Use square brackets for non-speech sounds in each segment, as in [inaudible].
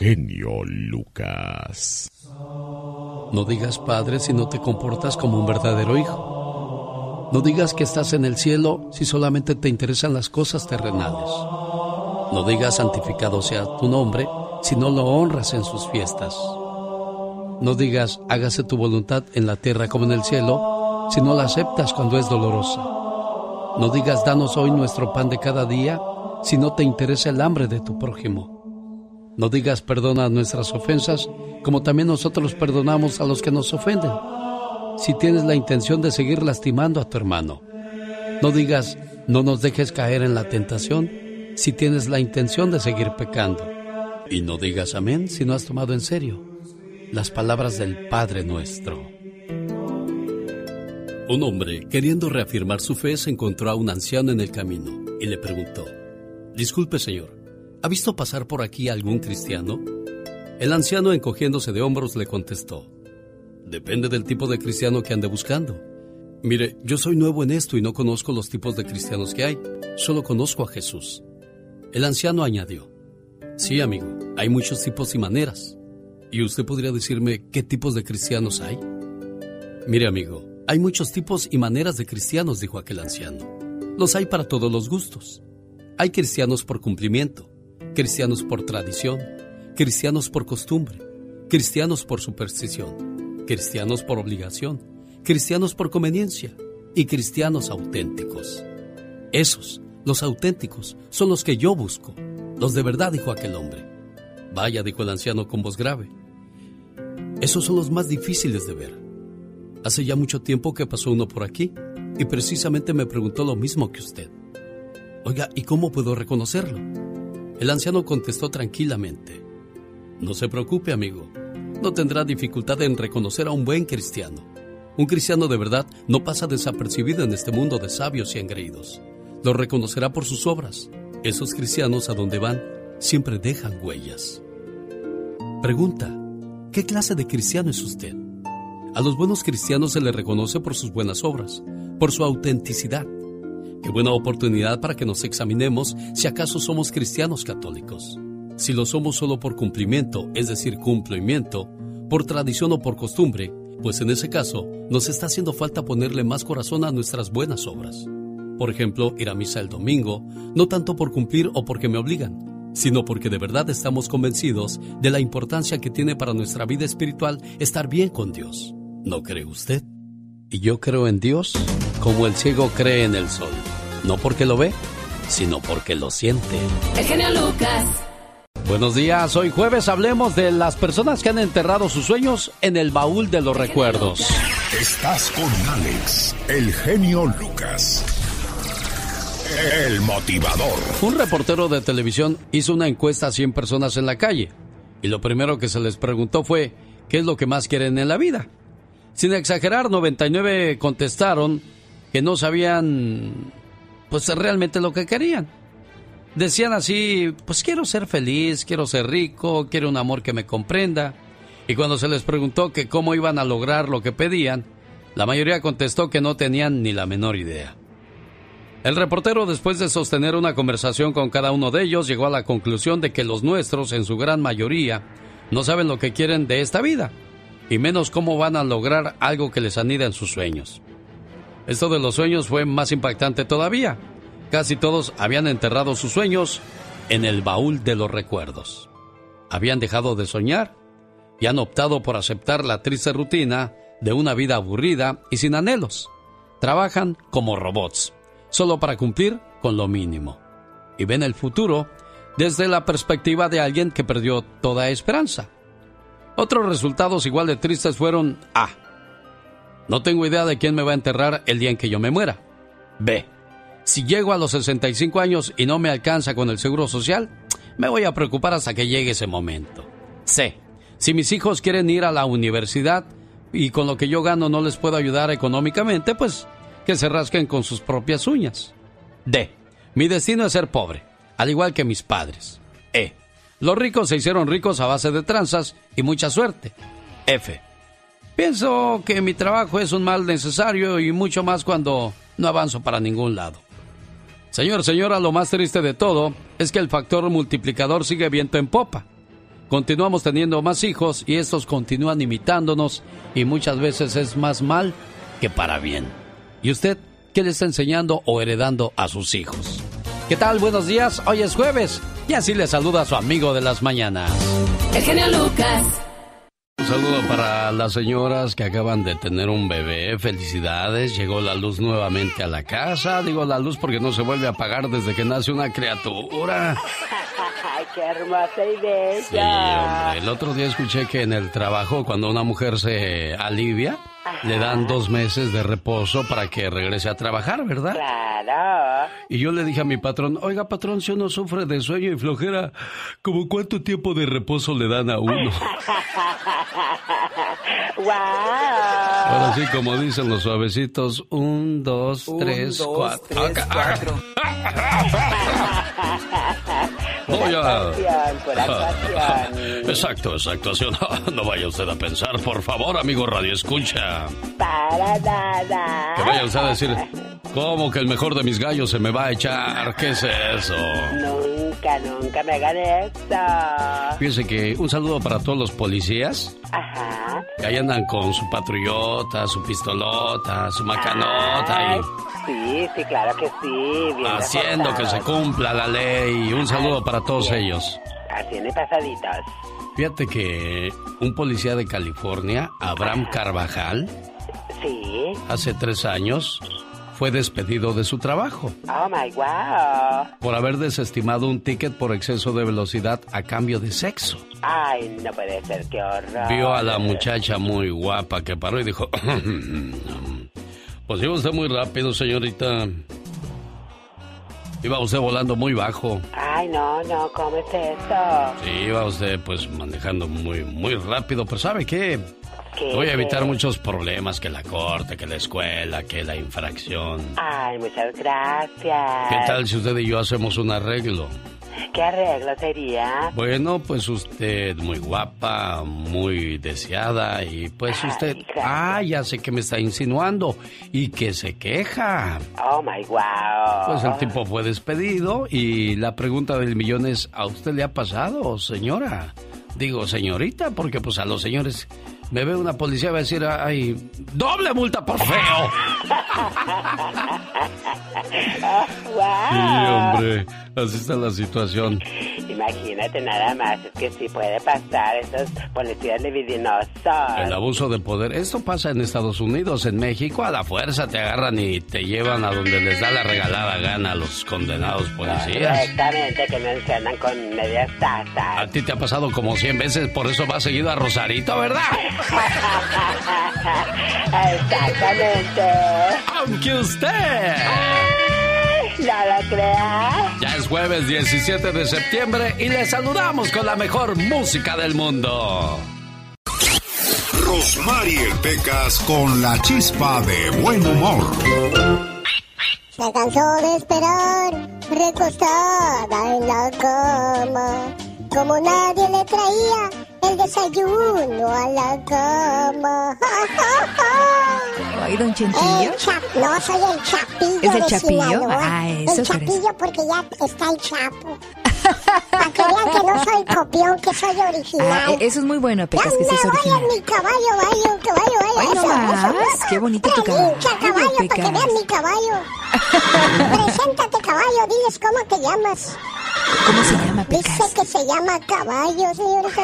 genio Lucas. No digas padre si no te comportas como un verdadero hijo. No digas que estás en el cielo si solamente te interesan las cosas terrenales. No digas santificado sea tu nombre si no lo honras en sus fiestas. No digas hágase tu voluntad en la tierra como en el cielo si no la aceptas cuando es dolorosa. No digas danos hoy nuestro pan de cada día si no te interesa el hambre de tu prójimo. No digas perdona nuestras ofensas, como también nosotros perdonamos a los que nos ofenden. Si tienes la intención de seguir lastimando a tu hermano, no digas no nos dejes caer en la tentación si tienes la intención de seguir pecando. Y no digas amén si no has tomado en serio las palabras del Padre nuestro. Un hombre, queriendo reafirmar su fe, se encontró a un anciano en el camino y le preguntó, Disculpe, señor, ¿Ha visto pasar por aquí algún cristiano? El anciano, encogiéndose de hombros, le contestó, Depende del tipo de cristiano que ande buscando. Mire, yo soy nuevo en esto y no conozco los tipos de cristianos que hay, solo conozco a Jesús. El anciano añadió, Sí, amigo, hay muchos tipos y maneras. ¿Y usted podría decirme qué tipos de cristianos hay? Mire, amigo, hay muchos tipos y maneras de cristianos, dijo aquel anciano. Los hay para todos los gustos. Hay cristianos por cumplimiento, cristianos por tradición, cristianos por costumbre, cristianos por superstición, cristianos por obligación, cristianos por conveniencia y cristianos auténticos. Esos, los auténticos, son los que yo busco, los de verdad, dijo aquel hombre. Vaya, dijo el anciano con voz grave. Esos son los más difíciles de ver. Hace ya mucho tiempo que pasó uno por aquí y precisamente me preguntó lo mismo que usted. Oiga, ¿y cómo puedo reconocerlo? El anciano contestó tranquilamente, No se preocupe, amigo, no tendrá dificultad en reconocer a un buen cristiano. Un cristiano de verdad no pasa desapercibido en este mundo de sabios y engreídos. Lo reconocerá por sus obras. Esos cristianos a donde van siempre dejan huellas. Pregunta, ¿qué clase de cristiano es usted? A los buenos cristianos se les reconoce por sus buenas obras, por su autenticidad, Qué buena oportunidad para que nos examinemos si acaso somos cristianos católicos. Si lo somos solo por cumplimiento, es decir, cumplimiento, por tradición o por costumbre, pues en ese caso nos está haciendo falta ponerle más corazón a nuestras buenas obras. Por ejemplo, ir a misa el domingo, no tanto por cumplir o porque me obligan, sino porque de verdad estamos convencidos de la importancia que tiene para nuestra vida espiritual estar bien con Dios. ¿No cree usted? Y yo creo en Dios como el ciego cree en el sol. No porque lo ve, sino porque lo siente. El genio Lucas. Buenos días, hoy jueves hablemos de las personas que han enterrado sus sueños en el baúl de los recuerdos. Estás con Alex, el genio Lucas. El motivador. Un reportero de televisión hizo una encuesta a 100 personas en la calle y lo primero que se les preguntó fue, ¿qué es lo que más quieren en la vida? Sin exagerar, 99 contestaron que no sabían pues realmente lo que querían. Decían así, pues quiero ser feliz, quiero ser rico, quiero un amor que me comprenda. Y cuando se les preguntó que cómo iban a lograr lo que pedían, la mayoría contestó que no tenían ni la menor idea. El reportero, después de sostener una conversación con cada uno de ellos, llegó a la conclusión de que los nuestros, en su gran mayoría, no saben lo que quieren de esta vida y menos cómo van a lograr algo que les anida en sus sueños. Esto de los sueños fue más impactante todavía. Casi todos habían enterrado sus sueños en el baúl de los recuerdos. Habían dejado de soñar y han optado por aceptar la triste rutina de una vida aburrida y sin anhelos. Trabajan como robots, solo para cumplir con lo mínimo. Y ven el futuro desde la perspectiva de alguien que perdió toda esperanza. Otros resultados igual de tristes fueron A. No tengo idea de quién me va a enterrar el día en que yo me muera. B. Si llego a los 65 años y no me alcanza con el seguro social, me voy a preocupar hasta que llegue ese momento. C. Si mis hijos quieren ir a la universidad y con lo que yo gano no les puedo ayudar económicamente, pues que se rasquen con sus propias uñas. D. Mi destino es ser pobre, al igual que mis padres. E. Los ricos se hicieron ricos a base de tranzas y mucha suerte. F. Pienso que mi trabajo es un mal necesario y mucho más cuando no avanzo para ningún lado. Señor, señora, lo más triste de todo es que el factor multiplicador sigue viento en popa. continuamos teniendo más hijos y estos continúan imitándonos y muchas veces es más mal que para bien. ¿Y usted qué le está enseñando o heredando a sus hijos? ¿Qué tal? Buenos días, hoy es jueves y así le saluda a su amigo de las mañanas. El genio Lucas. Un saludo para las señoras que acaban de tener un bebé. Felicidades. Llegó la luz nuevamente a la casa. Digo la luz porque no se vuelve a apagar desde que nace una criatura. [laughs] Ay, qué hermosa y bella. Sí, hombre. El otro día escuché que en el trabajo, cuando una mujer se alivia, le dan dos meses de reposo para que regrese a trabajar, ¿verdad? Claro. Y yo le dije a mi patrón, oiga patrón, si uno sufre de sueño y flojera, ¿como cuánto tiempo de reposo le dan a uno? [laughs] ¡Wow! Ahora sí, como dicen los suavecitos, un, dos, Un, tres, dos, cuatro. tres, cuatro. Voy a... Actuación. Exacto, esa actuación. [laughs] No vaya usted a pensar, por favor, amigo Radio Escucha. Para nada. Que vaya usted a decir, ¿cómo que el mejor de mis gallos se me va a echar? ¿Qué es eso? Nunca, nunca me hagan eso. Fíjese que un saludo para todos los policías Ajá. que ahí andan con su patrullota, su pistolota, su macanota Ay, y Sí, sí, claro que sí. bien haciendo que se cumpla la ley. Un saludo para todos Bien. ellos. Así en pasaditos. Fíjate que un policía de California, Abraham Carvajal, Sí. hace tres años fue despedido de su trabajo Oh my wow. por haber desestimado un ticket por exceso de velocidad a cambio de sexo. Ay, no puede ser, qué horror. Vio a la muchacha muy guapa que paró y dijo, [clears throat] pues iba usted muy rápido, señorita. Iba usted volando muy bajo. Ay, no, no, ¿cómo es eso? Sí, iba usted pues manejando muy, muy rápido. Pero ¿sabe qué? ¿Qué, Voy a evitar muchos problemas, que la corte, que la escuela, que la infracción. Ay, muchas gracias. ¿Qué tal si usted y yo hacemos un arreglo? ¿Qué arreglo sería? Bueno, pues usted muy guapa, muy deseada y pues Ay, usted, gracias. ah, ya sé que me está insinuando y que se queja. Oh my wow. Pues el tipo fue despedido y la pregunta del millón es, ¿a usted le ha pasado, señora? Digo, señorita, porque pues a los señores me ve una policía y va a decir, ay, doble multa por feo. wow. [laughs] Sí, hombre, así está la situación. Imagínate nada más, es que sí puede pasar esos policías libidinosos. El abuso de poder, esto pasa en Estados Unidos, en México, a la fuerza te agarran y te llevan a donde les da la regalada gana a los condenados policías. Exactamente, que se andan con medias A tazas. ti te ha pasado como 100 veces, por eso va seguido a Rosarito, ¿verdad? [laughs] Exactamente. Aunque usted... No lo creas. Ya es jueves 17 de septiembre y le saludamos con la mejor música del mundo. Rosmarie Pecas con la chispa de buen humor. Se cansó de esperar, recostada en la cama. Como nadie le traía desayuno a la cama. Ay, don chap, no, soy el chapillo ¿Es el de Chapillo? Sinaloa. Ah, eso El chapillo porque ya está el chapo. Para que vean que no soy copión, que soy Ah, original. e- eso es muy bueno, Ya Pecas, que me seas voy original. en mi caballo, vaya, caballo, vaya. Ay, no eso, más, eso. qué bonito tu caballo, caballo, para que vean mi caballo. [laughs] Preséntate, caballo, diles cómo te llamas. ¿Cómo se llama, Dice que se llama caballo, señorita.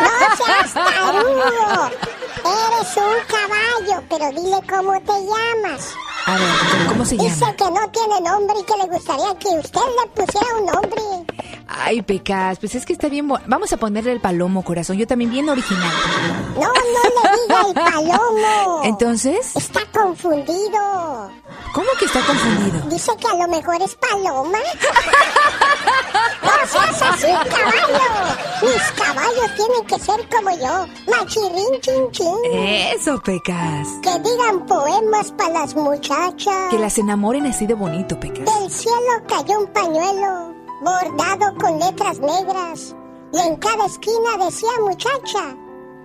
No seas tarugo. Eres un caballo, pero dile cómo te llamas. A ver, ¿cómo se Dice llama? que no tiene nombre y que le gustaría que usted le pusiera un nombre. Ay, Pecas, pues es que está bien. Vamos a ponerle el palomo, corazón. Yo también bien original. No, no le diga el palomo. Entonces, Está confundido. ¿cómo que está confundido? Dice que a lo mejor es paloma. No seas así, caballo. Mis caballos tienen que ser como yo. Machirrín, chin, chin. Eso, Pecas. Que digan poemas para las muchachas. Que las enamoren así de bonito, Pecas. Del cielo cayó un pañuelo bordado con letras negras. Y en cada esquina decía muchacha,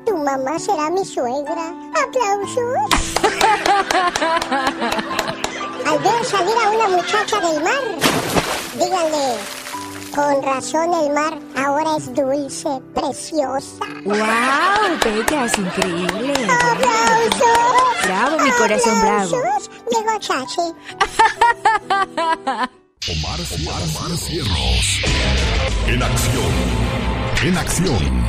tu mamá será mi suegra. ¡Aplausos! [laughs] Al ver salir a una muchacha del mar, díganle, Con razón el mar ahora es dulce, preciosa. ¡Wow! Bellas, increíble. ¡Aplausos! Bravo, mi corazón, bravo. ¡Aplausos! Llegó Chachi. [laughs] Omar, Omar. En acción. En acción.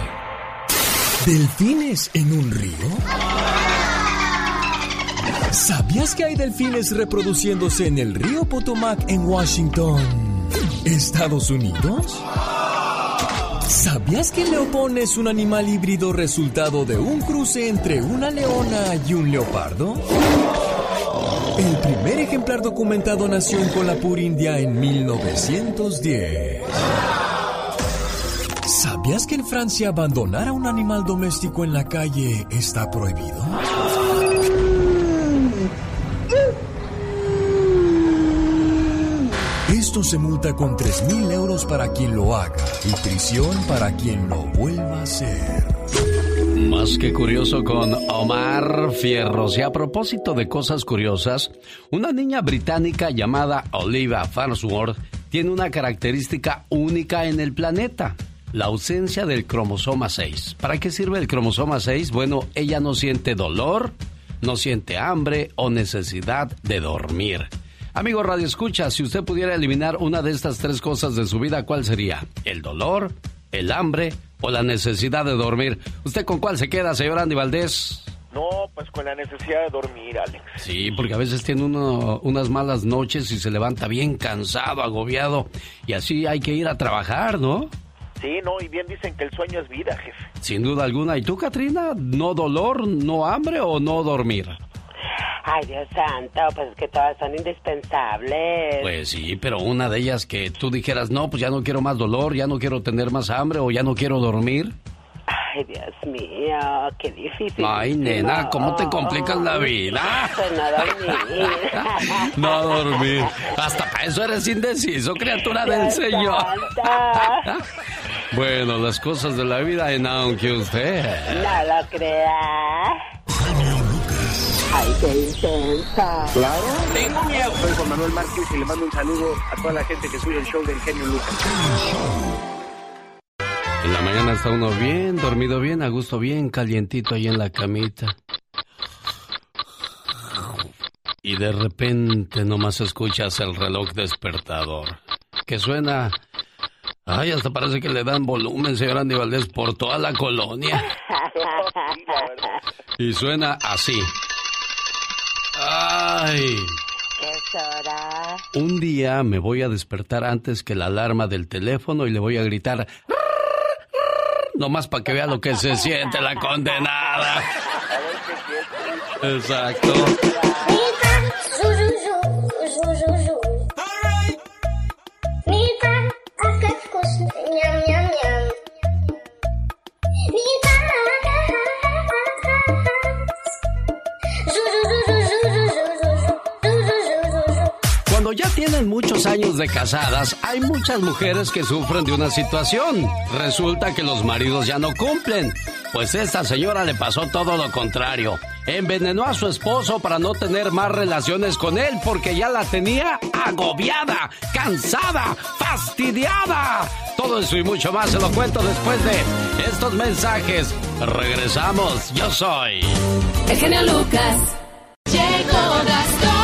¿Delfines en un río? ¿Sabías que hay delfines reproduciéndose en el río Potomac en Washington, Estados Unidos? ¿Sabías que el leopón es un animal híbrido resultado de un cruce entre una leona y un leopardo? El primer ejemplar documentado nació en Kolhapur, India en 1910. ¿Sabías que en Francia abandonar a un animal doméstico en la calle está prohibido? Esto se multa con 3.000 euros para quien lo haga y prisión para quien lo vuelva a hacer. Más que curioso con Omar Fierros. Y a propósito de cosas curiosas, una niña británica llamada Olivia Farnsworth tiene una característica única en el planeta. La ausencia del cromosoma 6. ¿Para qué sirve el cromosoma 6? Bueno, ella no siente dolor, no siente hambre o necesidad de dormir. Amigo Radio Escucha, si usted pudiera eliminar una de estas tres cosas de su vida, ¿cuál sería? ¿El dolor, el hambre o la necesidad de dormir? ¿Usted con cuál se queda, señor Andy Valdés? No, pues con la necesidad de dormir, Alex. Sí, porque a veces tiene uno unas malas noches y se levanta bien cansado, agobiado, y así hay que ir a trabajar, ¿no? Sí, no, y bien dicen que el sueño es vida, jefe. Sin duda alguna. ¿Y tú, Katrina? ¿No dolor, no hambre o no dormir? Ay, Dios santo, pues es que todas son indispensables. Pues sí, pero una de ellas que tú dijeras, no, pues ya no quiero más dolor, ya no quiero tener más hambre o ya no quiero dormir. Ay, Dios mío, qué difícil. Ay, nena, ¿cómo te complicas la vida? Pues no dormir. [laughs] No dormir. Hasta para eso eres indeciso, criatura del Dios Señor. [laughs] Bueno, las cosas de la vida en aunque usted. No lo crea. Ay, qué intensa. Tengo miedo. Soy Juan Manuel Márquez y le mando un saludo a toda la gente que sube el show del genio Lucas. En la mañana está uno bien, dormido bien, a gusto bien, calientito ahí en la camita. Y de repente nomás escuchas el reloj despertador. Que suena... Ay, hasta parece que le dan volumen, señor Andy Valdés, por toda la colonia. [laughs] Y suena así. Ay, ¿Qué es hora? un día me voy a despertar antes que la alarma del teléfono y le voy a gritar... Nomás para que vea lo que se siente la condenada. [laughs] Exacto. Tienen muchos años de casadas, hay muchas mujeres que sufren de una situación. Resulta que los maridos ya no cumplen. Pues esta señora le pasó todo lo contrario. Envenenó a su esposo para no tener más relaciones con él porque ya la tenía agobiada, cansada, fastidiada. Todo eso y mucho más se lo cuento después de estos mensajes. Regresamos, yo soy. El genio Lucas. Llegó Gastón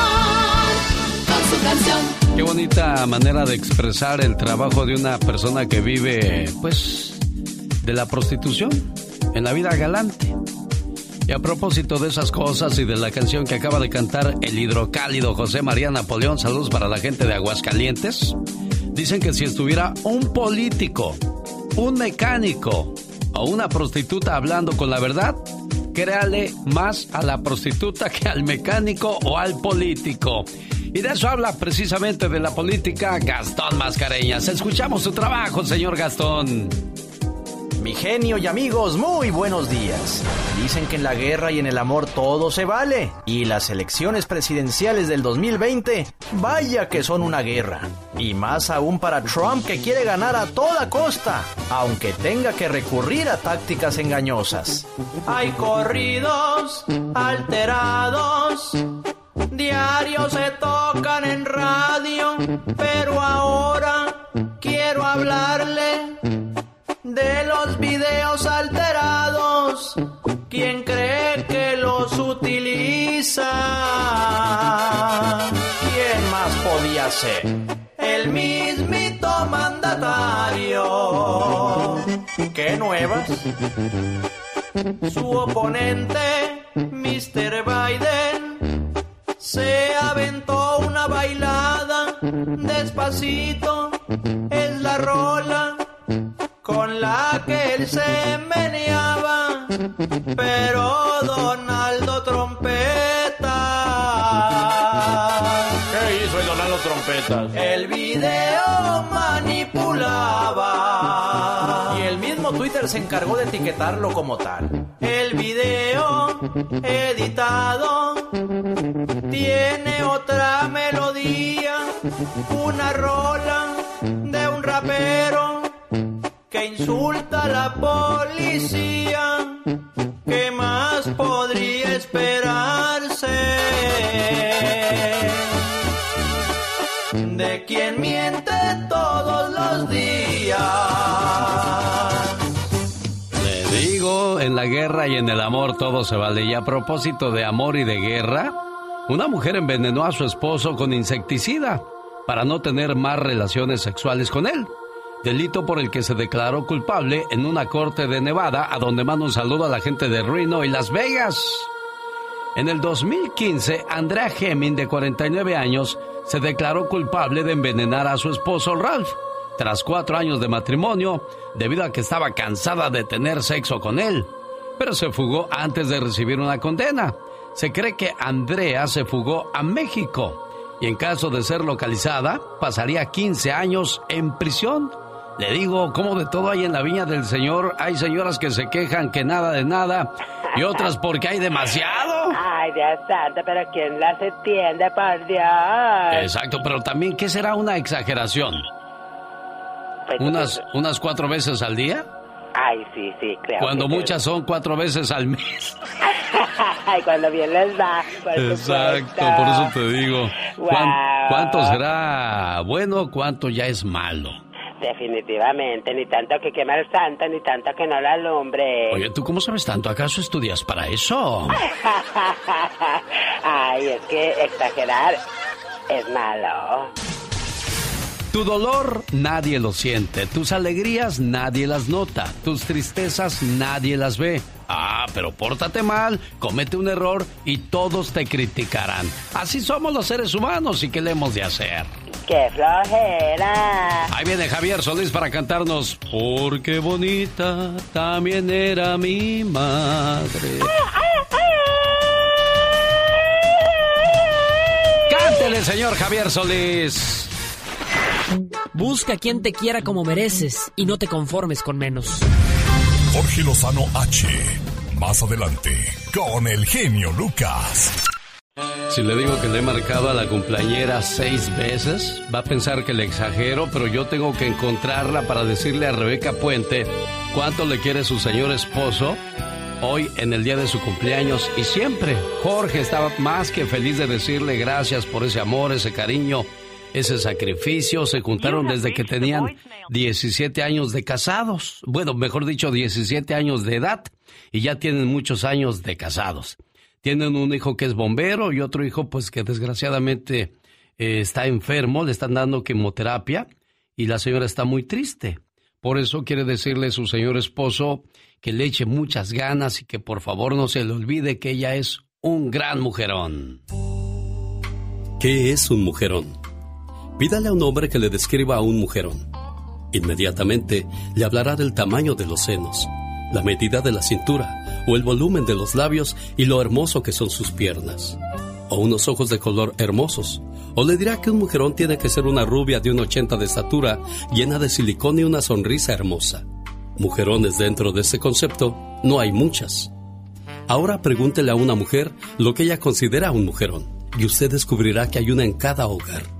Qué bonita manera de expresar el trabajo de una persona que vive, pues, de la prostitución, en la vida galante. Y a propósito de esas cosas y de la canción que acaba de cantar el hidrocálido José María Napoleón, saludos para la gente de Aguascalientes. Dicen que si estuviera un político, un mecánico o una prostituta hablando con la verdad, créale más a la prostituta que al mecánico o al político. Y de eso habla precisamente de la política Gastón Mascareñas. Escuchamos su trabajo, señor Gastón. Mi genio y amigos, muy buenos días. Dicen que en la guerra y en el amor todo se vale. Y las elecciones presidenciales del 2020, vaya que son una guerra. Y más aún para Trump que quiere ganar a toda costa, aunque tenga que recurrir a tácticas engañosas. Hay corridos alterados. Diarios se tocan en radio, pero ahora quiero hablarle de los videos alterados. ¿Quién cree que los utiliza? ¿Quién más podía ser? El mismito mandatario. ¿Qué nuevas? Su oponente, Mr. Biden, se aventó una bailada despacito. Es la rola con la que él se meneaba, pero Donaldo Trompeta. ¿Qué hizo el Donaldo Trompeta? El video manipulaba. Y el mismo Twitter se encargó de etiquetarlo como tal. El video editado tiene otra melodía, una rola de un rapero que insulta a la policía. ¿Qué más podría esperarse? De quien miente todos los días. Le digo, en la guerra y en el amor todo se vale. Y a propósito de amor y de guerra, una mujer envenenó a su esposo con insecticida para no tener más relaciones sexuales con él delito por el que se declaró culpable en una corte de Nevada, a donde mando un saludo a la gente de Reno y Las Vegas. En el 2015, Andrea Hemming, de 49 años, se declaró culpable de envenenar a su esposo Ralph, tras cuatro años de matrimonio, debido a que estaba cansada de tener sexo con él. Pero se fugó antes de recibir una condena. Se cree que Andrea se fugó a México y en caso de ser localizada, pasaría 15 años en prisión. Le digo, como de todo hay en la viña del Señor, hay señoras que se quejan que nada de nada y otras porque hay demasiado. Ay, Dios santo, pero ¿quién las entiende, por Dios? Exacto, pero también, ¿qué será una exageración? Pues, ¿Unas, unas cuatro veces al día? Ay, sí, sí, creo. Cuando muchas son cuatro veces al mes. [laughs] Ay, cuando bien les va. por Exacto, supuesto. por eso te digo. ¿cuán- Guau. ¿Cuánto será bueno, cuánto ya es malo? Definitivamente, ni tanto que quema el santo, ni tanto que no la alumbre. Oye, ¿tú cómo sabes tanto? ¿Acaso estudias para eso? [laughs] Ay, es que exagerar es malo. Tu dolor nadie lo siente, tus alegrías nadie las nota, tus tristezas nadie las ve. Ah, pero pórtate mal, comete un error y todos te criticarán. Así somos los seres humanos y qué le hemos de hacer. ¡Qué flojera! Ahí viene Javier Solís para cantarnos Porque bonita también era mi madre. Cántele, señor Javier Solís. Busca quien te quiera como mereces y no te conformes con menos. Jorge Lozano H. Más adelante, con el genio Lucas. Si le digo que le he marcado a la cumpleañera seis veces, va a pensar que le exagero, pero yo tengo que encontrarla para decirle a Rebeca Puente cuánto le quiere su señor esposo hoy en el día de su cumpleaños. Y siempre Jorge estaba más que feliz de decirle gracias por ese amor, ese cariño, ese sacrificio. Se juntaron desde que tenían 17 años de casados. Bueno, mejor dicho, 17 años de edad y ya tienen muchos años de casados. Tienen un hijo que es bombero y otro hijo pues que desgraciadamente eh, está enfermo, le están dando quimioterapia y la señora está muy triste. Por eso quiere decirle a su señor esposo que le eche muchas ganas y que por favor no se le olvide que ella es un gran mujerón. ¿Qué es un mujerón? Pídale a un hombre que le describa a un mujerón. Inmediatamente le hablará del tamaño de los senos, la medida de la cintura o el volumen de los labios y lo hermoso que son sus piernas. O unos ojos de color hermosos. O le dirá que un mujerón tiene que ser una rubia de un 80 de estatura, llena de silicón y una sonrisa hermosa. Mujerones dentro de ese concepto no hay muchas. Ahora pregúntele a una mujer lo que ella considera un mujerón y usted descubrirá que hay una en cada hogar.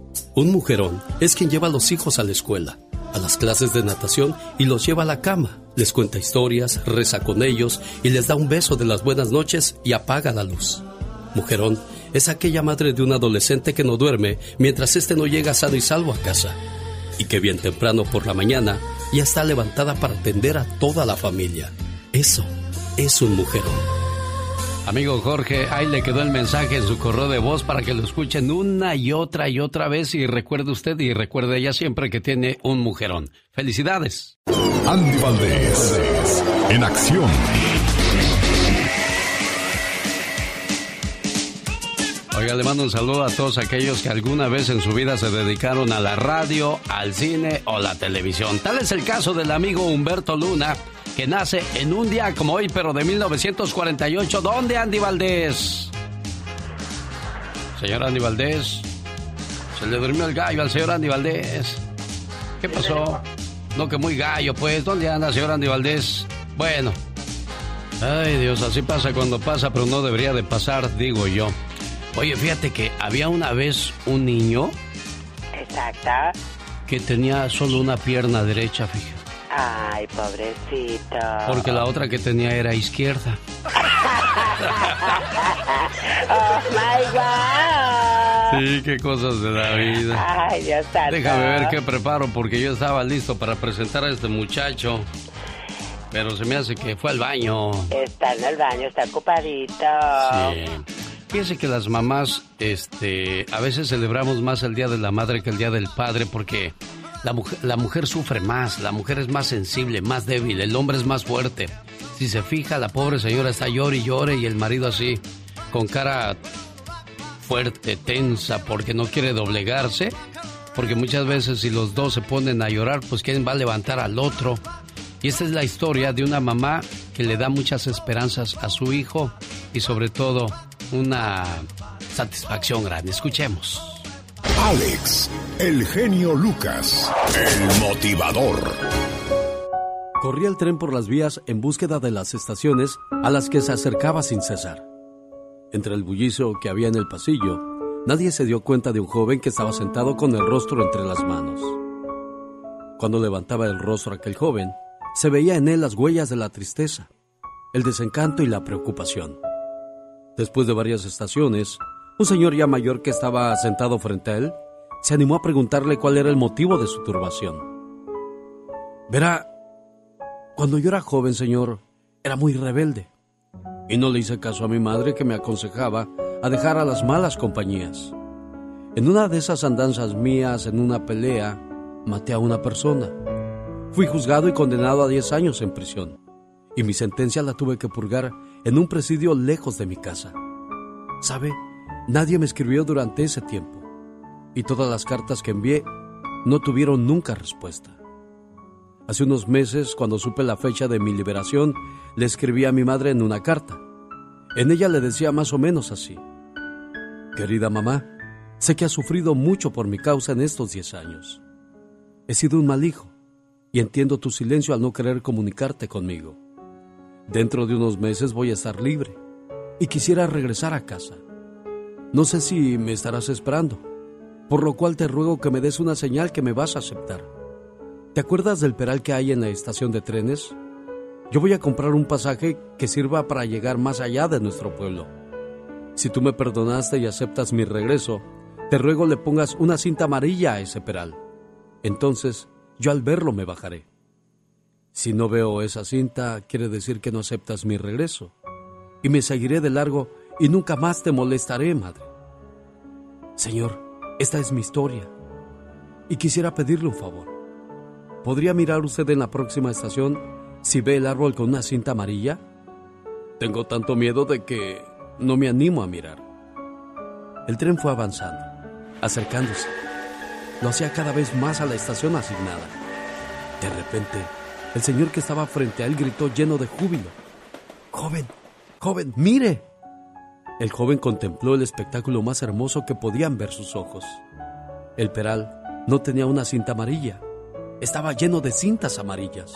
Un mujerón es quien lleva a los hijos a la escuela, a las clases de natación y los lleva a la cama, les cuenta historias, reza con ellos y les da un beso de las buenas noches y apaga la luz. Mujerón es aquella madre de un adolescente que no duerme mientras éste no llega sano y salvo a casa y que bien temprano por la mañana ya está levantada para atender a toda la familia. Eso es un mujerón. Amigo Jorge, ahí le quedó el mensaje en su correo de voz para que lo escuchen una y otra y otra vez y recuerde usted y recuerde ella siempre que tiene un mujerón. Felicidades. Andy Valdés, en acción. Oiga, le mando un saludo a todos aquellos que alguna vez en su vida se dedicaron a la radio, al cine o la televisión. Tal es el caso del amigo Humberto Luna, que nace en un día como hoy, pero de 1948. ¿Dónde, Andy Valdés? Señor Andy Valdés, se le durmió el gallo al señor Andy Valdés. ¿Qué pasó? No, que muy gallo, pues. ¿Dónde anda, señor Andy Valdés? Bueno. Ay, Dios, así pasa cuando pasa, pero no debería de pasar, digo yo. Oye, fíjate que había una vez un niño. Exacto. Que tenía solo una pierna derecha, fíjate. Ay, pobrecito. Porque la otra que tenía era izquierda. [laughs] oh my God. Sí, qué cosas de la vida. Ay, Dios santo. Déjame ver qué preparo porque yo estaba listo para presentar a este muchacho. Pero se me hace que fue al baño. Está en el baño, está ocupadito. Sí. Fíjense que las mamás, este, a veces celebramos más el Día de la Madre que el Día del Padre porque la mujer, la mujer sufre más, la mujer es más sensible, más débil, el hombre es más fuerte. Si se fija, la pobre señora está llore y llore y el marido así, con cara fuerte, tensa, porque no quiere doblegarse. Porque muchas veces si los dos se ponen a llorar, pues quién va a levantar al otro. Y esta es la historia de una mamá que le da muchas esperanzas a su hijo y sobre todo una satisfacción grande. Escuchemos. Alex, el genio Lucas, el motivador. Corría el tren por las vías en búsqueda de las estaciones a las que se acercaba sin cesar. Entre el bullicio que había en el pasillo, nadie se dio cuenta de un joven que estaba sentado con el rostro entre las manos. Cuando levantaba el rostro aquel joven, se veía en él las huellas de la tristeza, el desencanto y la preocupación. Después de varias estaciones, un señor ya mayor que estaba sentado frente a él se animó a preguntarle cuál era el motivo de su turbación. Verá, cuando yo era joven, señor, era muy rebelde y no le hice caso a mi madre que me aconsejaba a dejar a las malas compañías. En una de esas andanzas mías, en una pelea, maté a una persona. Fui juzgado y condenado a 10 años en prisión, y mi sentencia la tuve que purgar en un presidio lejos de mi casa. ¿Sabe? Nadie me escribió durante ese tiempo, y todas las cartas que envié no tuvieron nunca respuesta. Hace unos meses, cuando supe la fecha de mi liberación, le escribí a mi madre en una carta. En ella le decía más o menos así. Querida mamá, sé que has sufrido mucho por mi causa en estos 10 años. He sido un mal hijo y entiendo tu silencio al no querer comunicarte conmigo. Dentro de unos meses voy a estar libre y quisiera regresar a casa. No sé si me estarás esperando, por lo cual te ruego que me des una señal que me vas a aceptar. ¿Te acuerdas del peral que hay en la estación de trenes? Yo voy a comprar un pasaje que sirva para llegar más allá de nuestro pueblo. Si tú me perdonaste y aceptas mi regreso, te ruego le pongas una cinta amarilla a ese peral. Entonces, yo al verlo me bajaré. Si no veo esa cinta, quiere decir que no aceptas mi regreso. Y me seguiré de largo y nunca más te molestaré, madre. Señor, esta es mi historia. Y quisiera pedirle un favor. ¿Podría mirar usted en la próxima estación si ve el árbol con una cinta amarilla? Tengo tanto miedo de que no me animo a mirar. El tren fue avanzando, acercándose. Lo hacía cada vez más a la estación asignada. De repente, el señor que estaba frente a él gritó lleno de júbilo. Joven, joven, mire. El joven contempló el espectáculo más hermoso que podían ver sus ojos. El peral no tenía una cinta amarilla. Estaba lleno de cintas amarillas.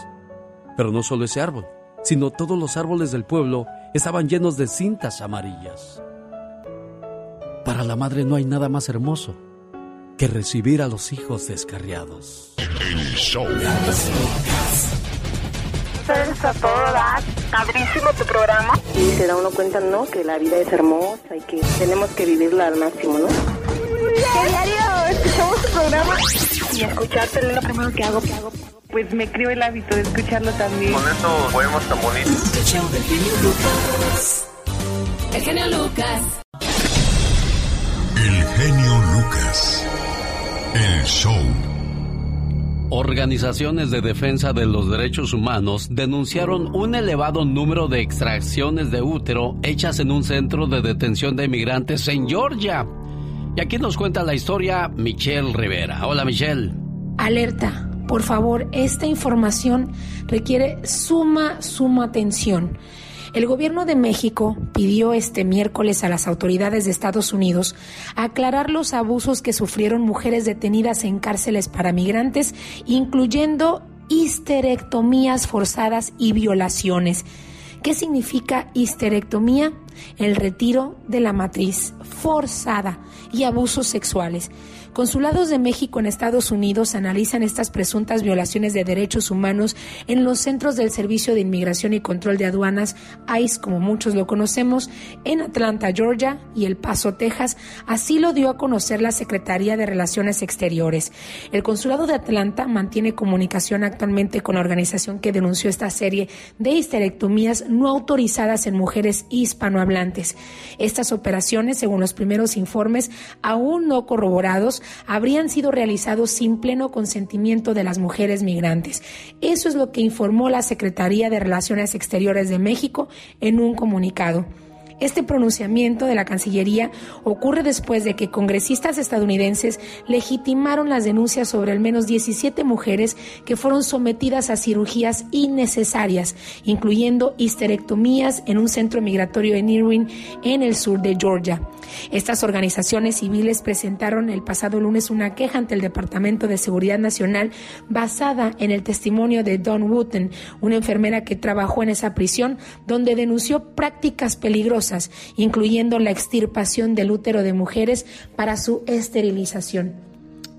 Pero no solo ese árbol, sino todos los árboles del pueblo estaban llenos de cintas amarillas. Para la madre no hay nada más hermoso que recibir a los hijos descarriados. A toda Padrísimo tu programa. Y se da uno cuenta, ¿no? Que la vida es hermosa y que tenemos que vivirla al máximo, ¿no? ¿Qué diario escuchamos tu programa? Y escucharte es lo primero que hago, que hago. Pues me creo el hábito de escucharlo también. Con estos poemas tan bonitos. El genio Lucas. El genio Lucas. El show. Organizaciones de defensa de los derechos humanos denunciaron un elevado número de extracciones de útero hechas en un centro de detención de migrantes en Georgia. Y aquí nos cuenta la historia Michelle Rivera. Hola Michelle. Alerta, por favor, esta información requiere suma, suma atención. El gobierno de México pidió este miércoles a las autoridades de Estados Unidos aclarar los abusos que sufrieron mujeres detenidas en cárceles para migrantes, incluyendo histerectomías forzadas y violaciones. ¿Qué significa histerectomía? El retiro de la matriz forzada y abusos sexuales. Consulados de México en Estados Unidos analizan estas presuntas violaciones de derechos humanos en los centros del Servicio de Inmigración y Control de Aduanas, ICE, como muchos lo conocemos, en Atlanta, Georgia y El Paso, Texas. Así lo dio a conocer la Secretaría de Relaciones Exteriores. El Consulado de Atlanta mantiene comunicación actualmente con la organización que denunció esta serie de histerectomías no autorizadas en mujeres hispanohablantes. Estas operaciones, según los primeros informes, aún no corroborados, habrían sido realizados sin pleno consentimiento de las mujeres migrantes. Eso es lo que informó la Secretaría de Relaciones Exteriores de México en un comunicado. Este pronunciamiento de la Cancillería ocurre después de que congresistas estadounidenses legitimaron las denuncias sobre al menos 17 mujeres que fueron sometidas a cirugías innecesarias, incluyendo histerectomías en un centro migratorio en Irwin, en el sur de Georgia. Estas organizaciones civiles presentaron el pasado lunes una queja ante el Departamento de Seguridad Nacional basada en el testimonio de Dawn Wooten, una enfermera que trabajó en esa prisión, donde denunció prácticas peligrosas incluyendo la extirpación del útero de mujeres para su esterilización.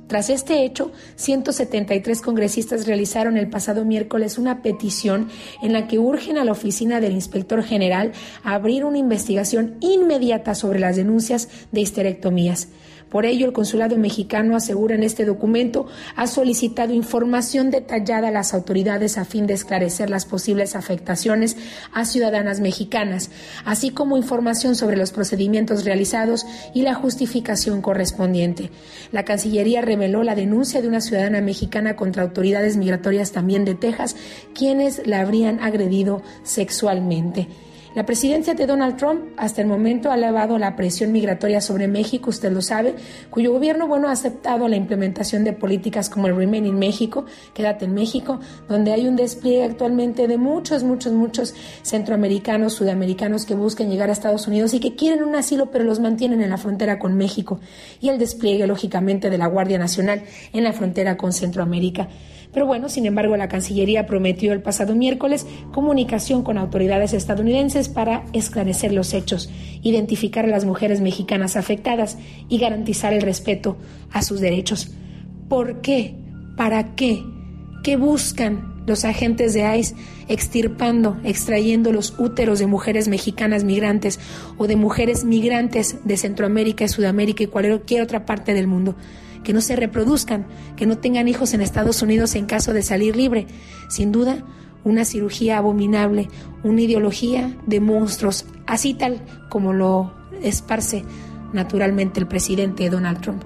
Tras este hecho, 173 congresistas realizaron el pasado miércoles una petición en la que urgen a la oficina del inspector general a abrir una investigación inmediata sobre las denuncias de histerectomías. Por ello, el consulado mexicano asegura en este documento ha solicitado información detallada a las autoridades a fin de esclarecer las posibles afectaciones a ciudadanas mexicanas, así como información sobre los procedimientos realizados y la justificación correspondiente. La Cancillería reveló la denuncia de una ciudadana mexicana contra autoridades migratorias también de Texas, quienes la habrían agredido sexualmente. La presidencia de Donald Trump hasta el momento ha elevado la presión migratoria sobre México, usted lo sabe, cuyo gobierno bueno ha aceptado la implementación de políticas como el Remain in México, quédate en México, donde hay un despliegue actualmente de muchos, muchos, muchos centroamericanos, sudamericanos que buscan llegar a Estados Unidos y que quieren un asilo pero los mantienen en la frontera con México y el despliegue lógicamente de la Guardia Nacional en la frontera con Centroamérica. Pero bueno, sin embargo, la Cancillería prometió el pasado miércoles comunicación con autoridades estadounidenses para esclarecer los hechos, identificar a las mujeres mexicanas afectadas y garantizar el respeto a sus derechos. ¿Por qué? ¿Para qué? ¿Qué buscan los agentes de ICE extirpando, extrayendo los úteros de mujeres mexicanas migrantes o de mujeres migrantes de Centroamérica, Sudamérica y cualquier otra parte del mundo? Que no se reproduzcan, que no tengan hijos en Estados Unidos en caso de salir libre. Sin duda, una cirugía abominable, una ideología de monstruos, así tal como lo esparce naturalmente el presidente Donald Trump.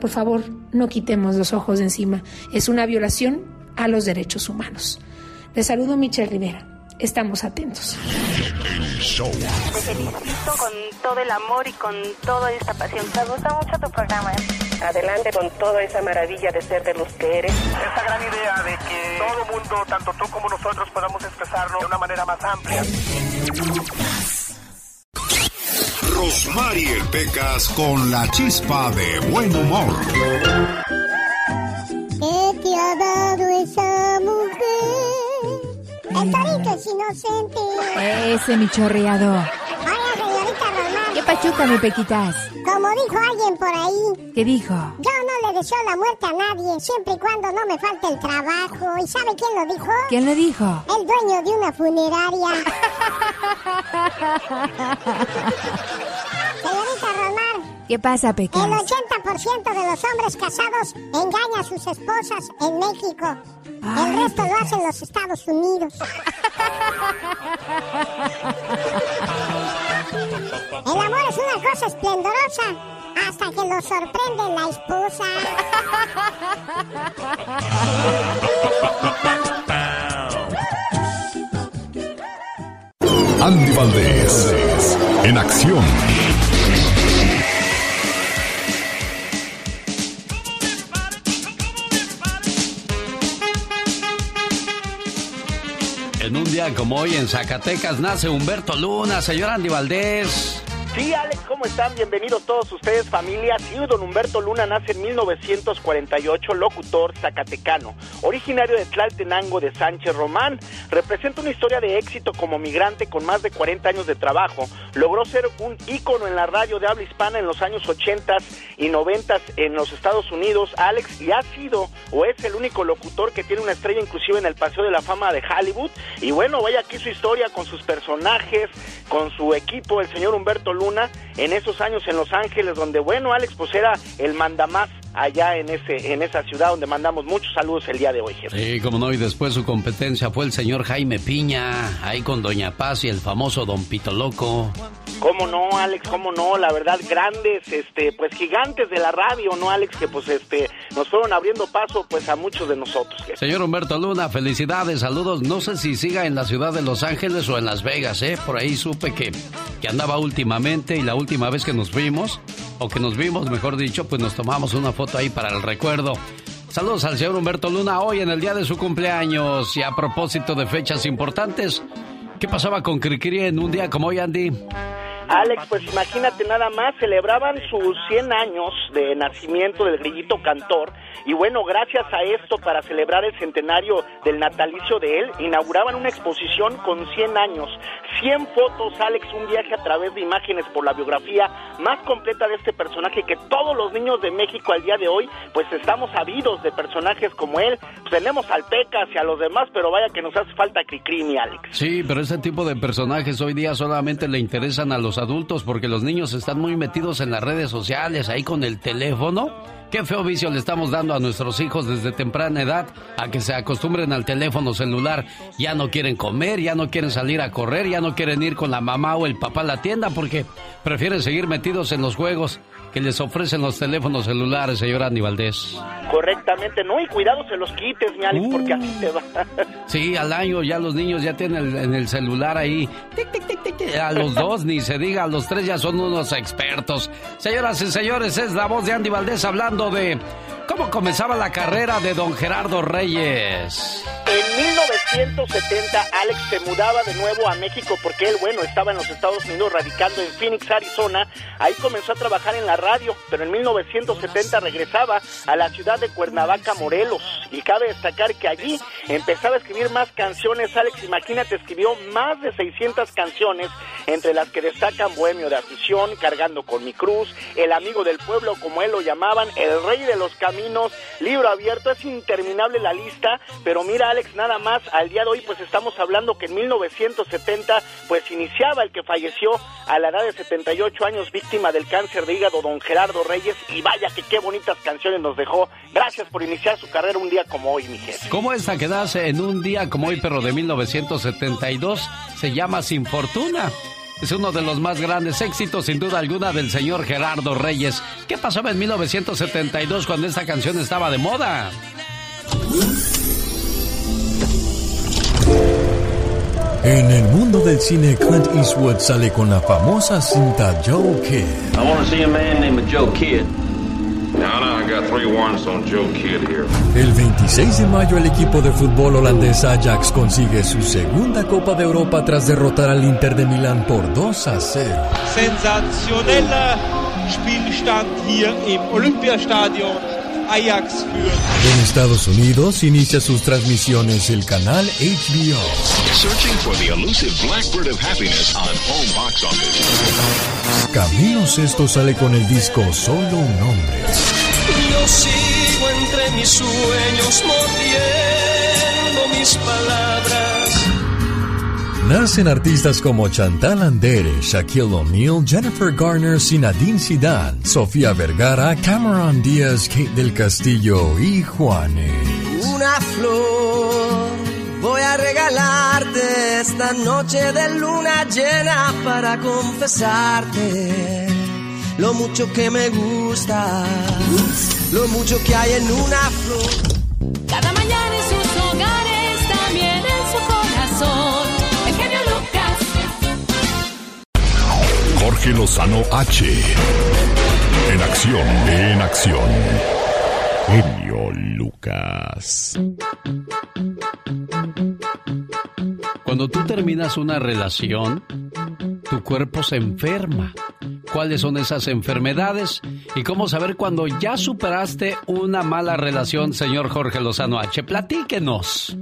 Por favor, no quitemos los ojos de encima. Es una violación a los derechos humanos. Le saludo Michelle Rivera estamos atentos. El show. Pues felicito con todo el amor y con toda esta pasión. Me gusta mucho tu programa. ¿eh? Adelante con toda esa maravilla de ser de los que eres. Esta gran idea de que todo mundo, tanto tú como nosotros, podamos expresarlo de una manera más amplia. Rosmarie Pecas con la chispa de buen humor. ¿Qué te ha dado esa mujer? Inocente. Ese mi chorreado. Oiga, señorita Román. ¿Qué pachuca, mi pequitas? Como dijo alguien por ahí, ¿Qué dijo? yo no le deseo la muerte a nadie, siempre y cuando no me falte el trabajo. ¿Y sabe quién lo dijo? ¿Quién lo dijo? El dueño de una funeraria. [laughs] Señorita Román, ¿Qué pasa, el Pecas? 80% de los hombres casados engaña a sus esposas en México. El resto lo hacen los Estados Unidos. El amor es una cosa esplendorosa hasta que lo sorprende la esposa. Andy Valdés, en acción. En un día como hoy en Zacatecas nace Humberto Luna, señor Andy Valdés. Sí, Alex, ¿cómo están? Bienvenidos todos ustedes, familia. Sí, don Humberto Luna nace en 1948, locutor zacatecano, originario de Tlaltenango de Sánchez Román. Representa una historia de éxito como migrante con más de 40 años de trabajo. Logró ser un ícono en la radio de habla hispana en los años 80 y 90 en los Estados Unidos, Alex, y ha sido o es el único locutor que tiene una estrella inclusive en el Paseo de la Fama de Hollywood. Y bueno, vaya aquí su historia con sus personajes, con su equipo, el señor Humberto Luna, en esos años en Los Ángeles, donde, bueno, Alex, pues era el mandamás allá en ese en esa ciudad donde mandamos muchos saludos el día de hoy, jefe. Sí, como no, y después su competencia fue el señor Jaime Piña, ahí con Doña Paz y el famoso Don Pito Loco. ¿Cómo no, Alex? ¿Cómo no? La verdad, grandes, este, pues gigantes de la radio, ¿no, Alex? Que pues este, nos fueron abriendo paso pues a muchos de nosotros. jefe. Señor Humberto Luna, felicidades, saludos. No sé si siga en la ciudad de Los Ángeles o en Las Vegas, ¿eh? Por ahí supe que, que andaba últimamente y la última vez que nos vimos, o que nos vimos, mejor dicho, pues nos tomamos una foto ahí para el recuerdo. Saludos al señor Humberto Luna hoy en el día de su cumpleaños y a propósito de fechas importantes. ¿Qué pasaba con Cricri en un día como hoy, Andy? Alex, pues imagínate nada más, celebraban sus 100 años de nacimiento del grillito cantor y bueno, gracias a esto, para celebrar el centenario del natalicio de él, inauguraban una exposición con 100 años, 100 fotos, Alex, un viaje a través de imágenes por la biografía más completa de este personaje que todos los niños de México al día de hoy, pues estamos sabidos de personajes como él, pues tenemos al Pecas y a los demás, pero vaya que nos hace falta Cricri, mi Alex. Sí, pero ese tipo de personajes hoy día solamente le interesan a los adultos porque los niños están muy metidos en las redes sociales, ahí con el teléfono. Qué feo vicio le estamos dando a nuestros hijos desde temprana edad a que se acostumbren al teléfono celular. Ya no quieren comer, ya no quieren salir a correr, ya no quieren ir con la mamá o el papá a la tienda porque prefieren seguir metidos en los juegos que les ofrecen los teléfonos celulares, señor Andy Valdés. Correctamente, no, y cuidado se los quites, mi Alex, porque así te va. [laughs] Sí, al año ya los niños ya tienen el- en el celular ahí. tic, tic, tic, tic, tic. A los [laughs] dos, ni se diga, a los tres ya son unos expertos. Señoras y señores, es la voz de Andy Valdés hablando de cómo comenzaba la carrera de don Gerardo Reyes. En 1970, Alex se mudaba de nuevo a México porque él, bueno, estaba en los Estados Unidos radicando en Phoenix, Arizona. Ahí comenzó a trabajar en la radio, pero en 1970 regresaba a la ciudad de Cuernavaca, Morelos. Y cabe destacar que allí empezaba a escribir más canciones. Alex, imagínate, escribió más de 600 canciones, entre las que destacan Bohemio de Afición, Cargando con mi cruz, El amigo del pueblo, como él lo llamaban, El rey de los caminos, Libro abierto. Es interminable la lista, pero mira, Alex, nada más, al día de hoy, pues estamos hablando que en 1970, pues iniciaba el que falleció a la edad de 78 años, víctima del cáncer de hígado, don Gerardo Reyes. Y vaya que qué bonitas canciones nos dejó. Gracias por iniciar su carrera un día como hoy, mi jefe. ¿Cómo esta que nace en un día como hoy, pero de 1972? Se llama Sin Fortuna. Es uno de los más grandes éxitos, sin duda alguna, del señor Gerardo Reyes. ¿Qué pasaba en 1972 cuando esta canción estaba de moda? En el mundo del cine, Clint Eastwood sale con la famosa cinta Joe Kidd. I want to see a man named Joe Kidd. Now, now, I got three warrants on Joe Kidd here. El 26 de mayo el equipo de fútbol holandés Ajax consigue su segunda Copa de Europa tras derrotar al Inter de Milán por 2 a 0. Sensationeller Spielstand hier im Olympiastadion. Ajax En Estados Unidos inicia sus transmisiones el canal HBO. Searching for the elusive blackbird of happiness on home box office. Camilo Sesto sale con el disco Solo un hombre. Yo sigo entre mis sueños mordiendo mis palabras. Nacen artistas como Chantal Andere, Shaquille O'Neal, Jennifer Garner, Sinadine Zidane, Sofía Vergara, Cameron Díaz, Kate del Castillo y Juanes. Una flor voy a regalarte esta noche de luna llena para confesarte lo mucho que me gusta, lo mucho que hay en una flor. Cada mañana en Jorge Lozano H. En acción, en acción. Genio Lucas. Cuando tú terminas una relación, tu cuerpo se enferma. ¿Cuáles son esas enfermedades? ¿Y cómo saber cuando ya superaste una mala relación, señor Jorge Lozano H? Platíquenos.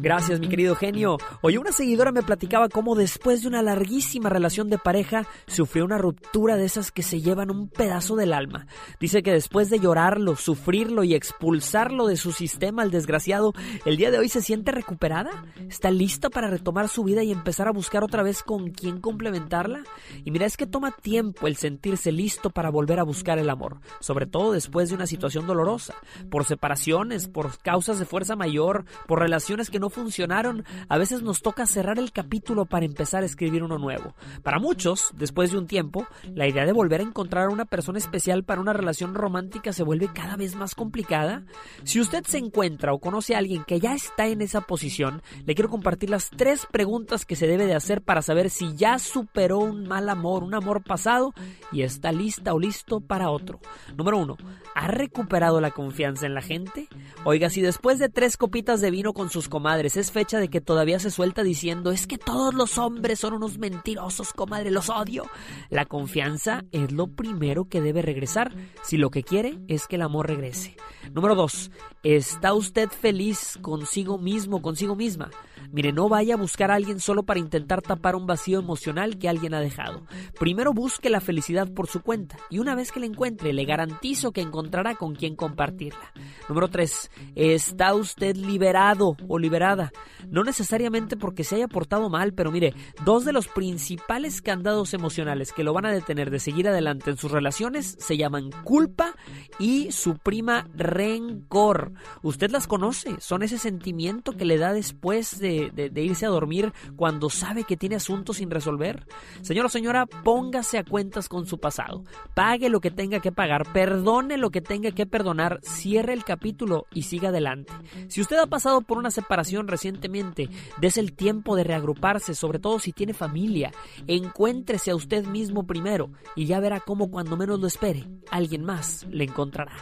Gracias, mi querido genio. Oye, una seguidora me platicaba cómo después de una larguísima relación de pareja sufrió una ruptura de esas que se llevan un pedazo del alma. Dice que después de llorarlo, sufrirlo y expulsarlo de su sistema, el desgraciado, el día de hoy se siente recuperada. Está lista para retomar su vida y empezar a buscar otra vez con quién Y mira, es que toma tiempo el sentirse listo para volver a buscar el amor, sobre todo después de una situación dolorosa, por separaciones, por causas de fuerza mayor, por relaciones que no funcionaron, a veces nos toca cerrar el capítulo para empezar a escribir uno nuevo. Para muchos, después de un tiempo, la idea de volver a encontrar a una persona especial para una relación romántica se vuelve cada vez más complicada. Si usted se encuentra o conoce a alguien que ya está en esa posición, le quiero compartir las tres preguntas que se debe de hacer para saber si ya superó un mal amor, un amor pasado y está lista o listo para otro. Número uno, ¿ha recuperado la confianza en la gente? Oiga, si después de tres copitas de vino con sus comadres es fecha de que todavía se suelta diciendo es que todos los hombres son unos mentirosos, comadre, los odio. La confianza es lo primero que debe regresar si lo que quiere es que el amor regrese. Número dos, ¿está usted feliz consigo mismo, consigo misma? Mire, no vaya a buscar a alguien solo para intentar tapar un vacío emocional que alguien ha dejado. Primero busque la felicidad por su cuenta y una vez que la encuentre, le garantizo que encontrará con quien compartirla. Número 3. ¿Está usted liberado o liberada? No necesariamente porque se haya portado mal, pero mire, dos de los principales candados emocionales que lo van a detener de seguir adelante en sus relaciones se llaman culpa y su prima rencor. Usted las conoce, son ese sentimiento que le da después de, de, irse a dormir cuando sabe que tiene asuntos sin resolver. Señor o señora, póngase a cuentas con su pasado, pague lo que tenga que pagar, perdone lo que tenga que perdonar, cierre el capítulo y siga adelante. Si usted ha pasado por una separación recientemente, des el tiempo de reagruparse, sobre todo si tiene familia, encuéntrese a usted mismo primero y ya verá cómo cuando menos lo espere, alguien más le encontrará.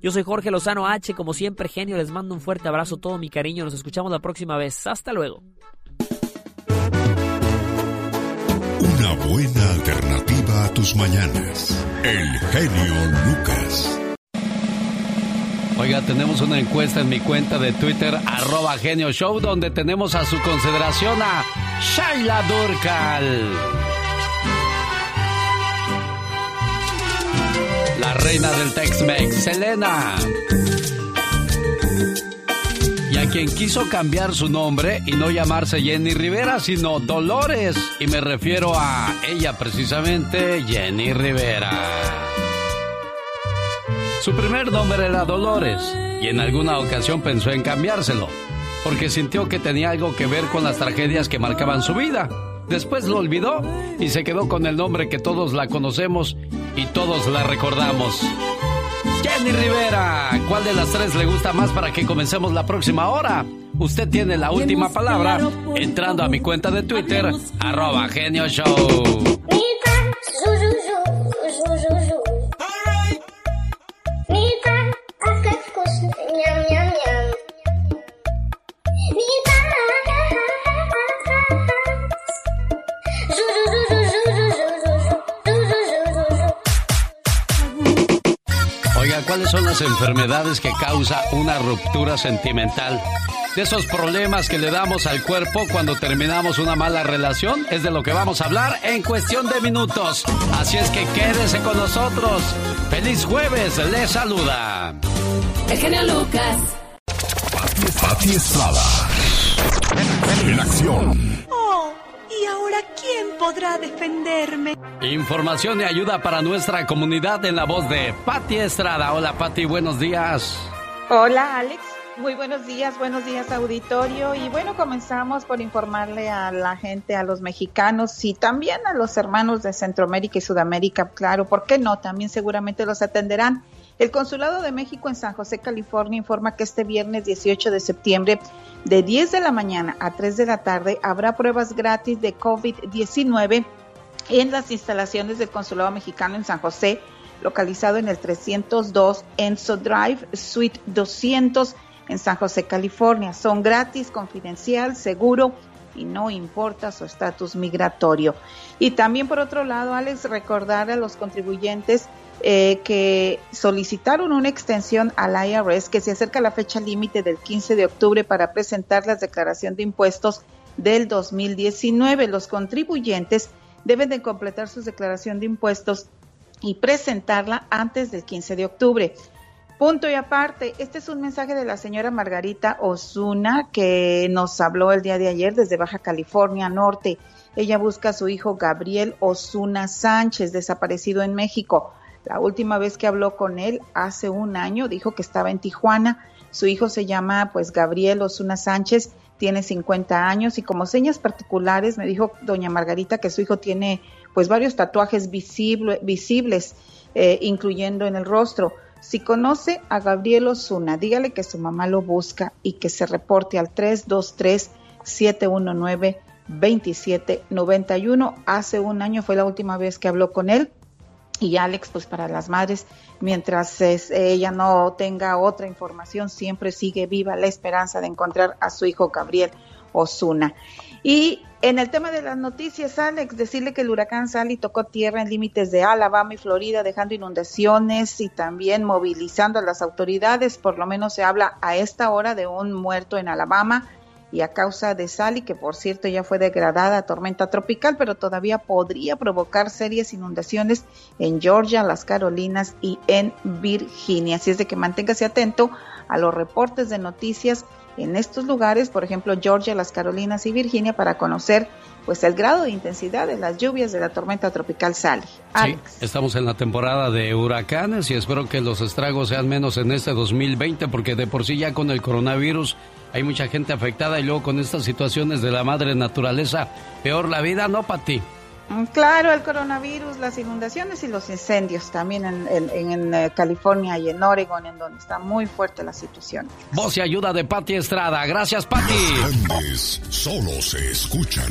Yo soy Jorge Lozano H, como siempre genio, les mando un fuerte abrazo, todo mi cariño, nos escuchamos la próxima vez, hasta luego. Una buena alternativa a tus mañanas. El genio Lucas. Oiga, tenemos una encuesta en mi cuenta de Twitter, arroba genio show, donde tenemos a su consideración a Shaila Durcal. La reina del Tex-Mex, Selena. A quien quiso cambiar su nombre y no llamarse Jenny Rivera, sino Dolores. Y me refiero a ella precisamente, Jenny Rivera. Su primer nombre era Dolores y en alguna ocasión pensó en cambiárselo, porque sintió que tenía algo que ver con las tragedias que marcaban su vida. Después lo olvidó y se quedó con el nombre que todos la conocemos y todos la recordamos. Jenny Rivera, ¿cuál de las tres le gusta más para que comencemos la próxima hora? Usted tiene la última palabra entrando a mi cuenta de Twitter, arroba genio show. Cuáles son las enfermedades que causa una ruptura sentimental. De esos problemas que le damos al cuerpo cuando terminamos una mala relación es de lo que vamos a hablar en cuestión de minutos. Así es que quédese con nosotros. Feliz jueves, le saluda. El genio Lucas. Pati Estrada. En acción. ¿Y ahora quién podrá defenderme? Información y ayuda para nuestra comunidad en la voz de Pati Estrada. Hola Pati, buenos días. Hola Alex, muy buenos días, buenos días auditorio. Y bueno, comenzamos por informarle a la gente, a los mexicanos y también a los hermanos de Centroamérica y Sudamérica, claro, ¿por qué no? También seguramente los atenderán. El Consulado de México en San José, California, informa que este viernes 18 de septiembre, de 10 de la mañana a 3 de la tarde, habrá pruebas gratis de COVID-19 en las instalaciones del Consulado Mexicano en San José, localizado en el 302 Enzo Drive, Suite 200 en San José, California. Son gratis, confidencial, seguro y no importa su estatus migratorio. Y también por otro lado, Alex, recordar a los contribuyentes eh, que solicitaron una extensión al IRS que se acerca la fecha límite del 15 de octubre para presentar la declaración de impuestos del 2019. Los contribuyentes deben de completar su declaración de impuestos y presentarla antes del 15 de octubre. Punto y aparte, este es un mensaje de la señora Margarita Osuna que nos habló el día de ayer desde Baja California Norte. Ella busca a su hijo Gabriel Osuna Sánchez, desaparecido en México. La última vez que habló con él, hace un año, dijo que estaba en Tijuana. Su hijo se llama pues Gabriel Osuna Sánchez, tiene 50 años y como señas particulares me dijo doña Margarita que su hijo tiene pues varios tatuajes visible, visibles, eh, incluyendo en el rostro. Si conoce a Gabriel Osuna, dígale que su mamá lo busca y que se reporte al 323-719-2791. Hace un año fue la última vez que habló con él. Y Alex, pues para las madres, mientras ella no tenga otra información, siempre sigue viva la esperanza de encontrar a su hijo Gabriel Osuna. Y en el tema de las noticias, Alex, decirle que el huracán Sally tocó tierra en límites de Alabama y Florida, dejando inundaciones y también movilizando a las autoridades. Por lo menos se habla a esta hora de un muerto en Alabama y a causa de Sally, que por cierto ya fue degradada a tormenta tropical, pero todavía podría provocar serias inundaciones en Georgia, las Carolinas y en Virginia. Así es de que manténgase atento a los reportes de noticias en estos lugares, por ejemplo Georgia, las Carolinas y Virginia, para conocer pues el grado de intensidad de las lluvias de la tormenta tropical Sally. Sí, estamos en la temporada de huracanes y espero que los estragos sean menos en este 2020 porque de por sí ya con el coronavirus hay mucha gente afectada y luego con estas situaciones de la madre naturaleza, peor la vida, ¿no, Pati? Mm, Claro, el coronavirus, las inundaciones y los incendios también en, en- en, eh, California y en Oregon, en donde está muy fuerte la situación. Voz y ayuda de Pati Estrada. Gracias, Pati. Grandes solo se escuchan.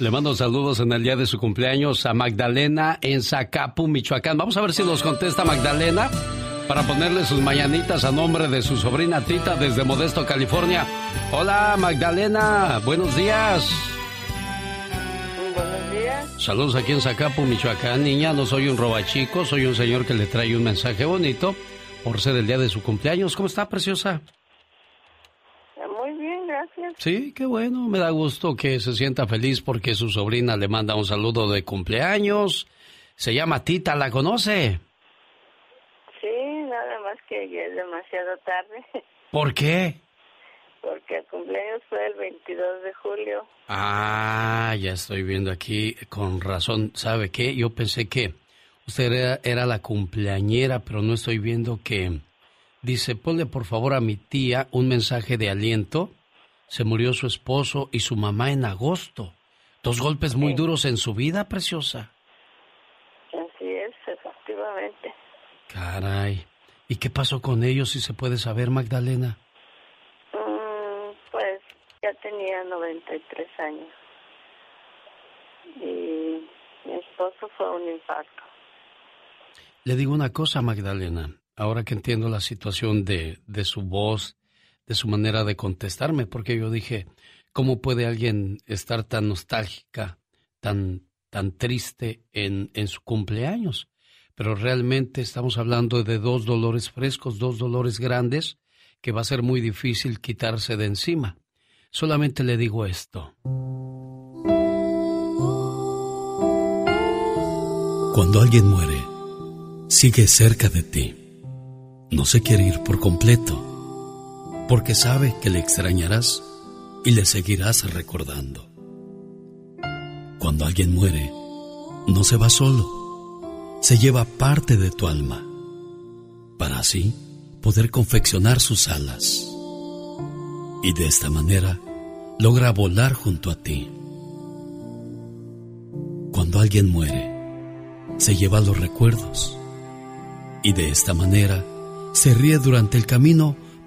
Le mando saludos en el día de su cumpleaños a Magdalena en Zacapu, Michoacán. Vamos a ver si nos contesta Magdalena para ponerle sus mañanitas a nombre de su sobrina Tita desde Modesto, California. Hola Magdalena, buenos días. Buenos días. Saludos aquí en Zacapu, Michoacán. Niña, no soy un robachico, soy un señor que le trae un mensaje bonito por ser el día de su cumpleaños. ¿Cómo está, preciosa? Gracias. Sí, qué bueno. Me da gusto que se sienta feliz porque su sobrina le manda un saludo de cumpleaños. Se llama Tita, ¿la conoce? Sí, nada más que ya es demasiado tarde, [laughs] ¿Por qué? porque el cumpleaños fue el 22 de julio. Ah, ya estoy viendo aquí con razón. ¿Sabe qué? Yo pensé que usted era, era la cumpleañera, pero no estoy viendo que... Dice, ponle por favor a mi tía un mensaje de aliento. Se murió su esposo y su mamá en agosto. Dos golpes muy duros en su vida, preciosa. Así es, efectivamente. Caray. ¿Y qué pasó con ellos, si se puede saber, Magdalena? Mm, pues ya tenía 93 años. Y mi esposo fue un impacto. Le digo una cosa, Magdalena, ahora que entiendo la situación de, de su voz, de su manera de contestarme, porque yo dije, ¿cómo puede alguien estar tan nostálgica, tan, tan triste en, en su cumpleaños? Pero realmente estamos hablando de dos dolores frescos, dos dolores grandes, que va a ser muy difícil quitarse de encima. Solamente le digo esto. Cuando alguien muere, sigue cerca de ti. No se quiere ir por completo, porque sabe que le extrañarás y le seguirás recordando. Cuando alguien muere, no se va solo, se lleva parte de tu alma, para así poder confeccionar sus alas. Y de esta manera logra volar junto a ti. Cuando alguien muere, se lleva los recuerdos y de esta manera se ríe durante el camino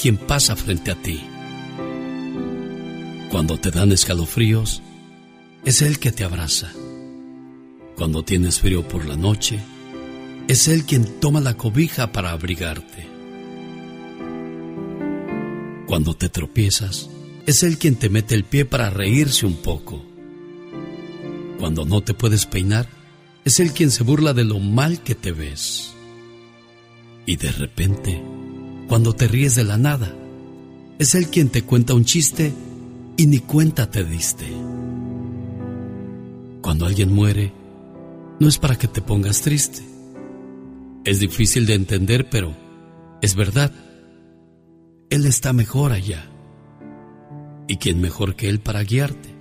quien pasa frente a ti. Cuando te dan escalofríos, es Él que te abraza. Cuando tienes frío por la noche, es Él quien toma la cobija para abrigarte. Cuando te tropiezas, es Él quien te mete el pie para reírse un poco. Cuando no te puedes peinar, es Él quien se burla de lo mal que te ves. Y de repente, cuando te ríes de la nada, es Él quien te cuenta un chiste y ni cuenta te diste. Cuando alguien muere, no es para que te pongas triste. Es difícil de entender, pero es verdad. Él está mejor allá. ¿Y quién mejor que Él para guiarte?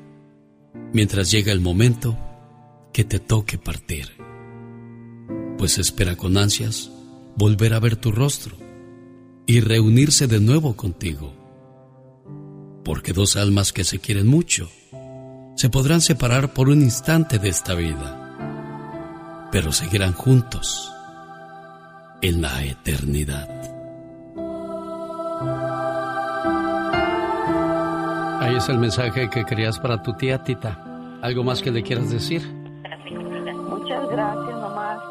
Mientras llega el momento que te toque partir. Pues espera con ansias volver a ver tu rostro y reunirse de nuevo contigo. Porque dos almas que se quieren mucho se podrán separar por un instante de esta vida, pero seguirán juntos en la eternidad. Ahí es el mensaje que querías para tu tía Tita. ¿Algo más que le quieras decir? Muchas gracias,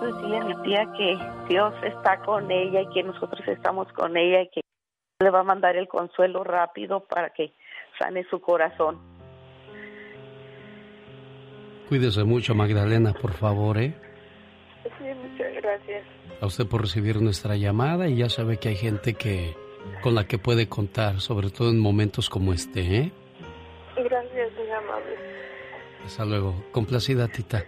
nomás decirle a mi tía que Dios está con ella y que nosotros estamos con ella y que le va a mandar el consuelo rápido para que sane su corazón. Cuídese mucho, Magdalena, por favor, ¿eh? Sí, muchas gracias. A usted por recibir nuestra llamada y ya sabe que hay gente que con la que puede contar, sobre todo en momentos como este, ¿eh? Gracias, muy amable. Hasta luego. Complacida, Tita.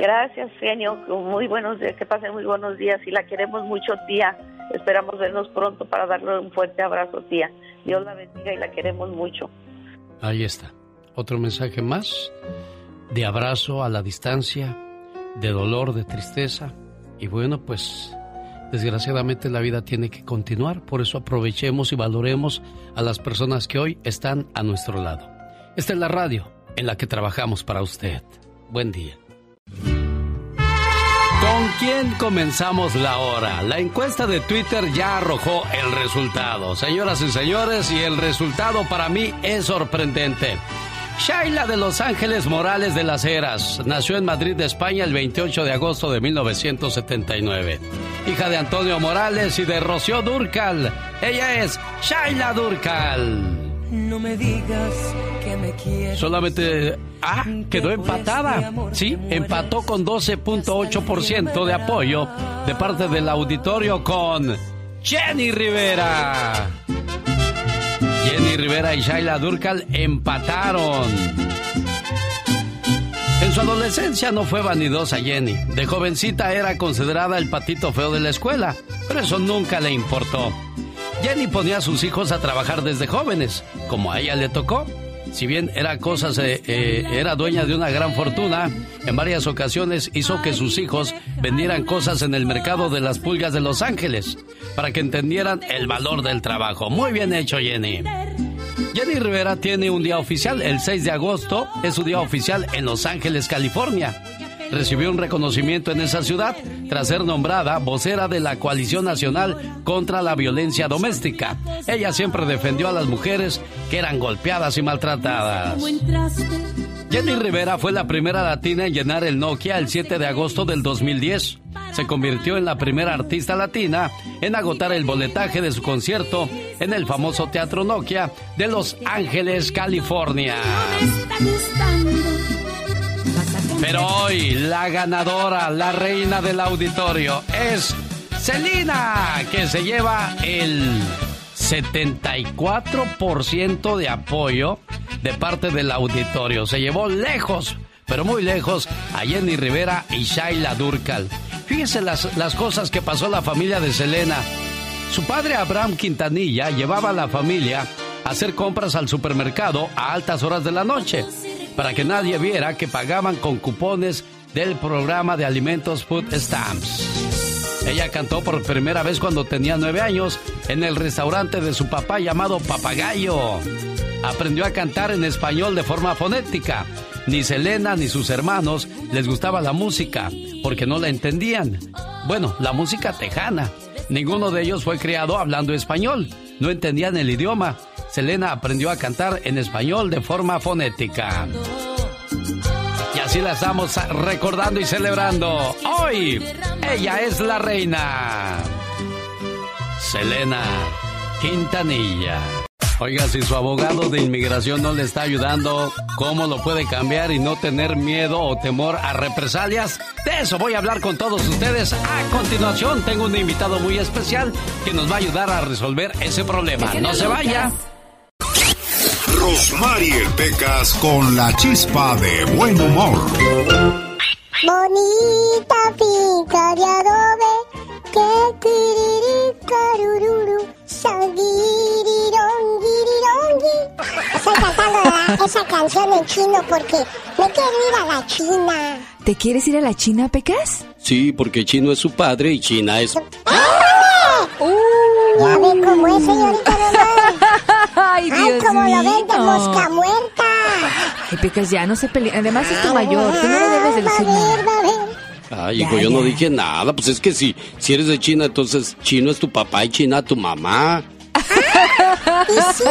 Gracias, genio. Muy buenos días. Que pasen muy buenos días. Y la queremos mucho, tía. Esperamos vernos pronto para darle un fuerte abrazo, tía. Dios la bendiga y la queremos mucho. Ahí está. Otro mensaje más de abrazo a la distancia, de dolor, de tristeza. Y bueno, pues desgraciadamente la vida tiene que continuar. Por eso aprovechemos y valoremos a las personas que hoy están a nuestro lado. Esta es la radio en la que trabajamos para usted. Buen día. ¿Con quién comenzamos la hora? La encuesta de Twitter ya arrojó el resultado. Señoras y señores, y el resultado para mí es sorprendente. Shaila de Los Ángeles Morales de las Heras nació en Madrid, España, el 28 de agosto de 1979. Hija de Antonio Morales y de Rocío Durcal. Ella es Shaila Durcal. No me digas que me quieres. Solamente ah, quedó empatada. Sí, empató con 12.8% de apoyo de parte del auditorio con Jenny Rivera. Jenny Rivera y Shaila Durcal empataron. En En su adolescencia no fue vanidosa Jenny. De jovencita era considerada el patito feo de la escuela, pero eso nunca le importó. Jenny ponía a sus hijos a trabajar desde jóvenes, como a ella le tocó. Si bien era cosas, eh, era dueña de una gran fortuna, en varias ocasiones hizo que sus hijos vendieran cosas en el mercado de las pulgas de Los Ángeles, para que entendieran el valor del trabajo. Muy bien hecho, Jenny. Jenny Rivera tiene un día oficial, el 6 de agosto es su día oficial en Los Ángeles, California. Recibió un reconocimiento en esa ciudad tras ser nombrada vocera de la Coalición Nacional contra la Violencia Doméstica. Ella siempre defendió a las mujeres que eran golpeadas y maltratadas. Jenny Rivera fue la primera latina en llenar el Nokia el 7 de agosto del 2010. Se convirtió en la primera artista latina en agotar el boletaje de su concierto en el famoso Teatro Nokia de Los Ángeles, California. Pero hoy la ganadora, la reina del auditorio es Celina, que se lleva el 74% de apoyo de parte del auditorio. Se llevó lejos, pero muy lejos, a Jenny Rivera y Shaila Durcal. Fíjense las, las cosas que pasó la familia de Selena. Su padre Abraham Quintanilla llevaba a la familia a hacer compras al supermercado a altas horas de la noche, para que nadie viera que pagaban con cupones del programa de alimentos Food Stamps. Ella cantó por primera vez cuando tenía nueve años en el restaurante de su papá llamado Papagayo. Aprendió a cantar en español de forma fonética. Ni Selena ni sus hermanos les gustaba la música porque no la entendían. Bueno, la música tejana. Ninguno de ellos fue criado hablando español. No entendían el idioma. Selena aprendió a cantar en español de forma fonética. Y así la estamos recordando y celebrando. Hoy, ella es la reina. Selena Quintanilla. Oiga, si su abogado de inmigración no le está ayudando, ¿cómo lo puede cambiar y no tener miedo o temor a represalias? De eso voy a hablar con todos ustedes. A continuación, tengo un invitado muy especial que nos va a ayudar a resolver ese problema. No se vaya. Rosmarie Pecas con la chispa de buen humor. Bonita finca de adobe, que carururu, Estoy cantando esa canción en chino porque me quiero ir a la China. ¿Te quieres ir a la China, Pecas? Sí, porque chino es su padre y China es... ¡Ah! Uh, ya ve cómo es, señorita Ay, Dios Ay, como mío. lo ven de mosca muerta. Ay, Pecas, ya no se pelea. Además es tu mayor. Tú no le debes de Va a decir ver, nada. va a ver. Ay, hijo, yo no dije nada. Pues es que si, si eres de China, entonces chino es tu papá y China tu mamá. Y sigue.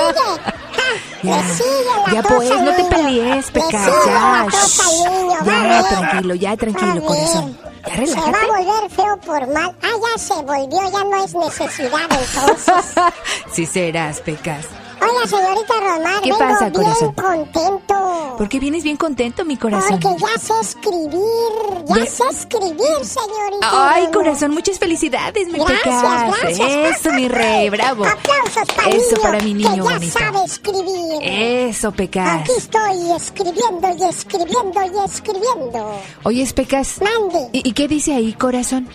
Ya, Le sigue la ya cosa pues, no te niño. pelees, sigue Ya, la cosa niño, va ya, tranquilo, ya, tranquilo, corazón. Ya, bien. Se va a relájate. volver feo por mal. Ah, ya se volvió, ya no es necesidad entonces. [laughs] Sí serás, Pecas. Hola, señorita Romar, ¿Qué vengo pasa, bien corazón? contento. ¿Por qué vienes bien contento, mi corazón? Porque ya sé escribir, ya Ya- sé escribir, señorita. Ay, Romar. corazón, muchas felicidades, mi Gracias, Pecas. gracias. Eso, mi rey, bravo. Aplausos para Eso niño, para mi niño que ya bonito. sabe escribir. Eso, Pecas. Aquí estoy escribiendo y escribiendo y escribiendo. Oye, Pecas. Mande. ¿Y, y qué dice ahí, corazón?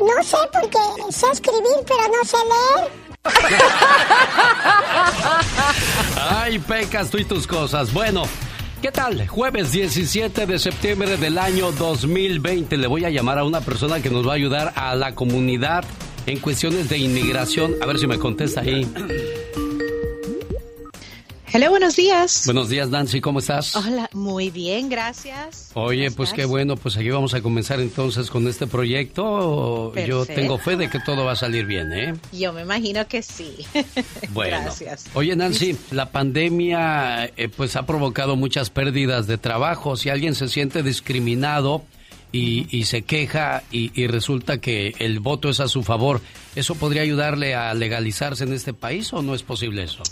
No sé porque sé escribir, pero no sé leer. Ay, pecas tú y tus cosas. Bueno, ¿qué tal? Jueves 17 de septiembre del año 2020. Le voy a llamar a una persona que nos va a ayudar a la comunidad en cuestiones de inmigración. A ver si me contesta ahí. Hola, buenos días. Buenos días, Nancy, ¿cómo estás? Hola, muy bien, gracias. Oye, ¿Cómo pues estás? qué bueno, pues aquí vamos a comenzar entonces con este proyecto. Yo tengo fe de que todo va a salir bien, ¿eh? Yo me imagino que sí. [laughs] Bueno. Gracias. Oye, Nancy, la pandemia eh, pues ha provocado muchas pérdidas de trabajo. Si alguien se siente discriminado y, y se queja y, y resulta que el voto es a su favor, ¿eso podría ayudarle a legalizarse en este país o no es posible eso?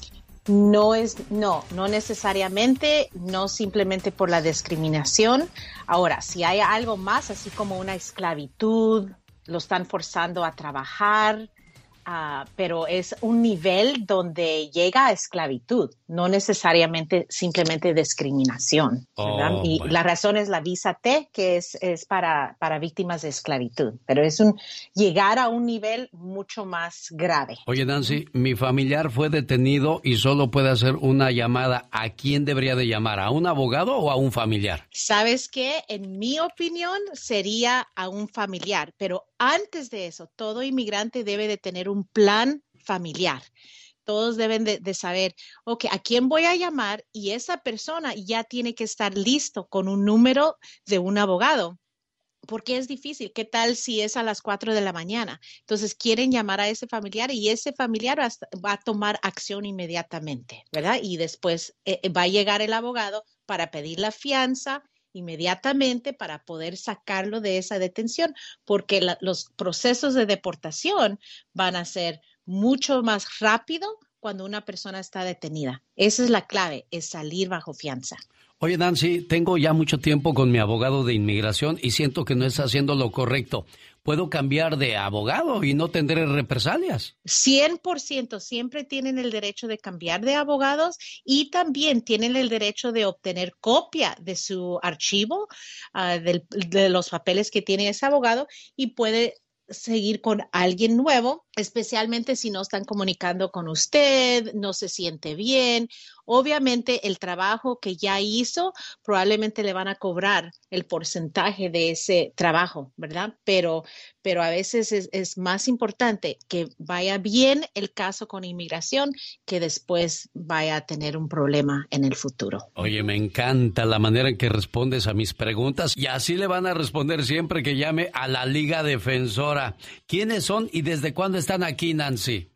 No es, no, no necesariamente, no simplemente por la discriminación. Ahora, si hay algo más, así como una esclavitud, lo están forzando a trabajar, ah, pero es un nivel donde llega a esclavitud. No necesariamente simplemente discriminación. Oh, y la razón es la visa T, que es, es para, para víctimas de esclavitud, pero es un llegar a un nivel mucho más grave. Oye, Nancy, mi familiar fue detenido y solo puede hacer una llamada. ¿A quién debería de llamar? ¿A un abogado o a un familiar? ¿Sabes qué? En mi opinión sería a un familiar, pero antes de eso, todo inmigrante debe de tener un plan familiar. Todos deben de, saber, ok, ¿a quién voy a llamar? Y esa persona ya tiene que estar listo con un número de un abogado. Porque es difícil. ¿Qué tal si es a las 4 de la mañana? Entonces quieren llamar a ese familiar y ese familiar va a, tomar acción inmediatamente, ¿verdad? Y después eh, va a llegar el abogado para pedir la fianza inmediatamente para poder sacarlo de esa detención, porque los procesos de deportación van a ser mucho más rápido cuando una persona está detenida. Esa es la clave, es salir bajo fianza. Oye, Nancy, tengo ya mucho tiempo con mi abogado de inmigración y siento que no está haciendo lo correcto. ¿Puedo cambiar de abogado y no tendré represalias? 100% siempre tienen el derecho de cambiar de abogados y también tienen el derecho de obtener copia de su archivo, uh, del, de los papeles que tiene ese abogado y puede seguir con alguien nuevo, especialmente si no están comunicando con usted, no se siente bien. Obviamente el trabajo que ya hizo probablemente le van a cobrar el porcentaje de ese trabajo, ¿verdad? Pero, pero a veces es, es más importante que vaya bien el caso con inmigración que después vaya a tener un problema en el futuro. Oye, me encanta la manera en que respondes a mis preguntas y así le van a responder siempre que llame a la Liga Defensora. ¿Quiénes son y desde cuándo están aquí, Nancy?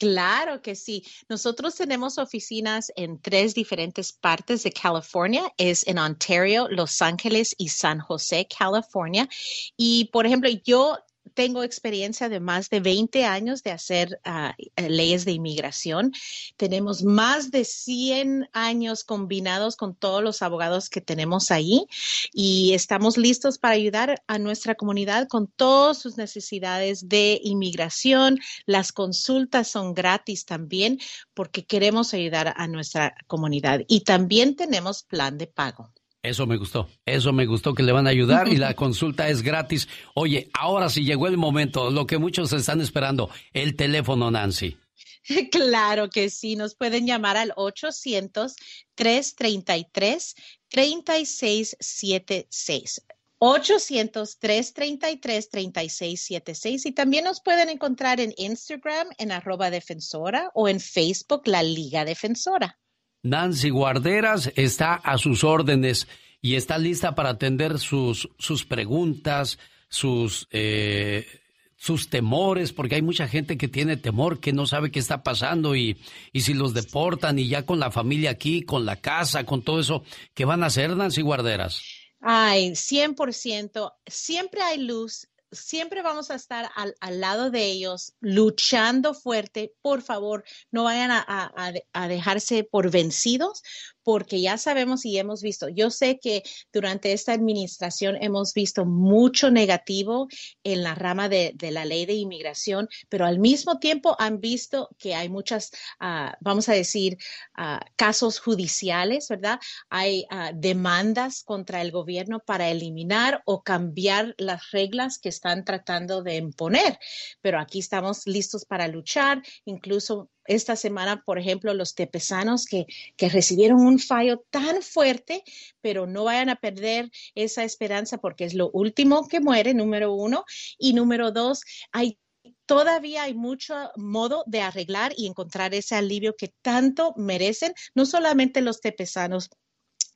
Claro que sí. Nosotros tenemos oficinas en tres diferentes partes de California. Es en Ontario, Los Ángeles y San José, California. Y, por ejemplo, yo tengo experiencia de más de 20 años de hacer uh, leyes de inmigración. Tenemos más de 100 años combinados con todos los abogados que tenemos ahí y estamos listos para ayudar a nuestra comunidad con todas sus necesidades de inmigración. Las consultas son gratis también porque queremos ayudar a nuestra comunidad y también tenemos plan de pago. Eso me gustó, eso me gustó que le van a ayudar y la [laughs] consulta es gratis. Oye, ahora sí llegó el momento, lo que muchos están esperando, el teléfono, Nancy. [laughs] Claro que sí, nos pueden llamar al 800-333-3676. 800-333-3676 y también nos pueden encontrar en Instagram en arroba defensora o en Facebook la Liga Defensora. Nancy Guarderas está a sus órdenes y está lista para atender sus, sus preguntas, sus, eh, sus temores, porque hay mucha gente que tiene temor, que no sabe qué está pasando y, y si los deportan y ya con la familia aquí, con la casa, con todo eso, ¿qué van a hacer, Nancy Guarderas? Ay, 100%. Siempre hay luz siempre vamos a estar al, al, lado de ellos, luchando fuerte. Por favor, no vayan a, a, a, dejarse por vencidos, porque ya sabemos y hemos visto. Yo sé que durante esta administración hemos visto mucho negativo en la rama de, de la ley de inmigración, pero al mismo tiempo han visto que hay muchas, uh, vamos a decir, uh, casos judiciales, ¿verdad? Hay uh, demandas contra el gobierno para eliminar o cambiar las reglas que están tratando de imponer. Pero aquí estamos listos para luchar, incluso esta semana, por ejemplo, los tepesanos que, que, recibieron un fallo tan fuerte, pero no vayan a perder esa esperanza porque es lo último que muere, número uno. Y número dos, hay todavía hay mucho modo de arreglar y encontrar ese alivio que tanto merecen, no solamente los tepesanos,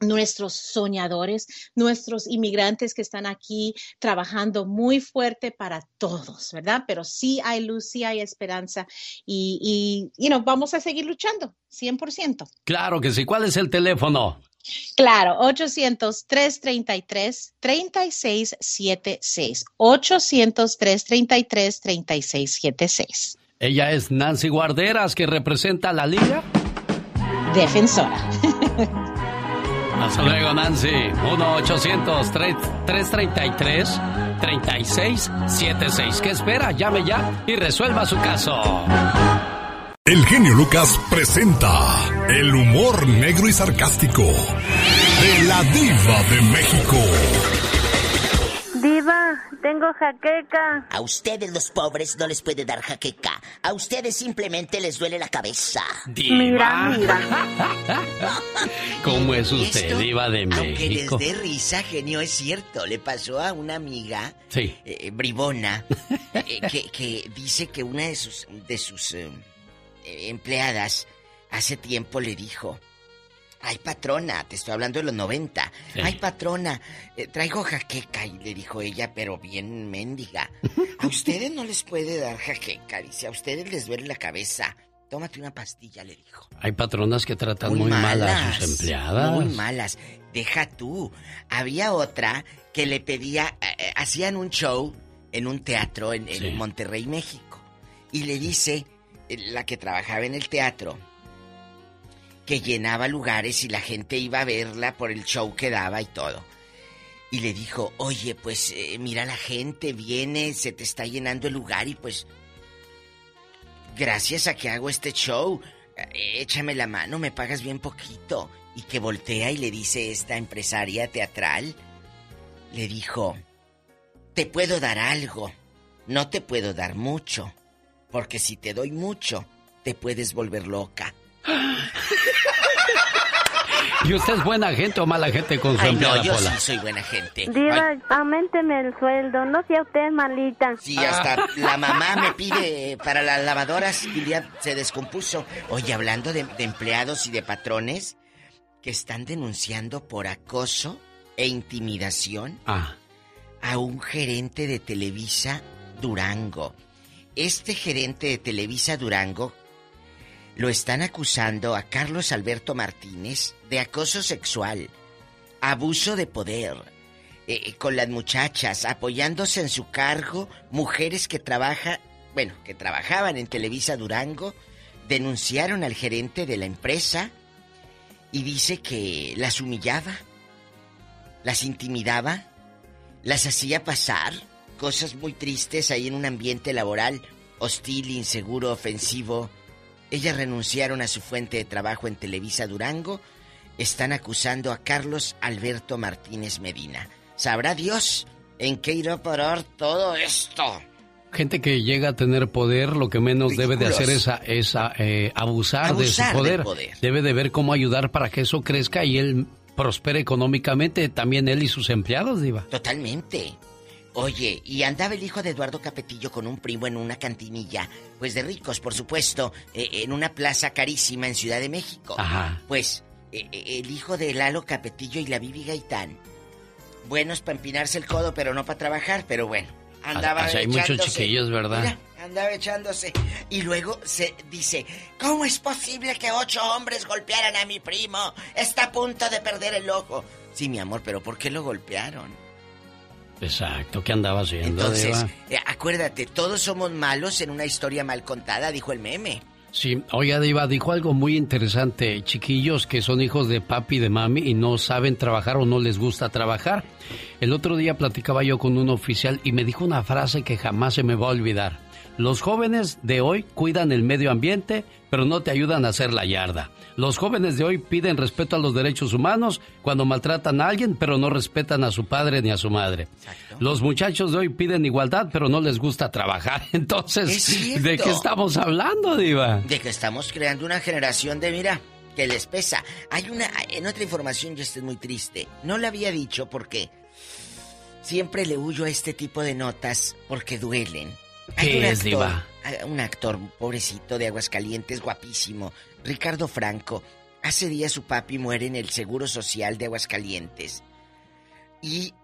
nuestros soñadores, nuestros inmigrantes que están aquí trabajando muy fuerte para todos, ¿verdad? Pero sí hay luz, sí hay esperanza y, y you know, vamos a seguir luchando, 100%. Claro que sí. ¿Cuál es el teléfono? Claro, 800-333-3676. 800-333-3676. Ella es Nancy Guarderas, que representa a la Liga Defensora. [laughs] Hasta luego, Nancy. 1-800-333-3676. ¿Qué espera? Llame ya y resuelva su caso. el genio Lucas presenta el humor negro y sarcástico de la diva de México. Diva, tengo jaqueca. A ustedes los pobres no les puede dar jaqueca. A ustedes simplemente les duele la cabeza. Mira, mira. [laughs] ¿Cómo es usted, Esto, diva de Aunque les México? dé risa, genio, es cierto. Le pasó a una amiga, Sí. eh, bribona, eh, que, que dice que una de sus, de sus eh, empleadas hace tiempo le dijo... Ay, patrona, te estoy hablando de los 90. Sí. Ay, patrona, eh, traigo jaqueca. Y le dijo ella, pero bien mendiga. A ustedes no les puede dar jaqueca. Dice, a ustedes les duele la cabeza. Tómate una pastilla, le dijo. Hay patronas que tratan muy, mal a sus empleadas. Muy malas. Deja tú. Había otra que le pedía, eh, eh, hacían un show en un teatro en, en Sí. Monterrey, México. Y le dice, eh, la que trabajaba en el teatro, que llenaba lugares y la gente iba a verla por el show que daba y todo. Y le dijo, oye, pues eh, mira la gente, viene, se te está llenando el lugar y pues gracias a que hago este show, eh, échame la mano, me pagas bien poquito. Y que voltea y le dice esta empresaria teatral, le dijo, te puedo dar algo, no te puedo dar mucho, porque si te doy mucho, te puedes volver loca. ¿Y usted es buena gente o mala gente con su Ay, no, yo Pola? sí soy buena gente. Diva, Ay, aumenteme el sueldo. No sea usted malita. Sí, hasta la mamá me pide para las lavadoras y ya se descompuso. Oye, hablando de, de empleados y de patrones que están denunciando por acoso e intimidación Ah, a un gerente de Televisa Durango. Este gerente de Televisa Durango lo están acusando a Carlos Alberto Martínez de acoso sexual, abuso de poder, eh, con las muchachas, apoyándose en su cargo, mujeres que trabajan, bueno, que trabajaban en Televisa Durango, denunciaron al gerente de la empresa y dice que las humillaba, las intimidaba, las hacía pasar cosas muy tristes ahí en un ambiente laboral hostil, inseguro, ofensivo. Ellas renunciaron a su fuente de trabajo en Televisa Durango. Están acusando a Carlos Alberto Martínez Medina. ¿Sabrá Dios en qué irá a parar todo esto? gente que llega a tener poder, lo que menos debe de hacer es, a- es a- eh, abusar, de su poder. Debe de ver cómo ayudar para que eso crezca y él prospere económicamente, también él y sus empleados, Diva. Totalmente. Oye, y andaba el hijo de Eduardo Capetillo con un primo en una cantinilla, pues de ricos, por supuesto, eh, en una plaza carísima en Ciudad de México. Ajá. Pues eh, eh, el hijo de Lalo Capetillo y la Bibi Gaitán, buenos para empinarse el codo, pero no para trabajar, pero bueno, andaba Así hay muchos echándose. chiquillos, ¿verdad? Mira, andaba echándose. Y luego se dice, ¿cómo es posible que ocho hombres golpearan a mi primo? Está a punto de perder el ojo. Sí, mi amor, pero ¿por qué lo golpearon? Exacto, ¿qué andaba haciendo, Entonces, Diva? eh, acuérdate, todos somos malos en una historia mal contada, dijo el meme. Sí, oiga, Diva, dijo algo muy interesante. Chiquillos que son hijos de papi y de mami y no saben trabajar o no les gusta trabajar. El otro día platicaba yo con un oficial y me dijo una frase que jamás se me va a olvidar. Los jóvenes de hoy cuidan el medio ambiente, pero no te ayudan a hacer la yarda. Los jóvenes de hoy piden respeto a los derechos humanos cuando maltratan a alguien, pero no respetan a su padre ni a su madre. Los muchachos de hoy piden igualdad, pero no les gusta trabajar. [laughs] Entonces. ¿de qué estamos hablando, Diva? De que estamos creando una generación de, mira, que les pesa. Hay una, en otra información, yo estoy muy triste. No la había dicho porque siempre le huyo a este tipo de notas porque duelen. ¿Qué un es, actor, Diva? a- Un actor, pobrecito de Aguascalientes, guapísimo, Ricardo Franco. Hace días su papi muere en el Seguro Social de Aguascalientes. Y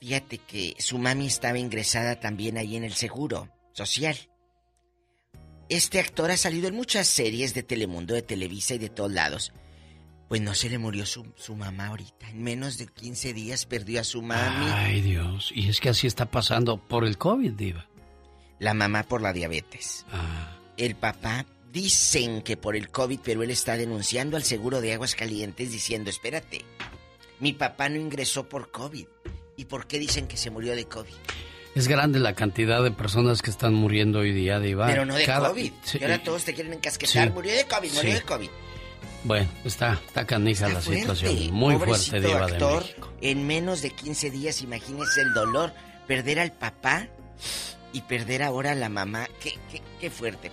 fíjate que su mami estaba ingresada también ahí en el Seguro Social. Este actor ha salido en muchas series de Telemundo, de Televisa y de todos lados. Pues no se le murió su, su mamá ahorita. En menos de 15 días perdió a su mami. Ay, Dios. Y es que así está pasando por el COVID, Diva. La mamá por la diabetes. Ah. El papá dicen que por el COVID, pero él está denunciando al seguro de aguas calientes diciendo, espérate, mi papá no ingresó por COVID. ¿Y por qué dicen que se murió de COVID? Es grande la cantidad de personas que están muriendo hoy día, Diva. Pero no de Cada- COVID. Sí. Y ahora todos te quieren encasquetar. Sí. Murió de COVID, murió Sí. de COVID. Bueno, está, está canija la Fuerte. situación. Muy Pobrecito fuerte, Diva de actor, México. En menos de 15 días, imagínese el dolor. Perder al papá y perder ahora a la mamá. Qué, qué, qué fuerte.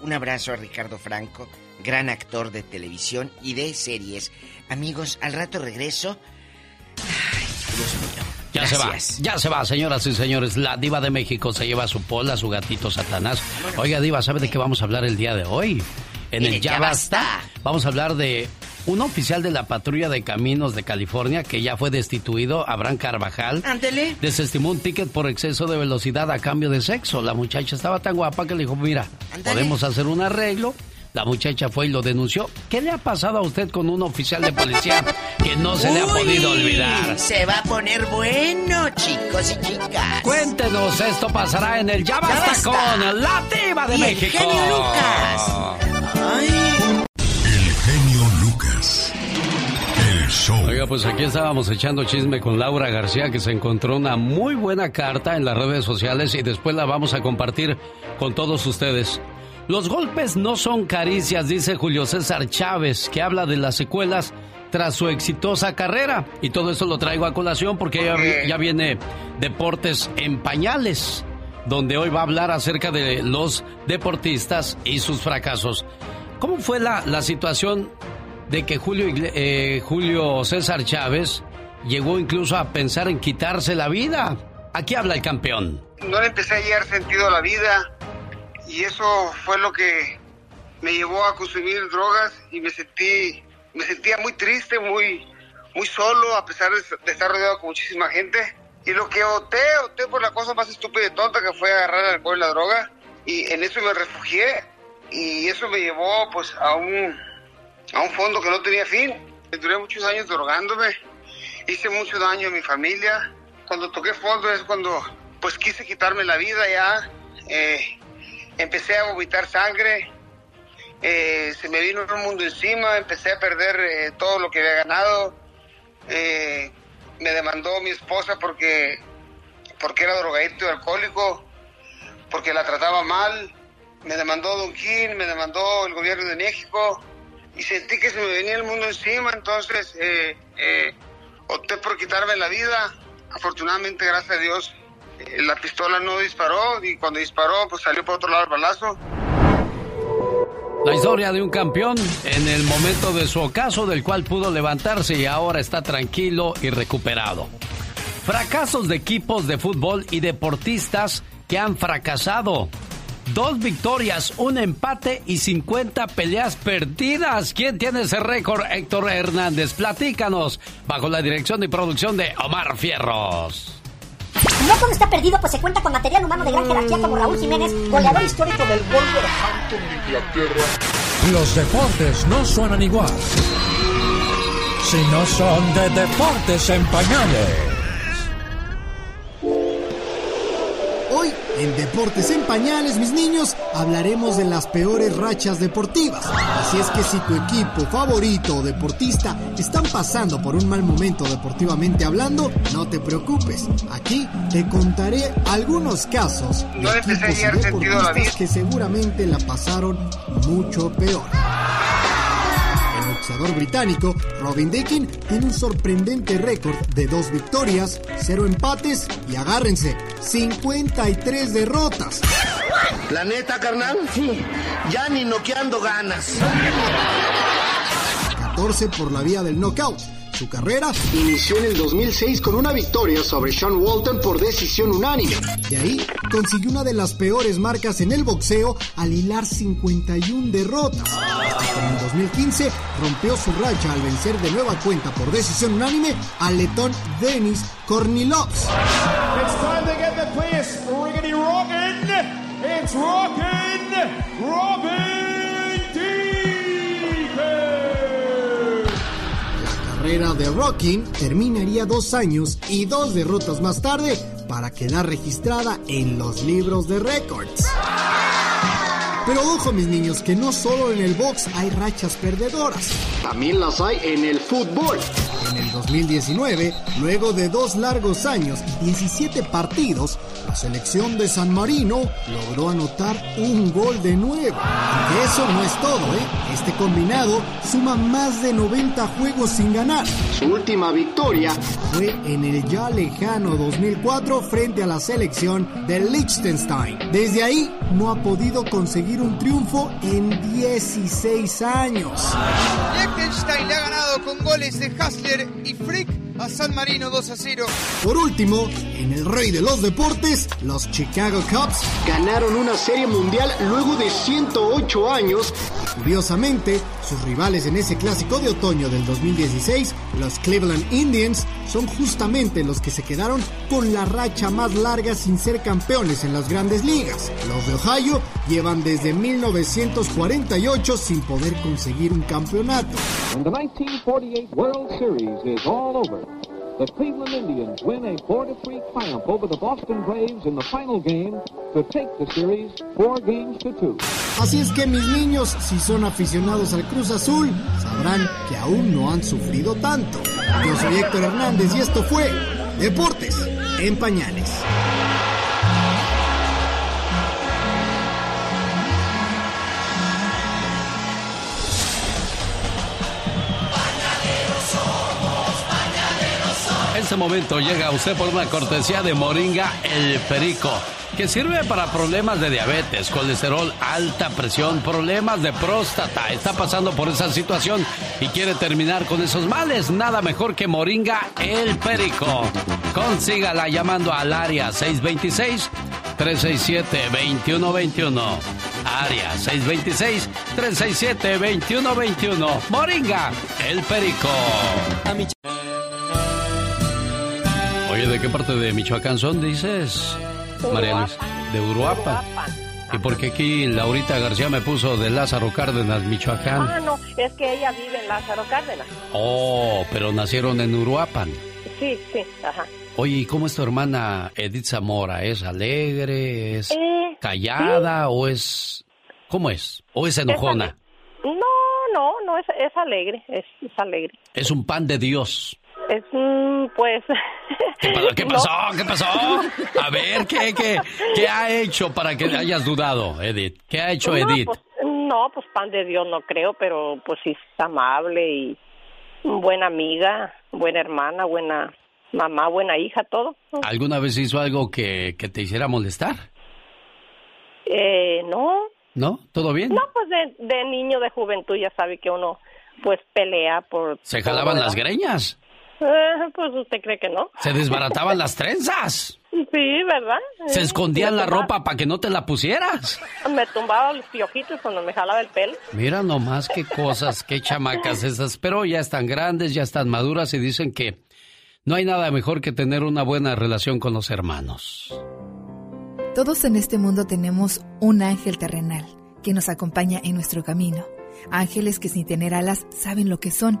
Un abrazo a Ricardo Franco, gran actor de televisión y de series. Amigos, al rato regreso. Ay, Dios mío. Ya Gracias. se va, ya se va, señoras y señores. La diva de México se lleva su pola, su gatito Satanás. Oiga, diva, ¿sabe de qué vamos a hablar el día de hoy? En el Ya Basta, vamos a hablar de un oficial de la patrulla de caminos de California que ya fue destituido, Abraham Carvajal. Ándele. Desestimó un ticket por exceso de velocidad a cambio de sexo. La muchacha estaba tan guapa que le dijo, mira, podemos hacer un arreglo. La muchacha fue y lo denunció. ¿Qué le ha pasado a usted con un oficial de policía [laughs] que no se le ha podido olvidar? Se va a poner bueno, chicos y chicas. Cuéntenos, esto pasará en el Ya Basta, Basta. con la Diva de Y el México. genio Lucas. El show. Oiga, pues aquí estábamos echando chisme con Laura García que se encontró una muy buena carta en las redes sociales y después la vamos a compartir con todos ustedes. Los golpes no son caricias, dice Julio César Chávez, que habla de las secuelas tras su exitosa carrera. Y todo esto lo traigo a colación porque ya, ya viene Deportes en Pañales, donde hoy va a hablar acerca de los deportistas y sus fracasos. ¿Cómo fue la, la situación de que Julio, eh, Julio César Chávez llegó incluso a pensar en quitarse la vida? Aquí habla el campeón. no le empecé a hallar sentido a la vida y eso fue lo que me llevó a consumir drogas y me sentí me sentía muy triste muy muy solo a pesar de, de estar rodeado con muchísima gente y lo que opté opté por la cosa más estúpida y tonta que fue agarrar el alcohol y la droga y en eso me refugié y eso me llevó pues a un a un fondo que no tenía fin. Duré muchos años drogándome. Hice mucho daño a mi familia. Cuando toqué fondo es cuando pues quise quitarme la vida ya. Eh, empecé a vomitar sangre. Eh, se me vino un mundo encima. Empecé a perder eh, todo lo que había ganado. Eh, me demandó mi esposa porque porque era drogadicto y alcohólico porque la trataba mal. Me demandó Don King me demandó el gobierno de México y sentí que se me venía el mundo encima entonces eh, eh, opté por quitarme la vida afortunadamente gracias a Dios eh, la pistola no disparó y cuando disparó pues salió por otro lado el balazo La historia de un campeón en el momento de su ocaso del cual pudo levantarse y ahora está tranquilo y recuperado. Fracasos de equipos de fútbol y deportistas que han fracasado. Dos victorias, un empate y 50 peleas perdidas. ¿Quién tiene ese récord? Héctor Hernández. Platícanos. Bajo la dirección y producción de Omar Fierros. No todo está perdido, pues se cuenta con material humano de gran jerarquía como Raúl Jiménez, goleador histórico del Wolverhampton de Inglaterra. Los deportes no suenan igual. Si no son de deportes en pañales. Hoy, en Deportes en Pañales, mis niños, hablaremos de las peores rachas deportivas. Así es que si tu equipo favorito o deportista están pasando por un mal momento deportivamente hablando, no te preocupes. Aquí te contaré algunos casos de No equipos y deportistas que seguramente la pasaron mucho peor. El boxeador británico Robin Dickin tiene un sorprendente récord de dos victorias, cero empates y agárrense, 53 derrotas. ¿La neta, carnal? Sí. Ya ni noqueando ganas. 14 por la vía del knockout. Su carrera inició en el 2006 con una victoria sobre Sean Walton por decisión unánime. De ahí consiguió una de las peores marcas en el boxeo al hilar 51 derrotas. Hasta que en el 2015 rompió su racha al vencer de nueva cuenta por decisión unánime al letón Denis Kornilovs. It's time to get the place riggedy rockin'. It's rockin' Robin carrera de Rockin terminaría dos años y dos derrotas más tarde para quedar registrada en los libros de récords. Pero ojo mis niños, que no solo en el box hay rachas perdedoras. También las hay en el fútbol. En el 2019, luego de dos largos años y 17 partidos, la selección de San Marino logró anotar un gol de nuevo. Aunque eso no es todo, ¿eh? Este combinado suma más de 90 juegos sin ganar. Su última victoria fue en el ya lejano 2004 frente a la selección de Liechtenstein. Desde ahí no ha podido conseguir un triunfo en 16 años. Liechtenstein le ha ganado con goles de Hasler y Frick a San Marino 2 a 0. Por último, en el rey de los deportes, los Chicago Cubs ganaron una serie mundial luego de 108 años curiosamente, sus rivales en ese clásico de otoño del 2016, los Cleveland Indians, son justamente los que se quedaron con la racha más larga sin ser campeones en las grandes ligas. Los de Ohio llevan desde 1948 sin poder conseguir un campeonato. And the 1948 World Series is all over. The Cleveland Indians win a 4-3 triumph over the Boston Braves in the final game to take the series four games to two. Así es que mis niños, si son aficionados al Cruz Azul, sabrán que aún no han sufrido tanto. Yo soy Héctor Hernández y esto fue Deportes en Pañales. Este momento llega usted por una cortesía de Moringa El Perico, que sirve para problemas de diabetes, colesterol, alta presión, problemas de próstata. Está pasando por esa situación y quiere terminar con esos males. Nada mejor que Moringa El Perico. Consígala llamando al área 626 367-2121. Área 626-367-2121. Moringa, el perico. ¿De qué parte de Michoacán son, dices? María Luis. De Uruapan. ¿Y por qué aquí Laurita García me puso de Lázaro Cárdenas, Michoacán? Ah, no, es que ella vive en Lázaro Cárdenas. Oh, pero nacieron en Uruapan. Sí, sí, ajá. Oye, ¿y cómo es tu hermana Edith Zamora? ¿Es alegre? ¿Es Eh, callada? ¿O es... ¿Cómo es? ¿O es enojona? No, no, no, es, es alegre, es, es alegre. Es un pan de Dios. Es, pues... ¿Qué pasó? ¿Qué [laughs] pasó? ¿Qué pasó? A ver, ¿qué, qué, qué ha hecho para que hayas dudado, Edith? ¿Qué ha hecho no, Edith? Pues, no, pues pan de Dios no creo, pero pues sí es amable y buena amiga, buena hermana, buena mamá, buena hija, todo. ¿Alguna vez hizo algo que, que te hiciera molestar? Eh, no, ¿No? ¿Todo bien? no, pues de, de niño, de juventud, ya sabe que uno pues pelea por... ¿Se jalaban las greñas? Eh, [laughs] pues usted cree que no. ¿Se desbarataban las trenzas? Sí, ¿verdad? ¿Se escondían la ropa para que no te la pusieras? Me tumbaba los piojitos cuando me jalaba el pelo. Mira nomás qué cosas, qué chamacas esas, pero ya están grandes, ya están maduras y dicen que no hay nada mejor que tener una buena relación con los hermanos. Todos en este mundo tenemos un ángel terrenal que nos acompaña en nuestro camino. Ángeles que sin tener alas saben lo que son.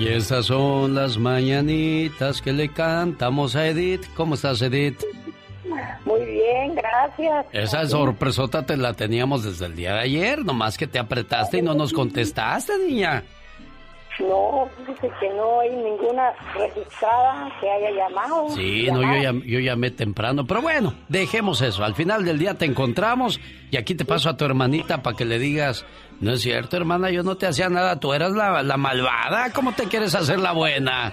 Y esas son las mañanitas que le cantamos a Edith. ¿Cómo estás, Edith? Muy bien, gracias. Esa sorpresota te la teníamos desde el día de ayer, nomás que te apretaste y no nos contestaste, niña. No, dice que no hay ninguna registrada que haya llamado. Sí, no, yo, llam- yo llamé temprano, pero bueno, dejemos eso. Al final del día te encontramos y aquí te paso a tu hermanita para que le digas, no es cierto, hermana, yo no te hacía nada, tú eras la, la malvada, ¿cómo te quieres hacer la buena?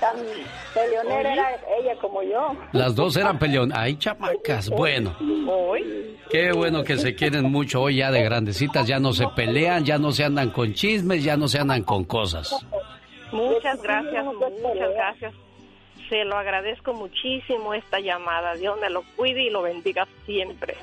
Tan [laughs] peleonera era ella como yo. Las dos eran peleón. Ay, chamacas, bueno. Hoy. Qué bueno que se quieren mucho hoy ya de grandecitas, ya no se pelean, ya no se andan con chismes, ya no se andan con cosas. Muchas gracias, muchas gracias. Se lo agradezco muchísimo esta llamada. Dios me lo cuide y lo bendiga siempre.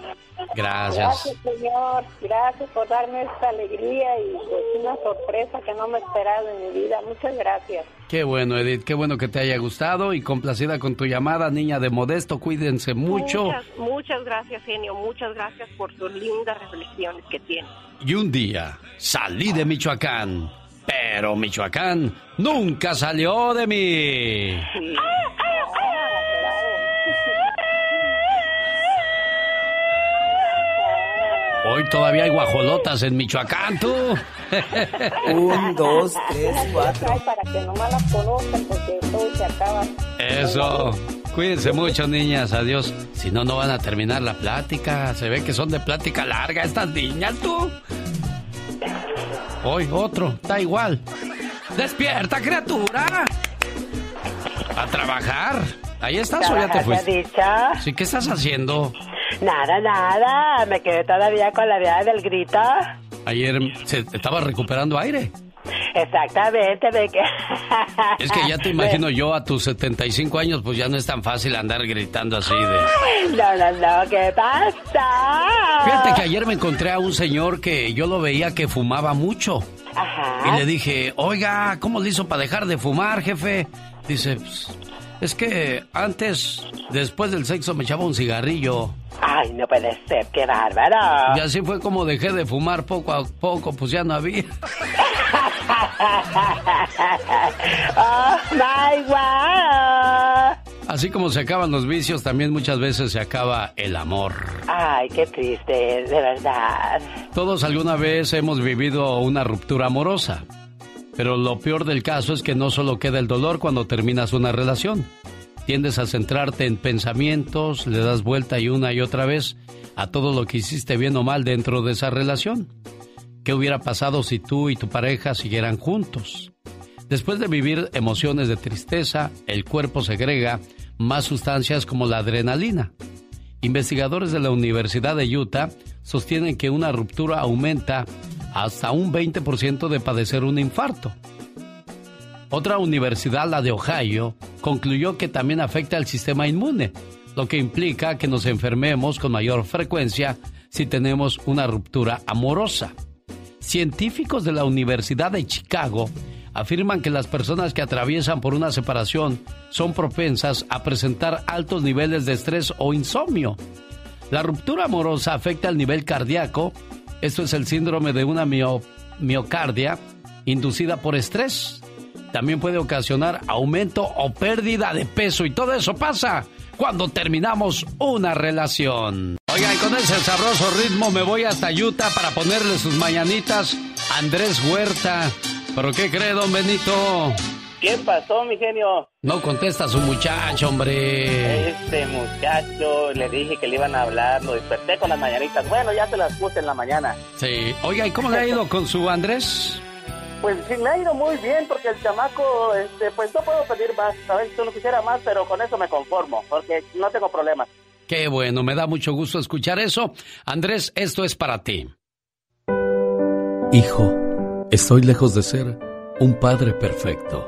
Gracias. Señor. Gracias por darme esta alegría y pues, una sorpresa que no me esperaba en mi vida. Muchas gracias. Qué bueno, Edith, qué bueno que te haya gustado y complacida con tu llamada, niña de Modesto. Cuídense mucho. Muchas, muchas gracias, genio. Muchas gracias por sus lindas reflexiones que tiene. Y un día salí de Michoacán, pero Michoacán nunca salió de mí. Hoy todavía hay guajolotas en Michoacán, tú. [laughs] Un, dos, tres, cuatro. Ay, para que nomás las conozcan porque todo se acaba. Eso. Cuídense mucho, niñas. Adiós. Si no, no van a terminar la plática. Se ve que son de plática larga estas niñas, tú. Hoy otro. Da igual. Despierta, criatura. A trabajar. Ahí estás o ya te ¿Trabajar, fuiste. te ha dicho? Sí, ¿qué estás haciendo? Nada, nada. Me quedé todavía con la idea del grito. Ayer se estaba recuperando aire. Exactamente, me que... [laughs] Es que ya te imagino yo a tus 75 años, pues ya no es tan fácil andar gritando así de... No, no, no, ¿qué pasa? Fíjate que ayer me encontré a un señor que yo lo veía que fumaba mucho. Ajá. Y le dije, oiga, ¿cómo le hizo para dejar de fumar, jefe? Dice, "Pues, es que antes, después del sexo, me echaba un cigarrillo. Ay, no puede ser, qué bárbaro. Y así fue como dejé de fumar poco a poco, pues ya no había. [laughs] oh, my wow. Así como se acaban los vicios, también muchas veces se acaba el amor. Ay, qué triste, de verdad. Todos alguna vez hemos vivido una ruptura amorosa. Pero lo peor del caso es que no solo queda el dolor cuando terminas una relación. Tiendes a centrarte en pensamientos, le das vuelta y una y otra vez a todo lo que hiciste bien o mal dentro de esa relación. ¿Qué hubiera pasado si tú y tu pareja siguieran juntos? Después de vivir emociones de tristeza, el cuerpo segrega más sustancias como la adrenalina. Investigadores de la Universidad de Utah sostienen que una ruptura aumenta hasta un 20% de padecer un infarto. Otra universidad, la de Ohio, concluyó que también afecta al sistema inmune, lo que implica que nos enfermemos con mayor frecuencia si tenemos una ruptura amorosa. Científicos de la Universidad de Chicago afirman que las personas que atraviesan por una separación son propensas a presentar altos niveles de estrés o insomnio. La ruptura amorosa afecta al nivel cardíaco. Esto es el síndrome de una mio- miocardia inducida por estrés. También puede ocasionar aumento o pérdida de peso y todo eso pasa cuando terminamos una relación. Oigan, con ese sabroso ritmo me voy hasta Utah para ponerle sus mañanitas a Andrés Huerta. ¿Pero qué cree, don Benito? ¿Qué pasó, mi genio? No contesta a su muchacho, hombre. Este muchacho, le dije que le iban a hablar, lo desperté con las mañanitas. Bueno, ya se las puse en la mañana. Sí. Oiga, ¿y cómo le ha ido con su Andrés? Pues sí, me ha ido muy bien porque el chamaco, este, pues no puedo pedir más. A ver, yo no quisiera más, pero con eso me conformo, porque no tengo problemas. Qué bueno, me da mucho gusto escuchar eso. Andrés, esto es para ti. Hijo, estoy lejos de ser un padre perfecto,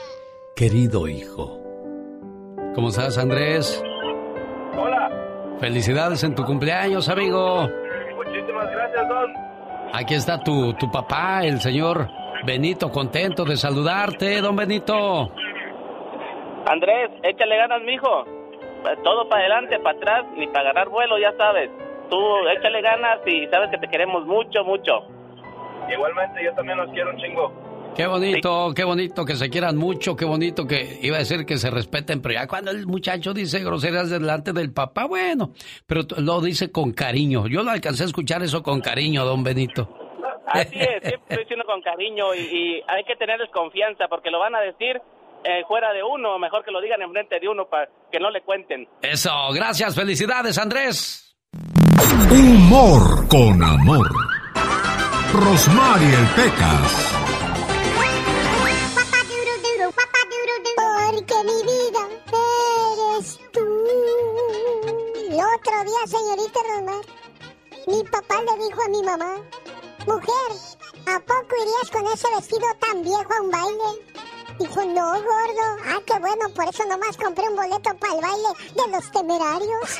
querido hijo. ¿Cómo estás, Andrés? Hola. Felicidades en tu cumpleaños, amigo. Muchísimas gracias, Don. Aquí está tu, tu papá, el señor Benito, contento de saludarte, don Benito. Andrés, échale ganas, mijo. Todo para adelante, para atrás, ni para ganar vuelo, ya sabes. Tú échale ganas y sabes que te queremos mucho, mucho. Igualmente, yo también los quiero un chingo. Qué bonito, qué bonito que se quieran mucho, qué bonito que iba a decir que se respeten, pero ya cuando el muchacho dice groserías delante del papá, bueno, pero lo dice con cariño. Yo lo alcancé a escuchar eso con cariño, don Benito. Así es, siempre estoy diciendo con cariño y, y hay que tenerles confianza porque lo van a decir eh, fuera de uno, mejor que lo digan en frente de uno para que no le cuenten. Eso, gracias, felicidades, Andrés. Humor con amor. Rosmarie el Pecas. Porque mi vida eres tú. El otro día, señorita Rosmar, mi papá le dijo a mi mamá, mujer, ¿a poco irías con ese vestido tan viejo a un baile? Dijo, no, gordo. Ah, qué bueno, por eso nomás compré un boleto para el baile de los temerarios. [laughs]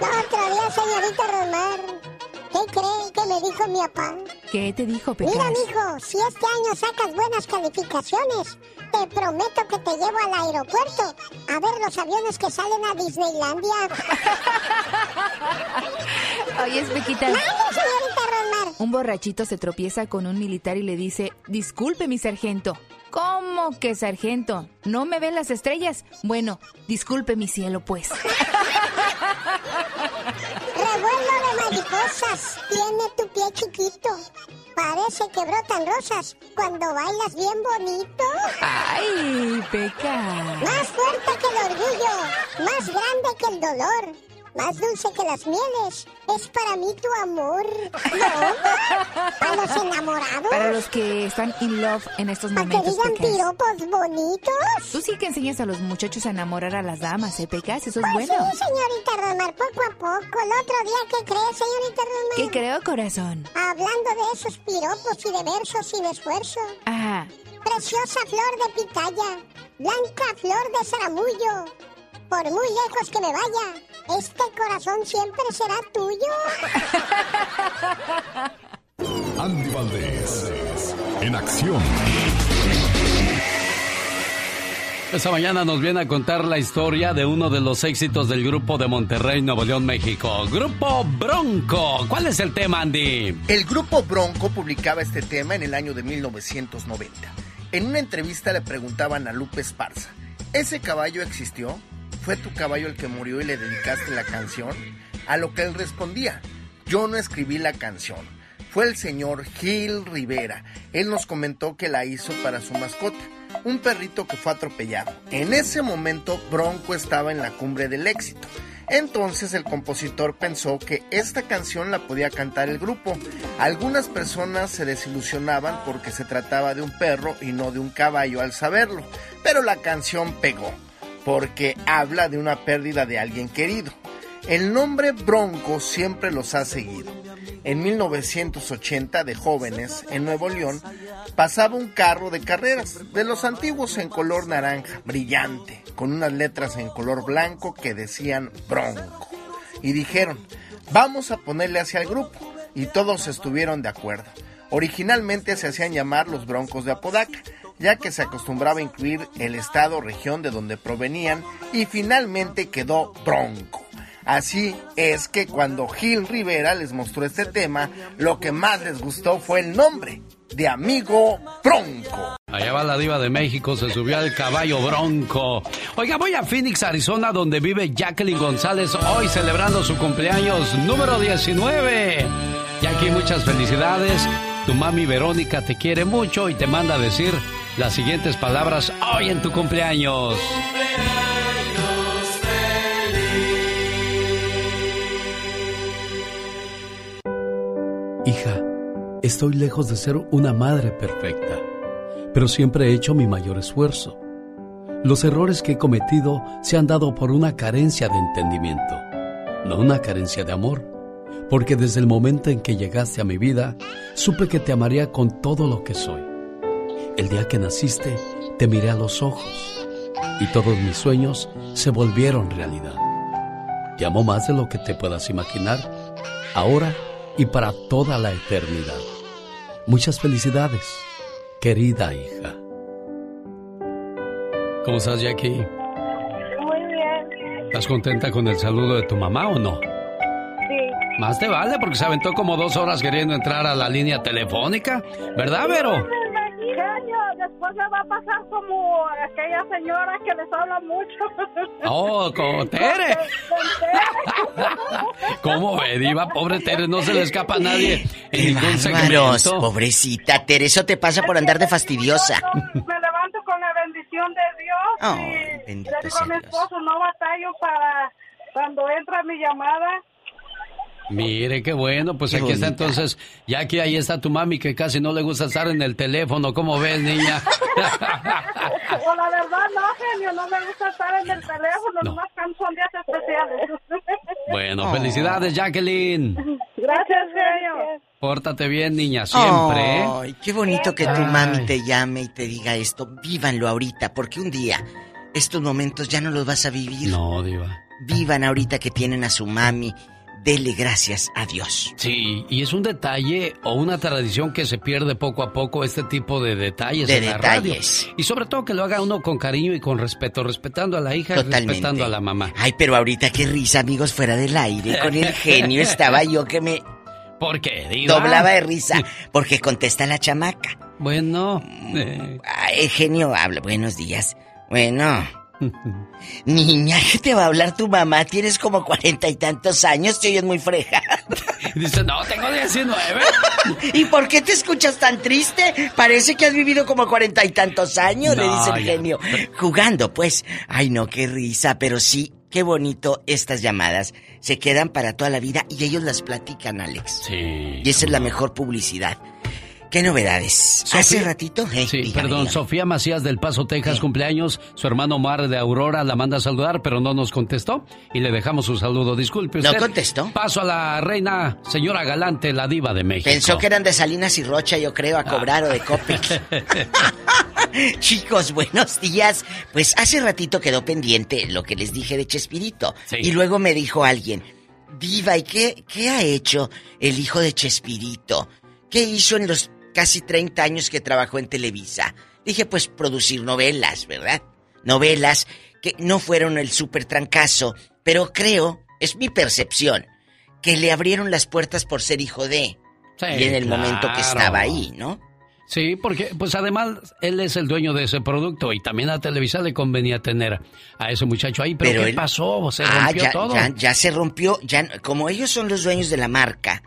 el otro día, señorita Rosmar, ¿qué cree que me dijo mi papá? ¿Qué te dijo, Pecas? Mira, mijo, si este año sacas buenas calificaciones, te prometo que te llevo al aeropuerto a ver los aviones que salen a Disneylandia. [laughs] Oye, Pequita. ¡Mande, señorita Rosmar! Un borrachito se tropieza con un militar y le dice, disculpe mi sargento. ¿Cómo que sargento? ¿No me ven las estrellas? Bueno, disculpe mi cielo, pues. [laughs] mariposas tiene tu pie chiquito. Parece que brotan rosas cuando bailas bien bonito. ¡Ay, Peca! Más fuerte que el orgullo, más grande que el dolor, más dulce que las mieles. Es para mí tu amor. [laughs] ¿No? Para los enamorados. Para los que están in love en estos Para que momentos, digan piropos bonitos. Tú sí que enseñas a los muchachos a enamorar a las damas, ¿eh, Pecas? Eso es Pues bueno. sí, señorita Rosmar, poco a poco. El otro día, ¿qué crees, señorita Rosmar? ¿Qué creo, corazón? Hablando de esos piropos y de versos y de esfuerzo. Ajá. Preciosa flor de pitaya, blanca flor de zaramullo. Por muy lejos que me vaya, este corazón siempre será tuyo. [laughs] Andy Valdés. En acción. Esta mañana nos viene a contar la historia de uno de los éxitos del grupo de Monterrey, Nuevo León, México. Grupo Bronco. ¿Cuál es el tema, Andy? El grupo Bronco publicaba este tema en el año de 1990. En una entrevista le preguntaban a Lupe Esparza, ¿ese caballo existió? ¿Fue tu caballo el que murió y le dedicaste la canción? A lo que él respondía, yo no escribí la canción. Fue el señor Gil Rivera. Él nos comentó que la hizo para su mascota, un perrito que fue atropellado. En ese momento Bronco estaba en la cumbre del éxito. Entonces el compositor pensó que esta canción la podía cantar el grupo. Algunas personas se desilusionaban porque se trataba de un perro y no de un caballo al saberlo, pero la canción pegó porque habla de una pérdida de alguien querido. El nombre Bronco siempre los ha seguido. En 1980, de jóvenes, en Nuevo León, pasaba un carro de carreras, de los antiguos en color naranja, brillante, con unas letras en color blanco que decían Bronco. Y dijeron, vamos a ponerle hacia el grupo. Y todos estuvieron de acuerdo. Originalmente se hacían llamar los Broncos de Apodaca, ya que se acostumbraba a incluir el estado o región de donde provenían y finalmente quedó Bronco. Así es que cuando Gil Rivera les mostró este tema, lo que más les gustó fue el nombre de Amigo Bronco. Allá va la diva de México, se subió al caballo bronco. Oiga, voy a Phoenix, Arizona, donde vive Jacqueline González, hoy celebrando su cumpleaños número 19. Jackie, muchas felicidades. Tu mami Verónica te quiere mucho y te manda a decir las siguientes palabras hoy en tu cumpleaños. Hija, estoy lejos de ser una madre perfecta, pero siempre he hecho mi mayor esfuerzo. Los errores que he cometido se han dado por una carencia de entendimiento, no una carencia de amor, porque desde el momento en que llegaste a mi vida, supe que te amaría con todo lo que soy. El día que naciste, te miré a los ojos y todos mis sueños se volvieron realidad. Te amo más de lo que te puedas imaginar, ahora y para toda la eternidad. Muchas felicidades, querida hija. ¿Cómo estás, Jackie? Muy bien. ¿Estás contenta con el saludo de tu mamá o no? Sí. Más te vale porque se aventó como dos horas queriendo entrar a la línea telefónica, ¿verdad, Vero? Genio, después le va a pasar como aquella señora que les habla mucho. Oh, con [laughs] Tere. [laughs] ¿Cómo ve, Diva? Pobre Tere, no se le escapa a nadie en ningún segmento. pobrecita Tere, eso te pasa por andar de fastidiosa. Me levanto con la bendición de Dios Oh, y bendito le digo a mi esposo, no batallo para cuando entra mi llamada. Mire, qué bueno, pues Qué aquí está entonces, ya que ahí está tu mami que casi no le gusta estar en el teléfono, ¿cómo ves, niña? o [laughs] la verdad, no, genio, no me gusta estar en el teléfono, nomás cuando son días especiales. [laughs] Bueno, felicidades, Jacqueline. Gracias, genio. Pórtate bien, niña, siempre. ¿eh? Ay, qué bonito que tu Ay. mami te llame y te diga esto. Vívanlo ahorita, porque un día estos momentos ya no los vas a vivir. No, Diva. Vivan ahorita que tienen a su mami. Dele gracias a Dios. Sí, y es un detalle o una tradición que se pierde poco a poco este tipo de detalles De en la radio. detalles. Y sobre todo que lo haga uno con cariño y con respeto, respetando a la hija y respetando a la mamá. Ay, pero ahorita qué risa, amigos, fuera del aire. Con el genio estaba yo que me [laughs] ¿Por qué, Diva? doblaba de risa. Porque contesta la chamaca. Bueno. eh, Ay, genio, habla. Buenos días. Bueno. Niña, ¿qué te va a hablar tu mamá? Tienes como cuarenta y tantos años, te oyes muy freja. Dice, no, tengo 19. [laughs] ¿Y por qué te escuchas tan triste? Parece que has vivido como cuarenta y tantos años, le dice el ya. genio. Jugando, pues. Ay, no, qué risa, pero sí, qué bonito estas llamadas. Se quedan para toda la vida y ellos las platican, Alex. Sí. Y esa es la mejor publicidad. ¿Qué novedades? Hace ratito, eh, Sí, dígame, perdón, dígame. Sofía Macías del Paso, Texas, cumpleaños. Su hermano Omar de Aurora la manda a saludar, pero no nos contestó. Y le dejamos su saludo. Disculpe ¿No usted. contestó? Paso a la reina, señora Galante, la diva de México. Pensó que eran de Salinas y Rocha, yo creo, a cobrar o de Copex. [laughs] Chicos, buenos días. Pues hace ratito quedó pendiente lo que les dije de Chespirito. Sí. Y luego me dijo alguien, Diva, ¿y qué, qué ha hecho el hijo de Chespirito? ¿Qué hizo en los casi 30 años que trabajó en Televisa? Dije, pues producir novelas, ¿verdad? Novelas que no fueron el súper trancazo, pero creo, es mi percepción, que le abrieron las puertas por ser hijo de. Sí, y en el momento que estaba ahí, ¿no? Sí, porque pues además él es el dueño de ese producto y también a Televisa le convenía tener a ese muchacho ahí. Pero, ¿qué él- pasó? Se Ah, rompió ya, todo. ya, ya se rompió, ya, como ellos son los dueños de la marca,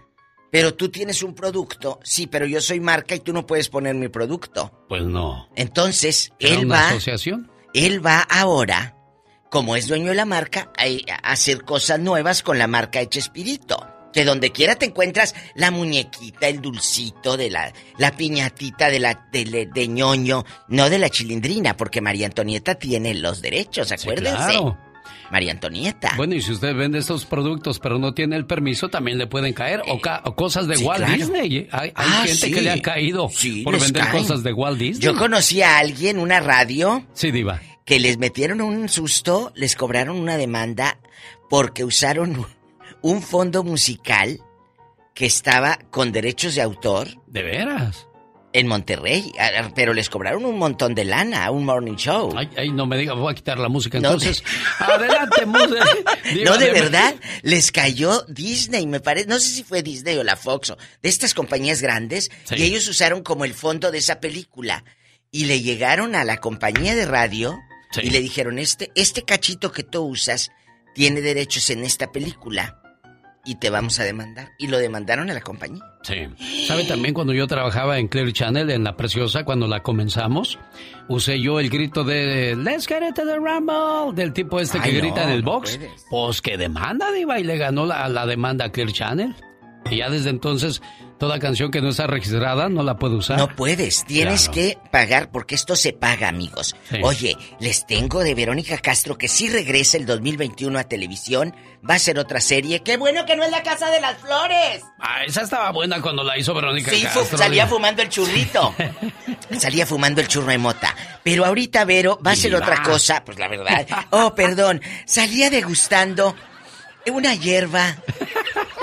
pero tú tienes un producto, sí, pero yo soy marca y tú no puedes poner mi producto. Pues no. Entonces, ¿Era él una va, asociación? él va ahora, como es dueño de la marca, a, hacer cosas nuevas con la marca de Chespirito. Que donde quiera te encuentras la muñequita, el dulcito de la, la piñatita de la de, de ñoño, no de la chilindrina, porque María Antonieta tiene los derechos, acuérdense. claro. María Antonieta. Bueno, y si usted vende estos productos pero no tiene el permiso, también le pueden caer. O, ca- o cosas de sí, Walt claro. Disney. Hay, hay Ah, gente sí. que le ha caído Sí, por vender caen. cosas de Walt Disney. Yo conocí a alguien, una radio, Sí, Diva. que les metieron un susto, les cobraron una demanda porque usaron un fondo musical que estaba con derechos de autor ¿De veras? En Monterrey, pero les cobraron un montón de lana, a un morning show. Ay, ay, no me diga, voy a quitar la música. No, Entonces, [laughs] adelante, música. [laughs] No, de verdad, les cayó Disney, me parece, no sé si fue Disney o la Fox o de estas compañías grandes, Sí. y ellos usaron como el fondo de esa película. Y le llegaron a la compañía de radio Sí. y le dijeron, este, este cachito que tú usas tiene derechos en esta película y te vamos a demandar. Y lo demandaron a la compañía. Sí. ¿Sabe también cuando yo trabajaba en Clear Channel, en La Preciosa, cuando la comenzamos? Usé yo el grito de Let's get it to the Rumble, del tipo este que no, grita en el box. Pues que demanda, Diva, y le ganó la, la demanda a Clear Channel. Y ya desde entonces, toda canción que no está registrada no la puede usar. No puedes, tienes Claro. que pagar porque esto se paga, amigos. Sí. Oye, les tengo de Verónica Castro que sí regresa el 2021 a televisión. Va a ser otra serie. ¡Qué bueno que no es la Casa de las Flores! Ah, esa estaba buena cuando la hizo Verónica Sí, Castro. salía Diva. fumando el churrito. [laughs] salía fumando el churro de mota. Pero ahorita Vero va a ser otra cosa, pues la verdad. Oh, perdón. Salía degustando una hierba [laughs]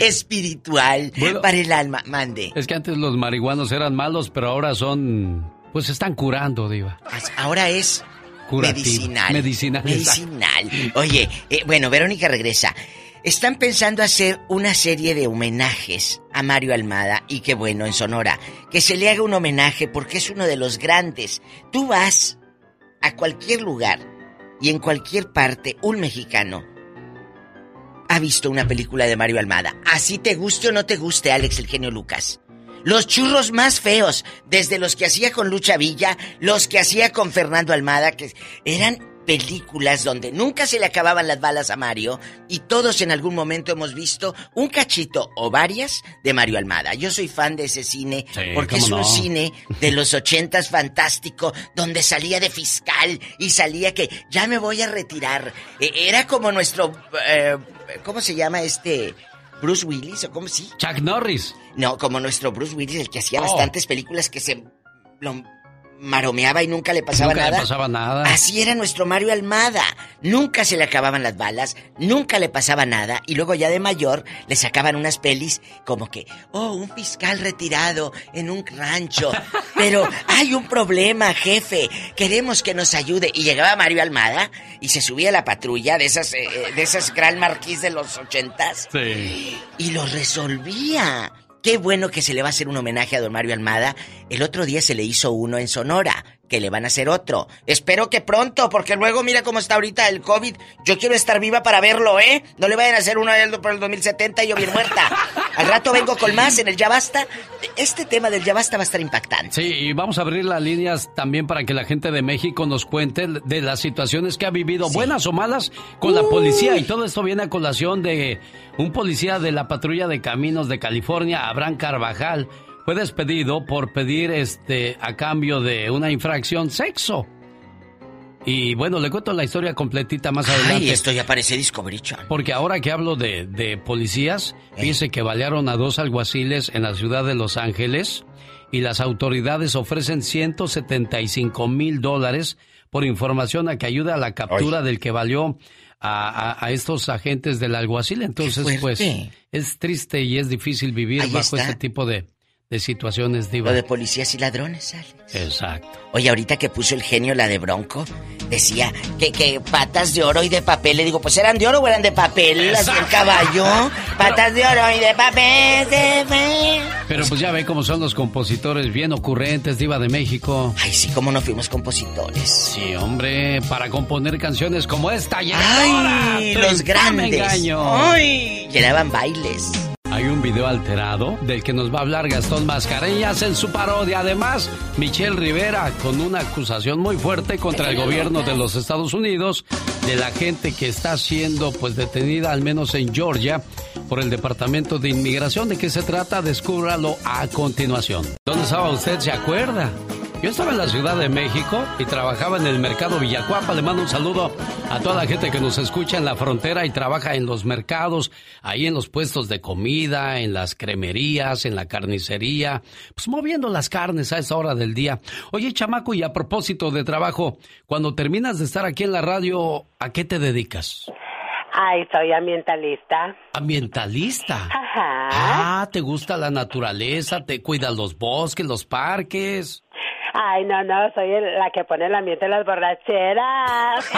espiritual Bueno. para el alma. Mande. Es que antes los marihuanos eran malos, pero ahora son... Pues están curando, Diva. Ahora es Curativo. medicinal. Medicinal, Medicinal. Oye, eh, bueno, Verónica regresa. Están pensando hacer una serie de homenajes a Mario Almada y qué bueno en Sonora. Que se le haga un homenaje porque es uno de los grandes. Tú vas a cualquier lugar y en cualquier parte, un mexicano ha visto una película de Mario Almada. Así te guste o no te guste, Alex el genio Lucas. Los churros más feos, desde los que hacía con Lucha Villa, los que hacía con Fernando Almada, que eran películas donde nunca se le acababan las balas a Mario y todos en algún momento hemos visto un cachito o varias de Mario Almada. Yo soy fan de ese cine porque es un cine de [laughs] los ochentas fantástico donde salía de fiscal y salía que ya me voy a retirar. E, era como nuestro... Eh, ¿Cómo se llama este? Bruce Willis o cómo sí? Chuck Norris. No, como nuestro Bruce Willis, el que hacía oh. bastantes películas que se maromeaba y nunca le pasaba nunca nada. le pasaba nada. Así era nuestro Mario Almada. Nunca se le acababan las balas, nunca le pasaba nada y luego ya de mayor le sacaban unas pelis como que, oh, un fiscal retirado en un rancho. [laughs] Pero hay un problema, jefe. Queremos que nos ayude. Y llegaba Mario Almada y se subía a la patrulla de esas, eh, eh, de esas Gran Marquís de los ochentas. Sí. Y lo resolvía. Qué bueno que se le va a hacer un homenaje a don Mario Almada. El otro día se le hizo uno en Sonora, que le van a hacer otro. Espero que pronto, porque luego mira cómo está ahorita el COVID. Yo quiero estar viva para verlo, ¿eh? No le vayan a hacer uno por el 2070 y yo bien muerta. Al rato vengo con más en el Ya Basta. Este tema del Ya Basta va a estar impactante. Sí, y vamos a abrir las líneas también para que la gente de México nos cuente de las situaciones que ha vivido, buenas o malas, con la policía. Y todo esto viene a colación de un policía de la patrulla de caminos de California, Abraham Carvajal, fue despedido por pedir este a cambio de una infracción sexo. Y bueno, le cuento la historia completita más adelante. Ay, esto ya parece Discovery Porque ahora que hablo de, de policías, dice que balearon a dos alguaciles en la ciudad de Los Ángeles y las autoridades ofrecen 175 mil dólares por información a que ayude a la captura del que valió a, estos agentes del alguacil. Entonces, pues, es triste y es difícil vivir bajo este tipo de, de situaciones, Diva. Lo de policías y ladrones, Alex. Exacto. Oye, ahorita que puso el genio la de Bronco, decía que, que patas de oro y de papel. Le digo, pues eran de oro o eran de papel, las del caballo. Patas de oro y de papel, de Pero pues ya ve cómo son los compositores bien ocurrentes, Diva de México. Ay, sí, cómo no fuimos compositores. Sí, hombre, para componer canciones como esta. ¡Ay, los grandes! ¡Ay! Llenaban bailes. Un video alterado del que nos va a hablar Gastón Mascareñas en su parodia. Además, Michelle Rivera con una acusación muy fuerte contra el gobierno de los Estados Unidos de la gente que está siendo pues detenida al menos en Georgia por el Departamento de Inmigración. ¿De qué se trata? Descúbralo a continuación. ¿Dónde estaba usted? ¿Se acuerda? Yo estaba en la Ciudad de México y trabajaba en el mercado Villacuapa. Le mando un saludo a toda la gente que nos escucha en la frontera y trabaja en los mercados, ahí en los puestos de comida, en las cremerías, en la carnicería, pues moviendo las carnes a esa hora del día. Oye, chamaco, y a propósito de trabajo, cuando terminas de estar aquí en la radio, ¿a qué te dedicas? Ay, soy ambientalista. ¿Ambientalista? Ajá. Ah, ¿te gusta la naturaleza? ¿Te cuidas los bosques, los parques? Ay, no, no, soy la que pone el ambiente en las borracheras.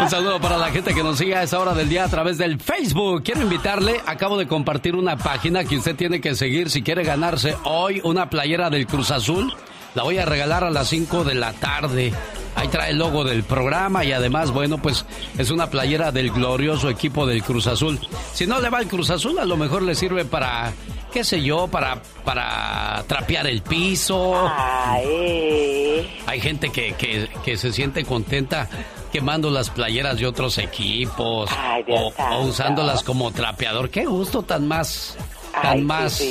Un saludo para la gente que nos sigue a esa hora del día a través del Facebook. Quiero invitarle, acabo de compartir una página que usted tiene que seguir si quiere ganarse hoy una playera del Cruz Azul. La voy a regalar a las 5 de la tarde. Ahí trae el logo del programa y además, bueno, pues es una playera del glorioso equipo del Cruz Azul. Si no le va el Cruz Azul, a lo mejor le sirve para qué sé yo, para, para trapear el piso. Hay gente que, que, se siente contenta quemando las playeras de otros equipos o, usándolas como trapeador. Qué gusto tan más, tan más,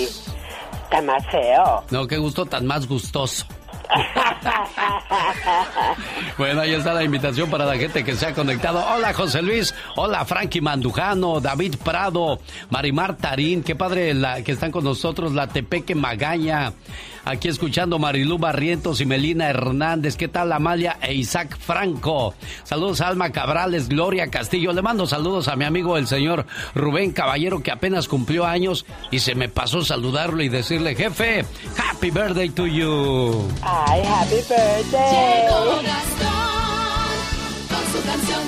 tan más feo. No, qué gusto tan más gustoso. [laughs] bueno, ahí está la invitación para la gente que se ha conectado. Hola José Luis, hola Frankie Mandujano, David Prado, Marimar Tarín, qué padre la, que están con nosotros, la Tepeque Magaña, Aquí escuchando Marilú Barrientos y Melina Hernández. ¿Qué tal Amalia e Isaac Franco? Saludos a Alma Cabrales, Gloria Castillo. Le mando saludos a mi amigo el señor Rubén Caballero que apenas cumplió años y se me pasó saludarlo y decirle, jefe, happy birthday to you. Ay, happy birthday.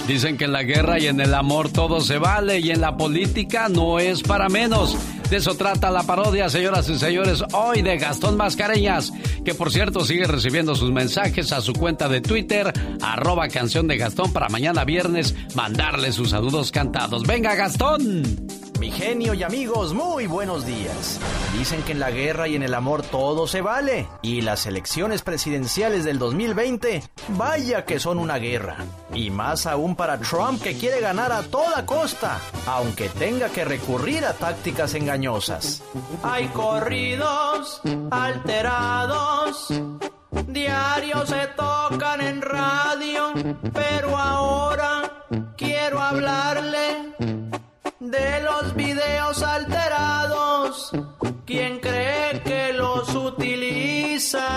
Dicen que en la guerra y en el amor todo se vale y en la política no es para menos. De eso trata la parodia, señoras y señores, hoy de Gastón Mascareñas, que por cierto sigue recibiendo sus mensajes a su cuenta de Twitter, arroba canción de Gastón, para mañana viernes mandarle sus saludos cantados. ¡Venga, Gastón! Mi genio y amigos, muy buenos días. Dicen que en la guerra y en el amor todo se vale. Y las elecciones presidenciales del 2020, vaya que son una guerra. Y más aún para Trump que quiere ganar a toda costa, aunque tenga que recurrir a tácticas engañosas. Hay corridos alterados. Diarios se tocan en radio, pero ahora quiero hablarle de los videos alterados. ¿Quién cree que los utiliza?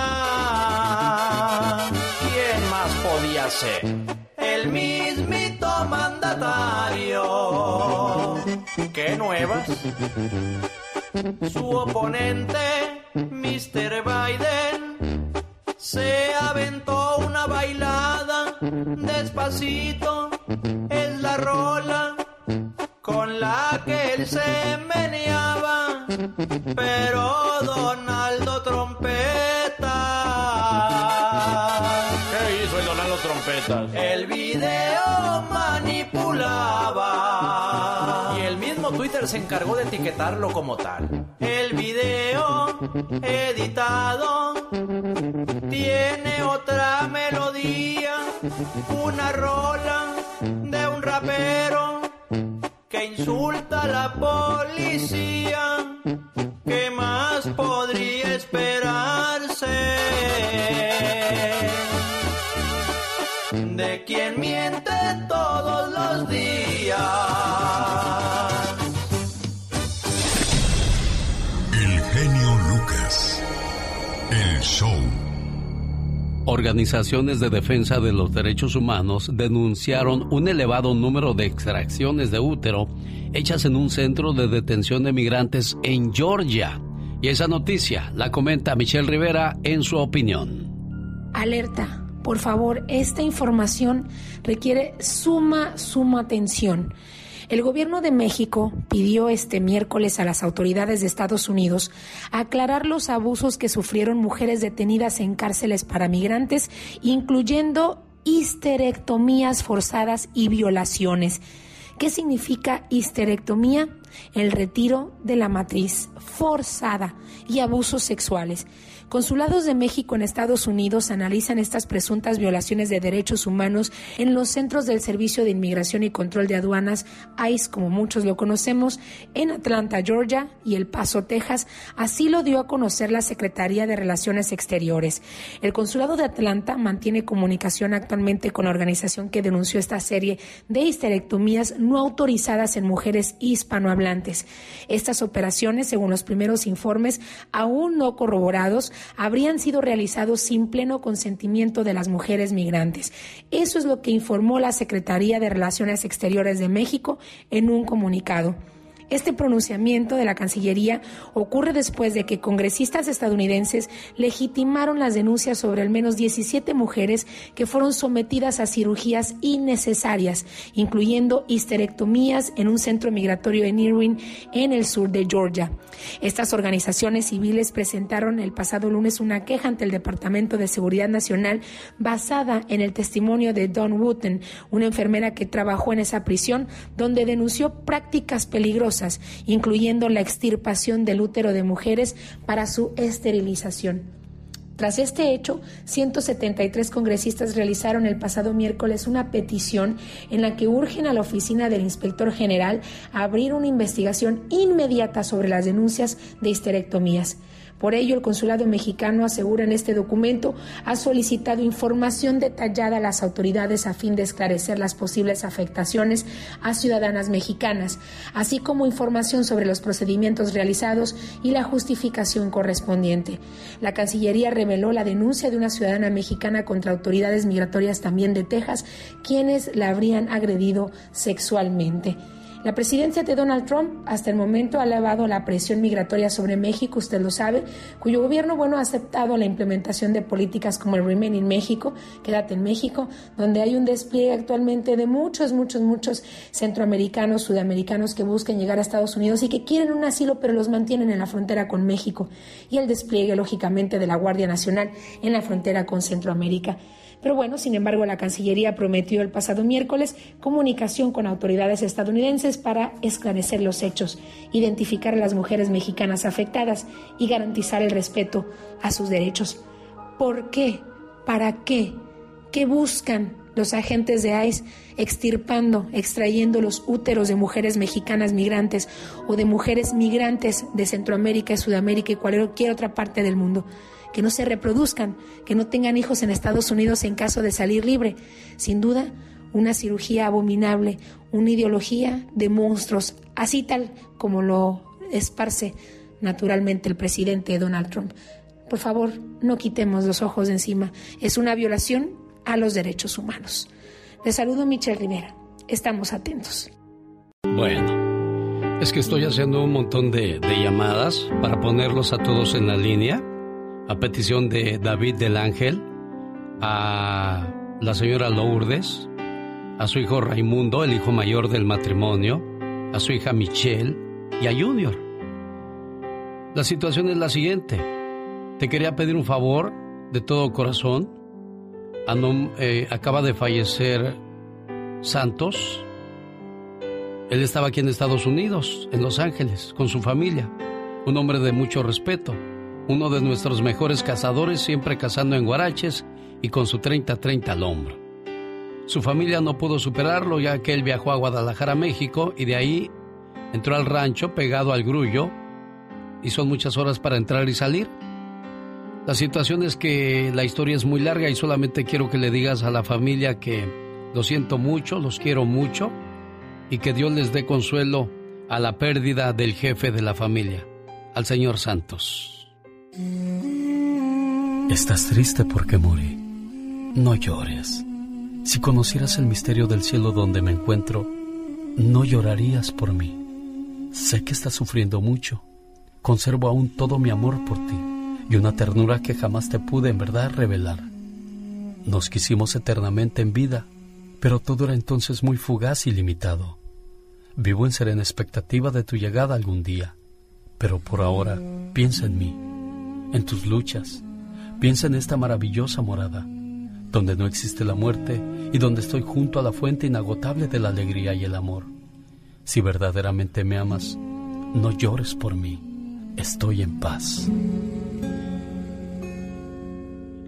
¿Quién más podía ser? El mismito mandatario. ¿Qué nuevas? Su oponente, Mr. Biden, se aventó una bailada despacito. Es la rola con la que él se meneaba, pero Donaldo El video manipulaba. Y el mismo Twitter se encargó de etiquetarlo como tal. El video editado tiene otra melodía, una rola de un rapero que insulta a la policía. Show. Organizaciones de defensa de los derechos humanos denunciaron un elevado número de extracciones de útero hechas en un centro de detención de migrantes en Georgia. Y esa noticia la comenta Michelle Rivera en su opinión. Alerta, por favor, esta información requiere suma, suma atención. El gobierno de México pidió este miércoles a las autoridades de Estados Unidos aclarar los abusos que sufrieron mujeres detenidas en cárceles para migrantes, incluyendo histerectomías forzadas y violaciones. ¿Qué significa histerectomía? El retiro de la matriz forzada y abusos sexuales. Consulados de México en Estados Unidos analizan estas presuntas violaciones de derechos humanos en los centros del Servicio de Inmigración y Control de Aduanas, ICE, como muchos lo conocemos, en Atlanta, Georgia y El Paso, Texas. Así lo dio a conocer la Secretaría de Relaciones Exteriores. El Consulado de Atlanta mantiene comunicación actualmente con la organización que denunció esta serie de histerectomías no autorizadas en mujeres hispanohablantes. Estas operaciones, según los primeros informes, aún no corroborados, habrían sido realizados sin pleno consentimiento de las mujeres migrantes. Eso es lo que informó la Secretaría de Relaciones Exteriores de México en un comunicado. Este pronunciamiento de la Cancillería ocurre después de que congresistas estadounidenses legitimaron las denuncias sobre al menos 17 mujeres que fueron sometidas a cirugías innecesarias, incluyendo histerectomías en un centro migratorio en Irwin, en el sur de Georgia. Estas organizaciones civiles presentaron el pasado lunes una queja ante el Departamento de Seguridad Nacional basada en el testimonio de Don Wooten, una enfermera que trabajó en esa prisión, donde denunció prácticas peligrosas incluyendo la extirpación del útero de mujeres para su esterilización. Tras este hecho, 173 congresistas realizaron el pasado miércoles una petición en la que urgen a la oficina del inspector general a abrir una investigación inmediata sobre las denuncias de histerectomías. Por ello, el consulado mexicano asegura en este documento ha solicitado información detallada a las autoridades a fin de esclarecer las posibles afectaciones a ciudadanas mexicanas, así como información sobre los procedimientos realizados y la justificación correspondiente. La Cancillería reveló la denuncia de una ciudadana mexicana contra autoridades migratorias también de Texas, quienes la habrían agredido sexualmente. La presidencia de Donald Trump hasta el momento ha elevado la presión migratoria sobre México, usted lo sabe, cuyo gobierno bueno ha aceptado la implementación de políticas como el Remain in México, Quédate en México, donde hay un despliegue actualmente de muchos, muchos, muchos centroamericanos, sudamericanos que buscan llegar a Estados Unidos y que quieren un asilo pero los mantienen en la frontera con México y el despliegue lógicamente de la Guardia Nacional en la frontera con Centroamérica. Pero bueno, sin embargo, la Cancillería prometió el pasado miércoles comunicación con autoridades estadounidenses para esclarecer los hechos, identificar a las mujeres mexicanas afectadas y garantizar el respeto a sus derechos. ¿Por qué? ¿Para qué? ¿Qué buscan los agentes de ICE extirpando, extrayendo los úteros de mujeres mexicanas migrantes o de mujeres migrantes de Centroamérica, Sudamérica y cualquier otra parte del mundo? que no se reproduzcan, que no tengan hijos en Estados Unidos en caso de salir libre. Sin duda, una cirugía abominable, una ideología de monstruos, así tal como lo esparce naturalmente el presidente Donald Trump. Por favor, no quitemos los ojos de encima. Es una violación a los derechos humanos. Le saludo Michelle Rivera. Estamos atentos. Bueno, es que estoy haciendo un montón de, de llamadas para ponerlos a todos en la línea a petición de David del Ángel, a la señora Lourdes, a su hijo Raimundo, el hijo mayor del matrimonio, a su hija Michelle y a Junior. La situación es la siguiente. Te quería pedir un favor de todo corazón. Eh, acaba de fallecer Santos. Él estaba aquí en Estados Unidos, en Los Ángeles, con su familia. Un hombre de mucho respeto uno de nuestros mejores cazadores, siempre cazando en guaraches y con su 30-30 al hombro. Su familia no pudo superarlo ya que él viajó a Guadalajara, México, y de ahí entró al rancho pegado al grullo y son muchas horas para entrar y salir. La situación es que la historia es muy larga y solamente quiero que le digas a la familia que lo siento mucho, los quiero mucho y que Dios les dé consuelo a la pérdida del jefe de la familia, al señor Santos. Estás triste porque morí. No llores. Si conocieras el misterio del cielo donde me encuentro, no llorarías por mí. Sé que estás sufriendo mucho. Conservo aún todo mi amor por ti y una ternura que jamás te pude en verdad revelar. Nos quisimos eternamente en vida, pero todo era entonces muy fugaz y limitado. Vivo en serena expectativa de tu llegada algún día, pero por ahora piensa en mí en tus luchas. Piensa en esta maravillosa morada, donde no existe la muerte y donde estoy junto a la fuente inagotable de la alegría y el amor. Si verdaderamente me amas, no llores por mí. Estoy en paz.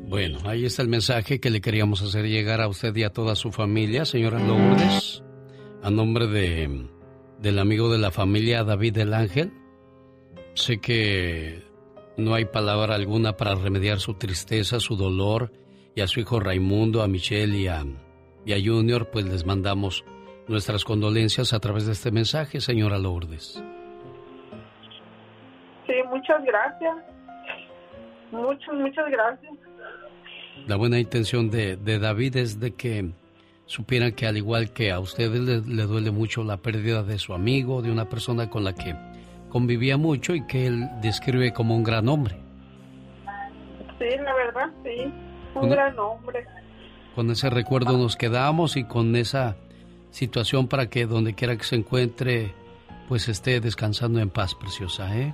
Bueno, ahí está el mensaje que le queríamos hacer llegar a usted y a toda su familia, señora Lourdes, a nombre de del amigo de la familia David del Ángel. Sé que no hay palabra alguna para remediar su tristeza, su dolor, y a su hijo Raimundo, a Michelle y a, Junior, pues les mandamos nuestras condolencias a través de este mensaje, señora Lourdes. Sí, muchas gracias. Muchas, muchas gracias. La buena intención de, David es de que supieran que al igual que a ustedes le duele mucho la pérdida de su amigo, de una persona con la que convivía mucho y que él describe como un gran hombre. Sí, la verdad, sí, un gran hombre. Con ese recuerdo nos quedamos y con esa situación para que donde quiera que se encuentre, pues esté descansando en paz, preciosa, ¿eh?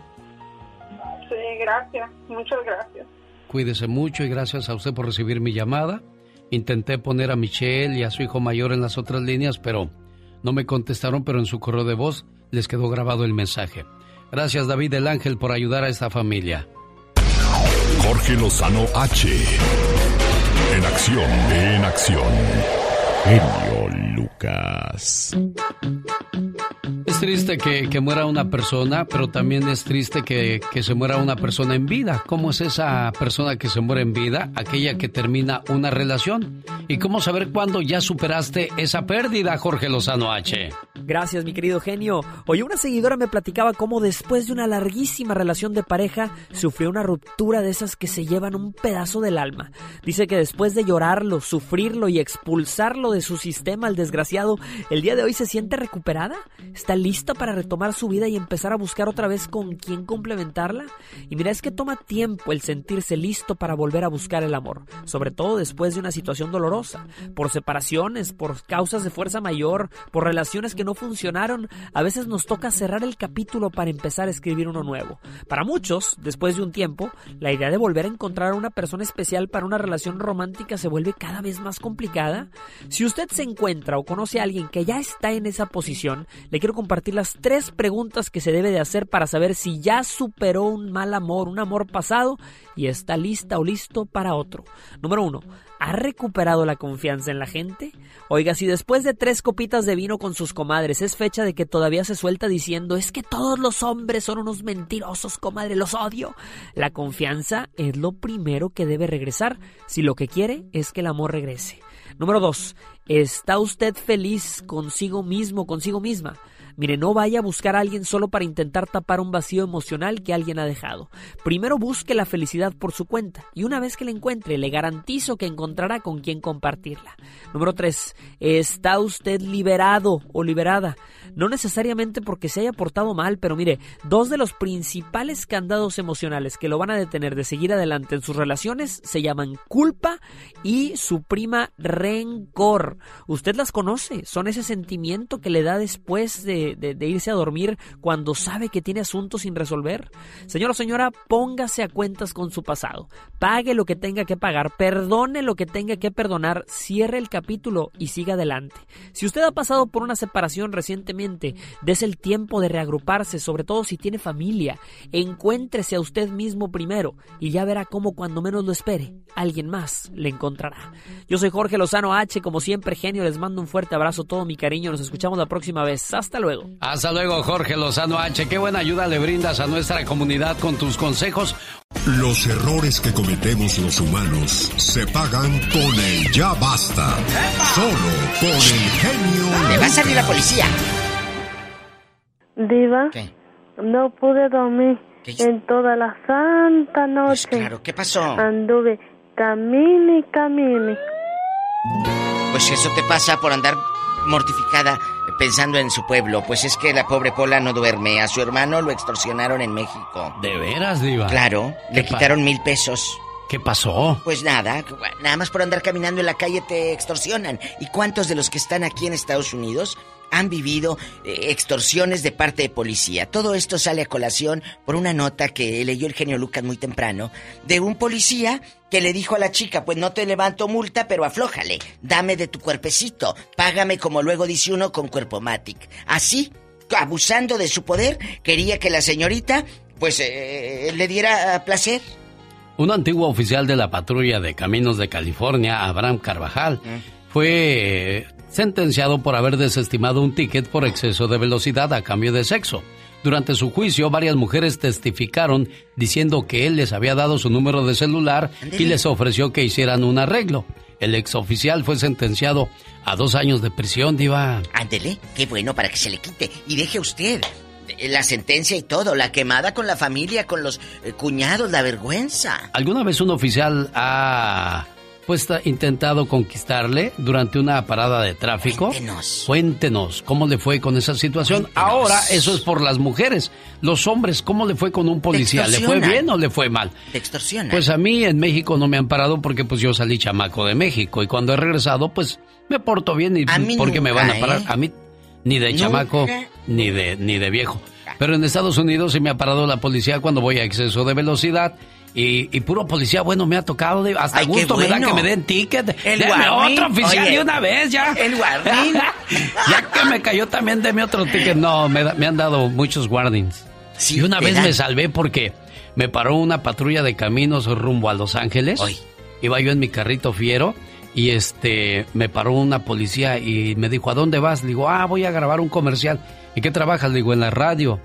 Sí, gracias, muchas gracias. Cuídese mucho y gracias a usted por recibir mi llamada. Intenté poner a Michelle y a su hijo mayor en las otras líneas, pero no me contestaron, pero en su correo de voz les quedó grabado el mensaje. Gracias David del Ángel por ayudar a esta familia. Jorge Lozano H. En acción, en acción. Genio Lucas. Es triste que, muera una persona, pero también es triste que, que, se muera una persona en vida. ¿Cómo es esa persona que se muere en vida? Aquella que termina una relación. ¿Y cómo saber cuándo ya superaste esa pérdida, Jorge Lozano H? Gracias, mi querido genio. Hoy una seguidora me platicaba cómo después de una larguísima relación de pareja sufrió una ruptura de esas que se llevan un pedazo del alma. Dice que después de llorarlo, sufrirlo y expulsarlo de su sistema al desgraciado, el día de hoy se siente recuperada. Está lista para retomar su vida y empezar a buscar otra vez con quién complementarla. Y mira, es que toma tiempo el sentirse listo para volver a buscar el amor, sobre todo después de una situación dolorosa, por separaciones, por causas de fuerza mayor, por relaciones que no funcionaron, a veces nos toca cerrar el capítulo para empezar a escribir uno nuevo. Para muchos, después de un tiempo, la idea de volver a encontrar a una persona especial para una relación romántica se vuelve cada vez más complicada. Si usted se encuentra o conoce a alguien que ya está en esa posición, le quiero compartir las tres preguntas que se debe de hacer para saber si ya superó un mal amor, un amor pasado y está lista o listo para otro. Número uno, ¿Ha recuperado la confianza en la gente? Oiga, si después de tres copitas de vino con sus comadres es fecha de que todavía se suelta diciendo es que todos los hombres son unos mentirosos, comadre, los odio. La confianza es lo primero que debe regresar si lo que quiere es que el amor regrese. Número dos, ¿está usted feliz consigo mismo, consigo misma? Mire, no vaya a buscar a alguien solo para intentar tapar un vacío emocional que alguien ha dejado. Primero busque la felicidad por su cuenta y una vez que la encuentre, le garantizo que encontrará con quien compartirla. Número 3. ¿Está usted liberado o liberada? No necesariamente porque se haya portado mal, pero mire, dos de los principales candados emocionales que lo van a detener de seguir adelante en sus relaciones se llaman culpa y su prima rencor. Usted las conoce, son ese sentimiento que le da después de de, irse a dormir cuando sabe que tiene asuntos sin resolver? Señora o señora, póngase a cuentas con su pasado. Pague lo que tenga que pagar, perdone lo que tenga que perdonar, cierre el capítulo y siga adelante. Si usted ha pasado por una separación recientemente, des el tiempo de reagruparse, sobre todo si tiene familia. Encuéntrese a usted mismo primero y ya verá cómo cuando menos lo espere, alguien más le encontrará. Yo soy Jorge Lozano H, como siempre genio, les mando un fuerte abrazo, todo mi cariño, nos escuchamos la próxima vez. Hasta luego. Hasta luego, Jorge Lozano H. Qué buena ayuda le brindas a nuestra comunidad con tus consejos. Los errores que cometemos los humanos se pagan con el ya basta. Solo con el genio. Le va a salir la policía. Diva. No pude dormir en toda la santa noche. Pues claro, ¿qué pasó? Anduve camine y camine. Pues eso te pasa por andar mortificada pensando en su pueblo, pues es que la pobre Pola no duerme. A su hermano lo extorsionaron en México. ¿De veras, Diva? Claro, le quitaron mil pesos. ¿Qué pasó? Pues nada, nada más por andar caminando en la calle te extorsionan. ¿Y cuántos de los que están aquí en Estados Unidos han vivido eh, extorsiones de parte de policía? Todo esto sale a colación por una nota que leyó el genio Lucas muy temprano de un policía que le dijo a la chica, pues no te levanto multa, pero aflójale, dame de tu cuerpecito, págame como luego dice uno con cuerpo matic. Así, abusando de su poder, quería que la señorita pues eh, le diera placer. Un antiguo oficial de la patrulla de caminos de California, Abraham Carvajal, fue sentenciado por haber desestimado un ticket por exceso de velocidad a cambio de sexo. Durante su juicio, varias mujeres testificaron diciendo que él les había dado su número de celular y les ofreció que hicieran un arreglo. El exoficial fue sentenciado a dos años de prisión, Diva. Ándele, qué bueno para que se le quite. Y deje usted la sentencia y todo, la quemada con la familia, con los eh, cuñados, la vergüenza. ¿Alguna vez un oficial ha pues intentado conquistarle durante una parada de tráfico? Cuéntenos. Cuéntenos, ¿cómo le fue con esa situación? Ahora, eso es por las mujeres. Los hombres, ¿cómo le fue con un policía? ¿Le fue bien o le fue mal? Te extorsiona. Pues a mí en México no me han parado porque pues yo salí chamaco de México y cuando he regresado pues me porto bien y porque me van a parar. ¿eh? A mí ni de chamaco ni de ni de viejo. Pero en Estados Unidos se me ha parado la policía cuando voy a exceso de velocidad. Y, puro policía, bueno, me ha tocado. De, hasta gusto me da que me den ticket. El deme otro oficial de una vez ya. El guardín. [laughs] ya que me cayó también, deme otro ticket. No, me, me han dado muchos guardings. y una vez me salvé porque me paró una patrulla de caminos rumbo a Los Ángeles. Iba yo en mi carrito fiero y este me paró una policía y me dijo, ¿a dónde vas? Le digo, ah, voy a grabar un comercial. ¿Y qué trabajas? Le digo, en la radio.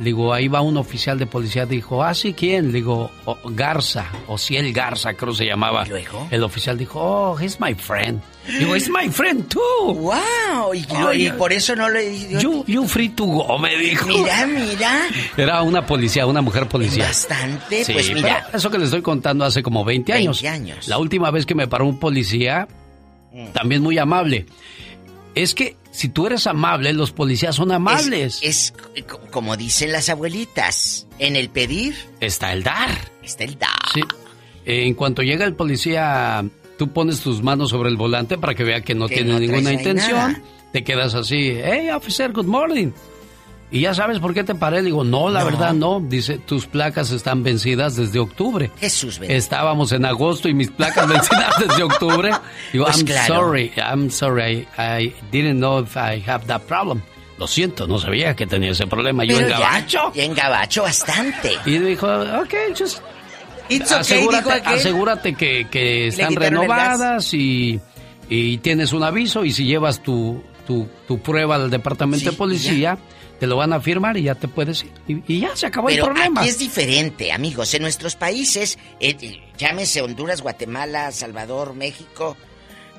Digo, ahí va un oficial de policía, dijo, ah, sí, ¿quién? digo, Garza, o Ciel Garza, creo se llamaba. El oficial dijo, oh, he's my friend. Digo, it's my friend too. Wow, y, por eso no le you, you free to go, me dijo. Mira, mira. Era una policía, una mujer policía. Bastante, pues mira. eso que le estoy contando hace como 20 años. 20 años. La última vez que me paró un policía, mm. también muy amable. Es que si tú eres amable, los policías son amables. Es, como dicen las abuelitas, en el pedir está el dar. Está el dar. Sí. En cuanto llega el policía, tú pones tus manos sobre el volante para que vea que no tiene ninguna intención. Te quedas así, hey officer, good morning. ¿Y ya sabes por qué te paré? Digo, no, la verdad no. Dice, tus placas están vencidas desde octubre. Jesús bendito. Estábamos en agosto y mis placas [laughs] vencidas desde octubre. Digo, pues I'm sorry, I'm sorry, I, didn't know if I have that problem. Lo siento, no sabía que tenía ese problema. Yo en gabacho. Y en gabacho bastante. Y dijo, ok, just... asegúrate, asegúrate que, que están renovadas y, y, tienes un aviso y si llevas tu, tu, tu prueba al departamento de policía te lo van a firmar y ya te puedes ir. Y, ya se acabó el problema. Aquí es diferente, amigos. En nuestros países, eh, llámese Honduras, Guatemala, Salvador, México,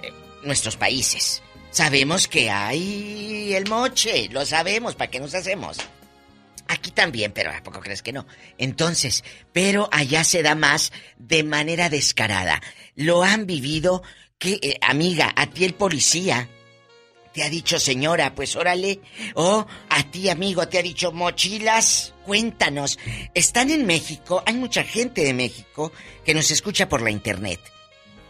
eh, nuestros países. Sabemos que hay el moche, lo sabemos, ¿para qué nos hacemos? Aquí también, pero ¿a poco crees que no? Entonces, pero allá se da más de manera descarada. Lo han vivido que, eh, amiga, a ti el policía te ha dicho señora, pues órale. O a ti amigo te ha dicho mochilas. Cuéntanos, ¿están en México? Hay mucha gente de México que nos escucha por la internet.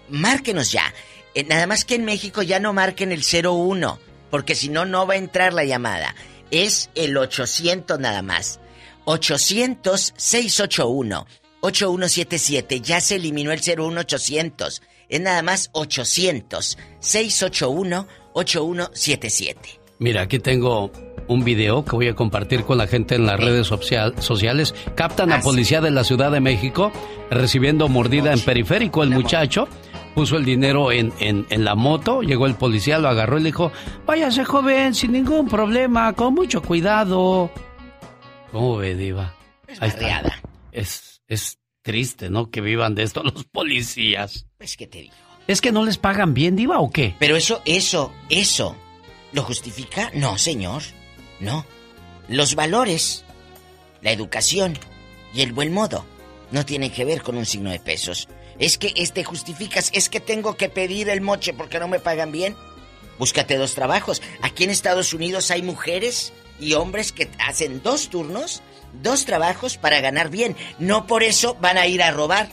Márquenos ya. Eh, nada más que en México ya no marquen el 01, porque si no, no va a entrar la llamada. Es el 800 nada más. 800-681-8177. Ya se eliminó el 01800. Es nada más 800-681-8177. 8177. Mira, aquí tengo un video que voy a compartir con la gente en las redes sociales. Captan a policía de la Ciudad de México recibiendo mordida en periférico. El muchacho puso el dinero en, en, la moto, llegó el policía, lo agarró y le dijo, váyase joven, sin ningún problema, con mucho cuidado. ¿Cómo ve, Diva? Es, es triste, ¿no? Que vivan de esto los policías. Pues, ¿qué te digo? ¿Es que no les pagan bien, Diva, o qué? Pero eso, eso, eso, ¿lo justifica? No, señor. No. Los valores, la educación y el buen modo no tienen que ver con un signo de pesos. Es que este justificas, es que tengo que pedir el moche porque no me pagan bien. Búscate dos trabajos. Aquí en Estados Unidos hay mujeres y hombres que hacen dos turnos, dos trabajos para ganar bien. No por eso van a ir a robar.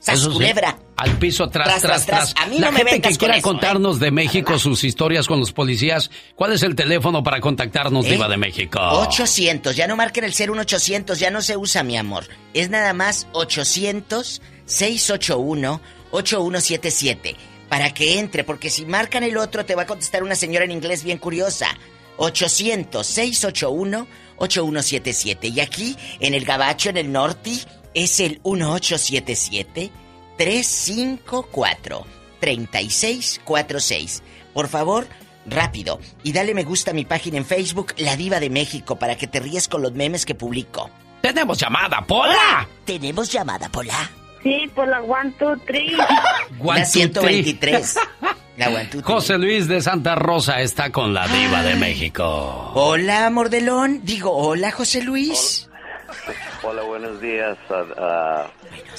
¡Sas culebra! al piso, tras, tras, tras. la gente que quiera contarnos de México sus historias con los policías, ¿cuál es el teléfono para contactarnos, ¿Eh? Diva de México? 800, ya no marquen el 01800, ya no se usa, mi amor. Es nada más 800-681-8177. Para que entre, porque si marcan el otro te va a contestar una señora en inglés bien curiosa. 800-681-8177. Y aquí, en el Gabacho, en el Norte, es el 1877. 354-3646. Por favor, rápido. Y dale me gusta a mi página en Facebook, La Diva de México, para que te ríes con los memes que publico. ¡Tenemos llamada, Pola! ¿Tenemos llamada, Pola? Sí, por [laughs] la 123. la 123. La José Luis de Santa Rosa está con la Diva de México. Hola, Mordelón. Digo, hola, José Luis. Hola, buenos días.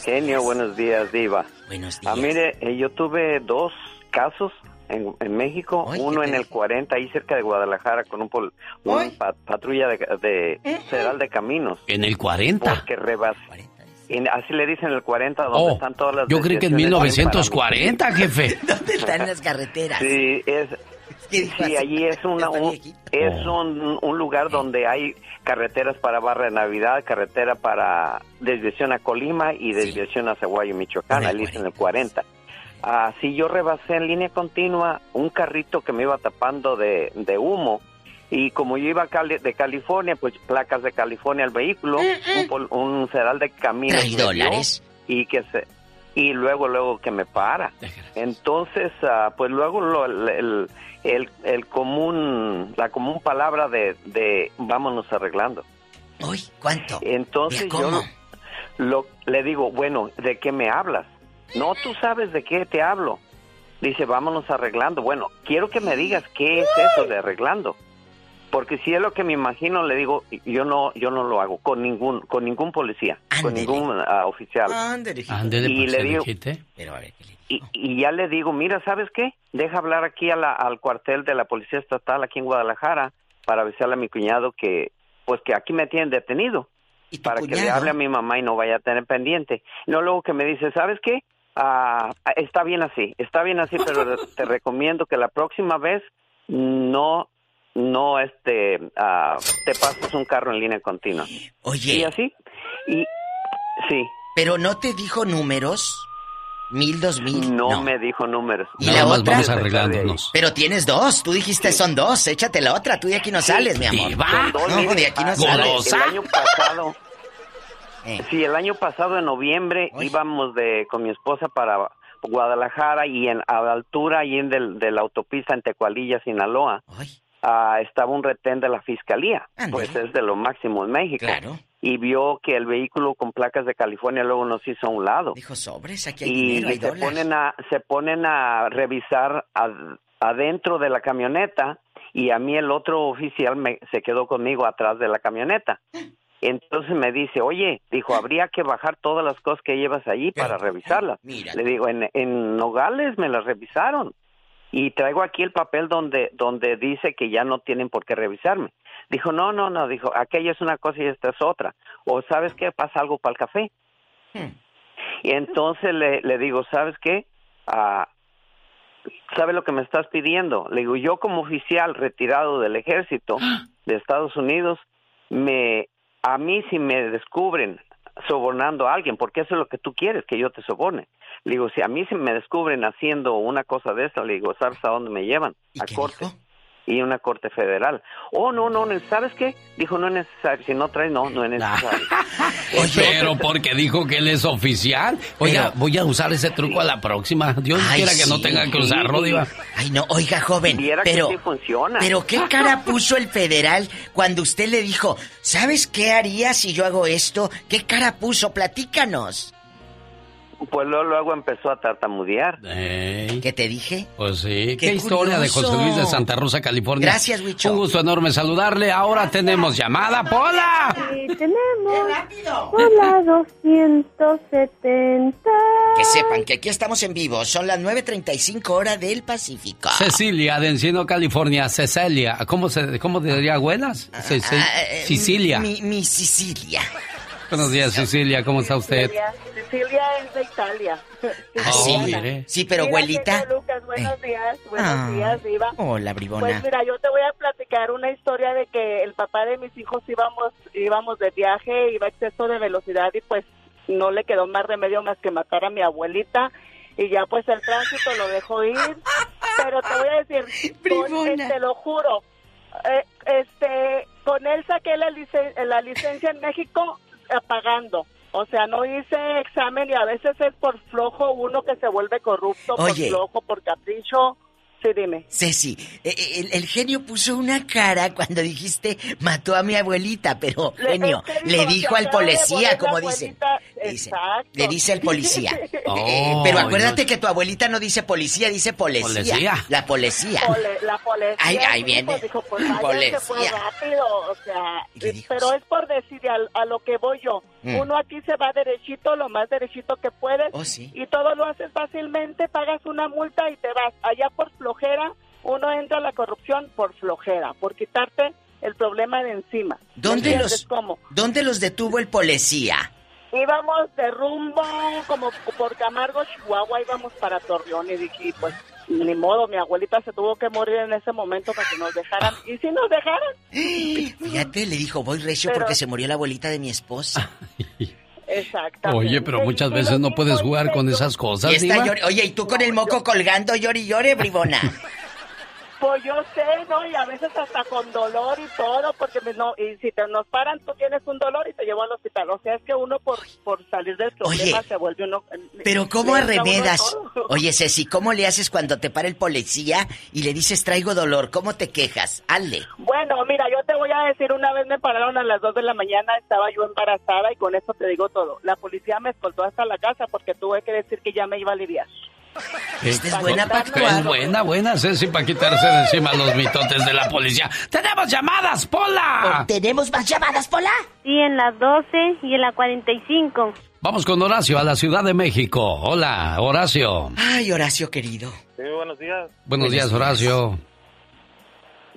Genio, buenos días, Diva. Buenos días. Ah, mire, eh, yo tuve dos casos en, México, uno en el 40, ahí cerca de Guadalajara, con un, patrulla de, federal de caminos. ¿En el 40? Porque rebasó. Así le dicen el 40, donde oh, están todas las... Yo creí que en 1940, jefe. [laughs] ¿Dónde están las carreteras? Sí, es... Sí, allí es, una, un, es un, un lugar donde hay carreteras para Barra de Navidad, carretera para desviación a Colima y desviación a Ceguayo, Michoacán, ahí en el 40. Así yo rebasé en línea continua un carrito que me iba tapando de, humo y como yo iba de California, pues placas de California al vehículo, un, un federal de caminos dólares? y que se y luego luego que me para. Entonces, ah, pues luego lo, el, el, el común, la común palabra de, de vámonos arreglando. Uy, ¿cuánto? Entonces yo lo, le digo, bueno, ¿de qué me hablas? No, tú sabes de qué te hablo. Dice, vámonos arreglando. Bueno, quiero que me digas qué es eso de arreglando. Porque si es lo que me imagino, le digo, yo no, yo no lo hago con ningún, con ningún policía, con ningún ah, oficial. y le digo, y, y, ya le digo, mira, ¿sabes qué? Deja hablar aquí a la, al cuartel de la policía estatal aquí en Guadalajara para avisarle a mi cuñado que, pues que aquí me tienen detenido. para que le hable a mi mamá y no vaya a tener pendiente. No luego que me dice, ¿sabes qué? Ah, está bien así, está bien así, pero [laughs] te recomiendo que la próxima vez no no este ah, te pases un carro en línea continua. Oye. Y así. Y sí. Pero no te dijo números. Mil, dos mil. No, me dijo números. Y la otra. Vamos arreglándonos. Pero tienes dos. Tú dijiste son dos. Échate la otra. Tú de aquí no sales, mi amor. No, de aquí no sales. El año pasado. Eh. Sí, el año pasado en noviembre íbamos de con mi esposa para Guadalajara y en a la altura ahí en del, de la autopista en Tecualilla, Sinaloa. Ah, estaba un retén de la fiscalía, pues es de lo máximo en México. Y vio que el vehículo con placas de California luego nos hizo a un lado. Dijo, sobres, aquí hay y dinero, se ponen a se ponen a revisar adentro de la camioneta y a mí el otro oficial me, se quedó conmigo atrás de la camioneta. [laughs] Entonces me dice, oye, dijo, habría que bajar todas las cosas que llevas allí para revisarlas. Le digo, en, en Nogales me las revisaron y traigo aquí el papel donde donde dice que ya no tienen por qué revisarme. Dijo, no, no, no, dijo, aquella es una cosa y esta es otra. O sabes qué, pasa algo para el café. Hmm. Y entonces le, le digo, ¿sabes qué? Ah, ¿Sabe lo que me estás pidiendo? Le digo, yo como oficial retirado del ejército [gasps] de Estados Unidos, me, a mí si me descubren sobornando a alguien, porque eso es lo que tú quieres, que yo te soborne. Le digo, si a mí se me descubren haciendo una cosa de esa, le digo, ¿sabes a dónde me llevan? a corte. Y una corte federal. Oh, no, no, ¿sabes qué? Dijo, no es necesario. Si no trae, no, no es necesario. [laughs] pero porque dijo que él es oficial. Oiga, voy a usar ese truco a la próxima. Dios quiera que no tenga que usarlo, Diva. Ay, no, oiga, joven. pero, funciona. pero ¿qué cara puso el federal cuando usted le dijo, ¿sabes qué haría si yo hago esto? ¿Qué cara puso? Platícanos. Pues luego, empezó a tartamudear. ¿Qué te dije? Pues sí. Qué, historia de José Luis de Santa Rosa, California. Gracias, Huicho. Un gusto enorme saludarle. Ahora tenemos llamada, Pola. Sí, tenemos. rápido! Hola 270. Que sepan que aquí estamos en vivo. Son las 9.35 horas del Pacífico. Cecilia, de Encino, California. Cecilia. ¿Cómo, se, cómo diría abuelas? Ah, eh, Sicilia. Mi, mi Sicilia. Buenos días, Cecilia. ¿Cómo está usted? Cecilia es de Italia. Ah, sí, sí, pero abuelita. Lucas, buenos eh. días, buenos ah. días, Viva. Hola, bribona. Pues mira, yo te voy a platicar una historia de que el papá de mis hijos íbamos, íbamos de viaje, iba a exceso de velocidad y pues no le quedó más remedio más que matar a mi abuelita y ya pues el tránsito lo dejó ir. Pero te voy a decir, [laughs] con, te lo juro, eh, este, con él saqué la, la licencia en México pagando. O sea, no hice examen y a veces es por flojo uno que se vuelve corrupto, por flojo, por capricho. Sí, dime. Ceci, eh, eh, el, genio puso una cara cuando dijiste mató a mi abuelita, pero genio, le, dijo al policía, como dice. le dice al policía. [laughs] Eh, pero acuérdate que tu abuelita no dice policía, dice policía. La policía. la policía. Ahí, ahí viene. Dijo, pues, policía. rápido, o sea, pero es por decir a, lo que voy yo. Mm. Uno aquí se va derechito, lo más derechito que puedes. Oh, sí. Y todo lo haces fácilmente, pagas una multa y te vas. Allá por flojera, uno entra a la corrupción por flojera, por quitarte el problema de encima. ¿Dónde los, ¿Dónde los detuvo el policía? Íbamos de rumbo como por Camargo, Chihuahua, íbamos para Torreón y dije, pues ni modo, mi abuelita se tuvo que morir en ese momento para que nos dejaran. ¿Y si nos dejaran? [gasps] Fíjate, le dijo, voy recio porque se murió la abuelita de mi esposa. [laughs] Exactamente. Oye, pero muchas veces no puedes jugar con esas cosas. Oye, ¿y tú con el moco colgando, llori llore, bribona? [laughs] Pues yo sé, ¿no? Y a veces hasta con dolor y todo, porque no, y si te nos paran, tú tienes un dolor y te llevo al hospital. O sea, es que uno por, por salir del problema Oye, se vuelve uno... Pero ¿cómo arremedas? [laughs] Oye, Ceci, ¿cómo le haces cuando te para el policía y le dices traigo dolor? ¿Cómo te quejas? Hazle. Bueno, mira, yo te voy a decir, una vez me pararon a las 2 de la mañana, estaba yo embarazada y con eso te digo todo. La policía me escoltó hasta la casa porque tuve que decir que ya me iba a aliviar. Esta es buena para Es actuar. buena, buena, Ceci, para quitarse de encima los mitotes de la policía. ¡Tenemos llamadas, Pola! ¿Tenemos más llamadas, Pola? Sí, en la 12 y en la 45. Vamos con Horacio a la Ciudad de México. Hola, Horacio. Ay, Horacio querido. Sí, buenos días. Buenos días, Horacio.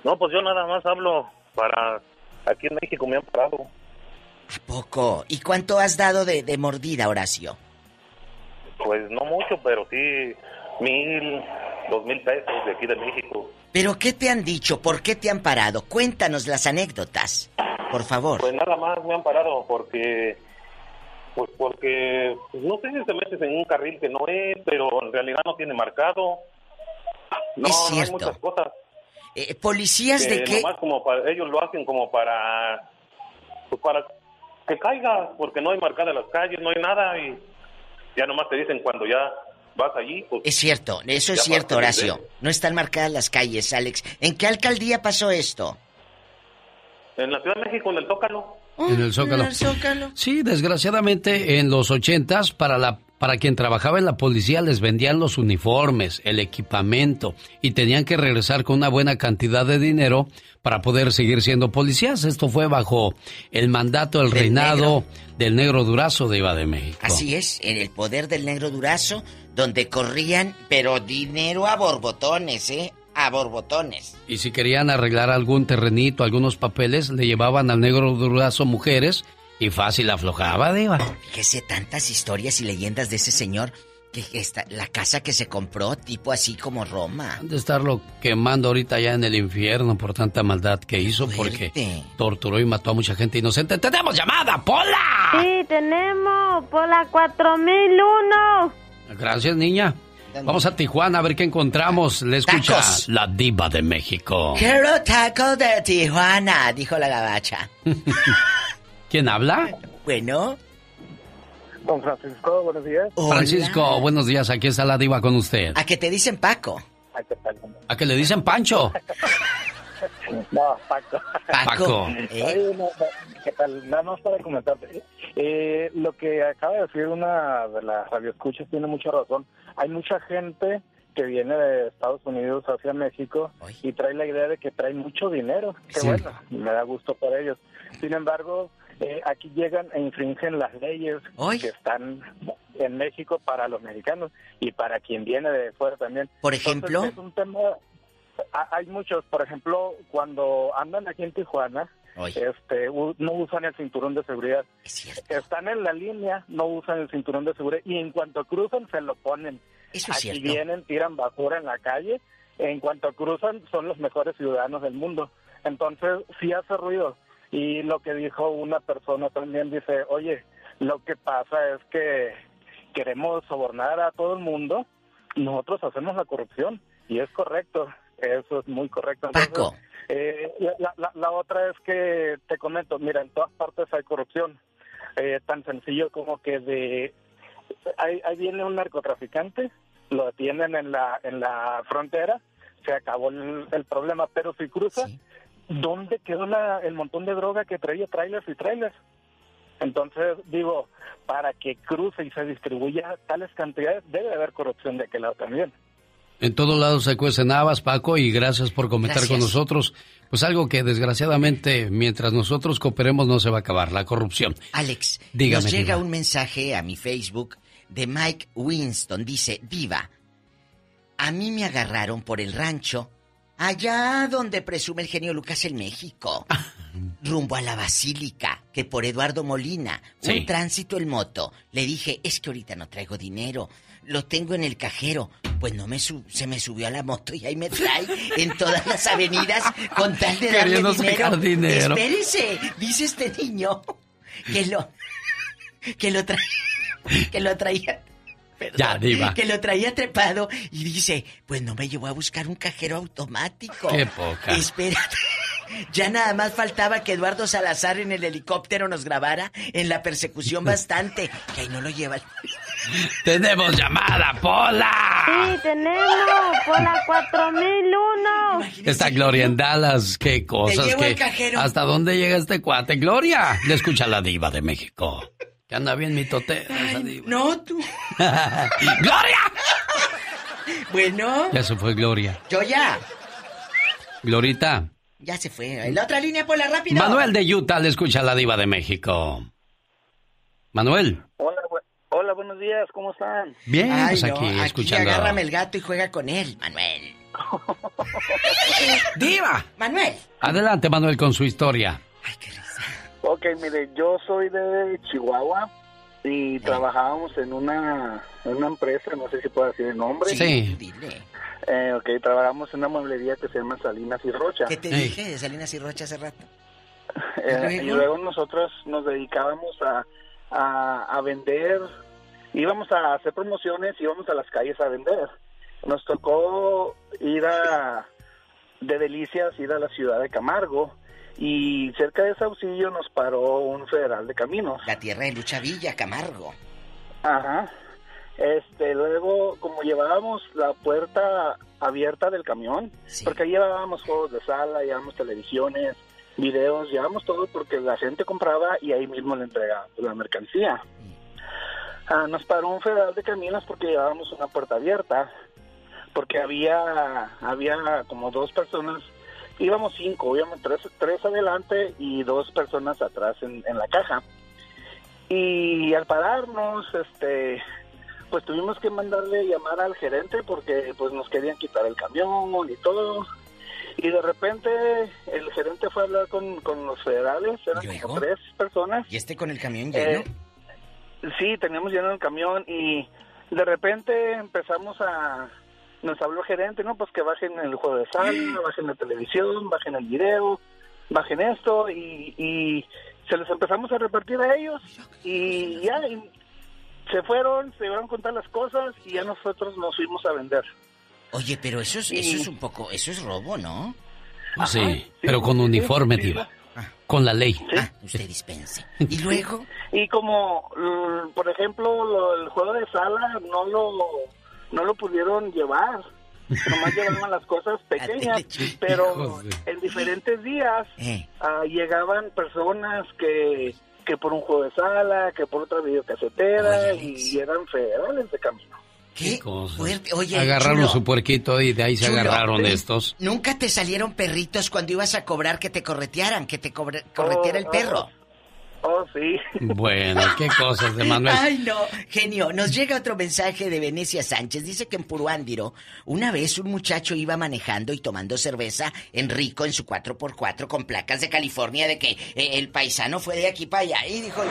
No, pues yo nada más hablo para... Aquí en México me han parado. Poco. ¿Y cuánto has dado de, de mordida, Horacio? Pues no mucho, pero sí mil, dos mil pesos de aquí de México. ¿Pero qué te han dicho? ¿Por qué te han parado? Cuéntanos las anécdotas, por favor. Pues nada más me han parado porque... Pues porque, pues no sé, te metes en un carril que no es, pero en realidad no tiene marcado. No, Es no hay cierto. muchas cosas. Eh, ¿Policías de que qué? nomás como para, ellos lo hacen como para... Pues para que caiga, porque no hay marcadas las calles, no hay nada y ya nomás te dicen cuando ya vas allí, pues... Es cierto, eso es cierto, Horacio. No están marcadas las calles, Alex. ¿En qué alcaldía pasó esto? En la Ciudad de México, en el Tócalo. En el Zócalo. Sí, desgraciadamente en los ochentas para la para quien trabajaba en la policía les vendían los uniformes, el equipamiento y tenían que regresar con una buena cantidad de dinero para poder seguir siendo policías. Esto fue bajo el mandato del, reinado del negro Durazo de Iba de México. Así es, en el poder del negro Durazo, donde corrían, pero dinero a borbotones, ¿eh? A borbotones. Y si querían arreglar algún terrenito, algunos papeles, le llevaban al negro Durazo mujeres y fácil aflojaba, Diva. Fíjese tantas historias y leyendas de ese señor que está, la casa que se compró, tipo así como Roma. Han de estarlo quemando ahorita ya en el infierno por tanta maldad que hizo porque torturó y mató a mucha gente inocente. ¡Tenemos llamada, Pola! Sí, tenemos por la 4001. Gracias, niña. Vamos a Tijuana a ver qué encontramos. Le escucha Tacos. la diva de México. Quiero taco de Tijuana, dijo la gabacha. [laughs] ¿Quién habla? Bueno. Don Francisco, buenos días. Francisco, buenos días. Aquí está la diva con usted. ¿A qué te dicen Paco? ¿A qué le dicen Pancho? [laughs] No, Paco. Paco. Oye, no, no, ¿Qué tal? Nada más para comentarte. Eh, lo que acaba de decir una de las radioescuchas tiene mucha razón. Hay mucha gente que viene de Estados Unidos hacia México y trae la idea de que trae mucho dinero. Qué Sí. bueno, me da gusto por ellos. Sin embargo, eh, aquí llegan e infringen las leyes que están en México para los mexicanos y para quien viene de fuera también. Por Entonces, ejemplo. es un tema ha- hay muchos, por ejemplo, cuando andan aquí en Tijuana, este, no usan el cinturón de seguridad. Están en la línea, no usan el cinturón de seguridad y en cuanto cruzan se lo ponen. Eso es aquí cierto. vienen, tiran basura en la calle, en cuanto cruzan son los mejores ciudadanos del mundo. Entonces sí hace ruido. Y lo que dijo una persona también dice, oye, lo que pasa es que queremos sobornar a todo el mundo, nosotros hacemos la corrupción y es correcto, eso es muy correcto. Entonces, Paco. eh, la, la- la otra es que te comento, mira, en todas partes hay corrupción, Eh, tan sencillo como que de ahí, ahí viene un narcotraficante, lo detienen en la en la frontera, se acabó el, el problema, pero si cruza, ¿dónde quedó la- el montón de droga que traía trailers y trailers? Entonces, digo, para que cruce y se distribuya tales cantidades, debe de haber corrupción de aquel lado también. En todos lados se cuecen habas, Paco, y gracias por comentar Gracias. con nosotros. Pues algo que desgraciadamente, mientras nosotros cooperemos, no se va a acabar, la corrupción. Alex, Dígame, nos llega Diva. un mensaje a mi Facebook de Mike Winston. Dice, Diva, a mí me agarraron por el rancho, allá donde presume el genio Lucas en México, [laughs] rumbo a la Basílica, que por Eduardo Molina, Sí. un tránsito en moto. Le dije, es que ahorita no traigo dinero, lo tengo en el cajero. Pues no me su- se me subió a la moto y ahí me trae en todas las avenidas con tal de darle dinero. dinero. Espérese, dice este niño que lo que lo traía que lo traía ya, diva. Que lo traía trepado y dice, pues no me llevó a buscar un cajero automático. Qué poca. Espérate. [laughs] Ya nada más faltaba que Eduardo Salazar en el helicóptero nos grabara en la persecución bastante. Que ahí no lo lleva. [laughs] Tenemos llamada, Pola. Sí, tenemos, Pola 4001. Está Gloria en Dallas, qué cosas llevo que... al cajero. ¿Hasta dónde llega este cuate? Gloria, le escucha la diva de México. Que anda bien mi tote. esa diva. No, tú. [laughs] ¡Gloria! Bueno, Ya se fue Gloria. yo ya. Glorita. Ya se fue. En la otra línea, Pola, rápido. Manuel de Utah le escucha la diva de México. Manuel. Hola, bu- hola, buenos días, ¿cómo están? Bien, Ay, pues no, aquí, aquí escuchando. agárrame el gato y juega con él, Manuel. [laughs] ¡Diva! Manuel. Adelante, Manuel, con su historia. Ok, mire, yo soy de Chihuahua y trabajábamos en una, en una empresa, no sé si puedo decir el nombre. Sí. Eh, ok, trabajamos en una mueblería que se llama Salinas y Rocha. ¿Qué te dije de Salinas y Rocha hace rato? Eh, ¿Y luego nosotros nos dedicábamos a, a, a vender, íbamos a hacer promociones, íbamos a las calles a vender. Nos tocó ir a, de Delicias, ir a la ciudad de Camargo y cerca de Saucillo nos paró un federal de caminos. La tierra de Lucha Villa, Camargo. Ajá. Este, luego, como llevábamos la puerta abierta del camión, porque ahí llevábamos juegos de sala, llevábamos televisiones, videos, llevábamos todo porque la gente compraba y ahí mismo le entregaba la mercancía. Ah, nos paró un federal de caminos porque llevábamos una puerta abierta, porque había, había como dos personas, íbamos cinco, íbamos tres, tres adelante y dos personas atrás en, en la caja. Y al pararnos, este, pues tuvimos que mandarle llamar al gerente porque pues nos querían quitar el camión y todo. Y de repente el gerente fue a hablar con, con los federales, eran como tres personas. ¿Y este con el camión lleno? Eh, sí, teníamos lleno el camión y de repente empezamos a... Nos habló el gerente, ¿no? Pues que bajen el juego de sala, bajen la televisión, bajen el video, bajen esto y, y se les empezamos a repartir a ellos y ya y se fueron, se llevaron a contar las cosas y ya nosotros nos fuimos a vender. Oye, pero eso es, eso es un poco, eso es robo, ¿no? Sí, pero con uniforme, diva. Con la ley. Ah, usted dispense. ¿Y luego? Y como, mm, por ejemplo, lo- el juego de sala no lo, no lo pudieron llevar. Nomás [laughs] llevaban las cosas pequeñas, pero en diferentes días ah, llegaban personas que, que por un juego de sala, que por otra videocasetera y eran federales de camino. ¿Qué? Fuerte. Oye, agarraron chulo, su puerquito y de ahí se Chulo. agarraron estos. ¿Nunca te salieron perritos cuando ibas a cobrar que te corretearan, que te cobre- correteara el Oh, perro? Oh, sí. Bueno, qué cosas de Manuel. Ay, no, genio. Nos llega otro mensaje de Venecia Sánchez. Dice que en Puruándiro, una vez un muchacho iba manejando y tomando cerveza en rico en su 4x4 con placas de California de que eh, el paisano fue de aquí para allá y dijo...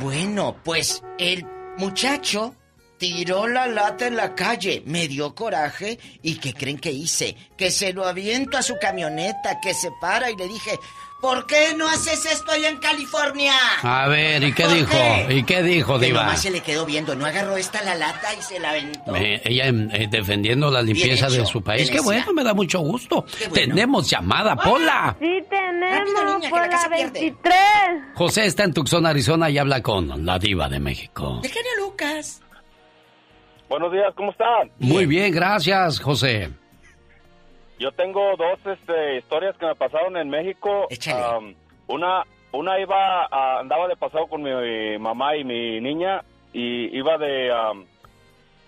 Bueno, pues el muchacho tiró la lata en la calle, me dio coraje y ¿qué creen que hice? Que se lo aviento a su camioneta, que se para y le dije, ¿por qué no haces esto allá en California? A ver, ¿y qué ¿Por dijo? qué? ¿Y qué dijo, Que diva? nomás se le quedó viendo, no agarró esta la lata y se la aventó. Me- ella em, eh, defendiendo la limpieza de su país. Qué bueno, me da mucho gusto. bueno. Tenemos llamada, Pola. Sí, tenemos niña, que por la la casa pierde. 23. José está en Tucson, Arizona y habla con la diva de México. Genio Lucas. Buenos días, ¿cómo están? Muy bien, gracias, José. Yo tengo dos este, historias que me pasaron en México. Am, una una iba a- andaba de pasado con mi mamá y mi niña y iba de am,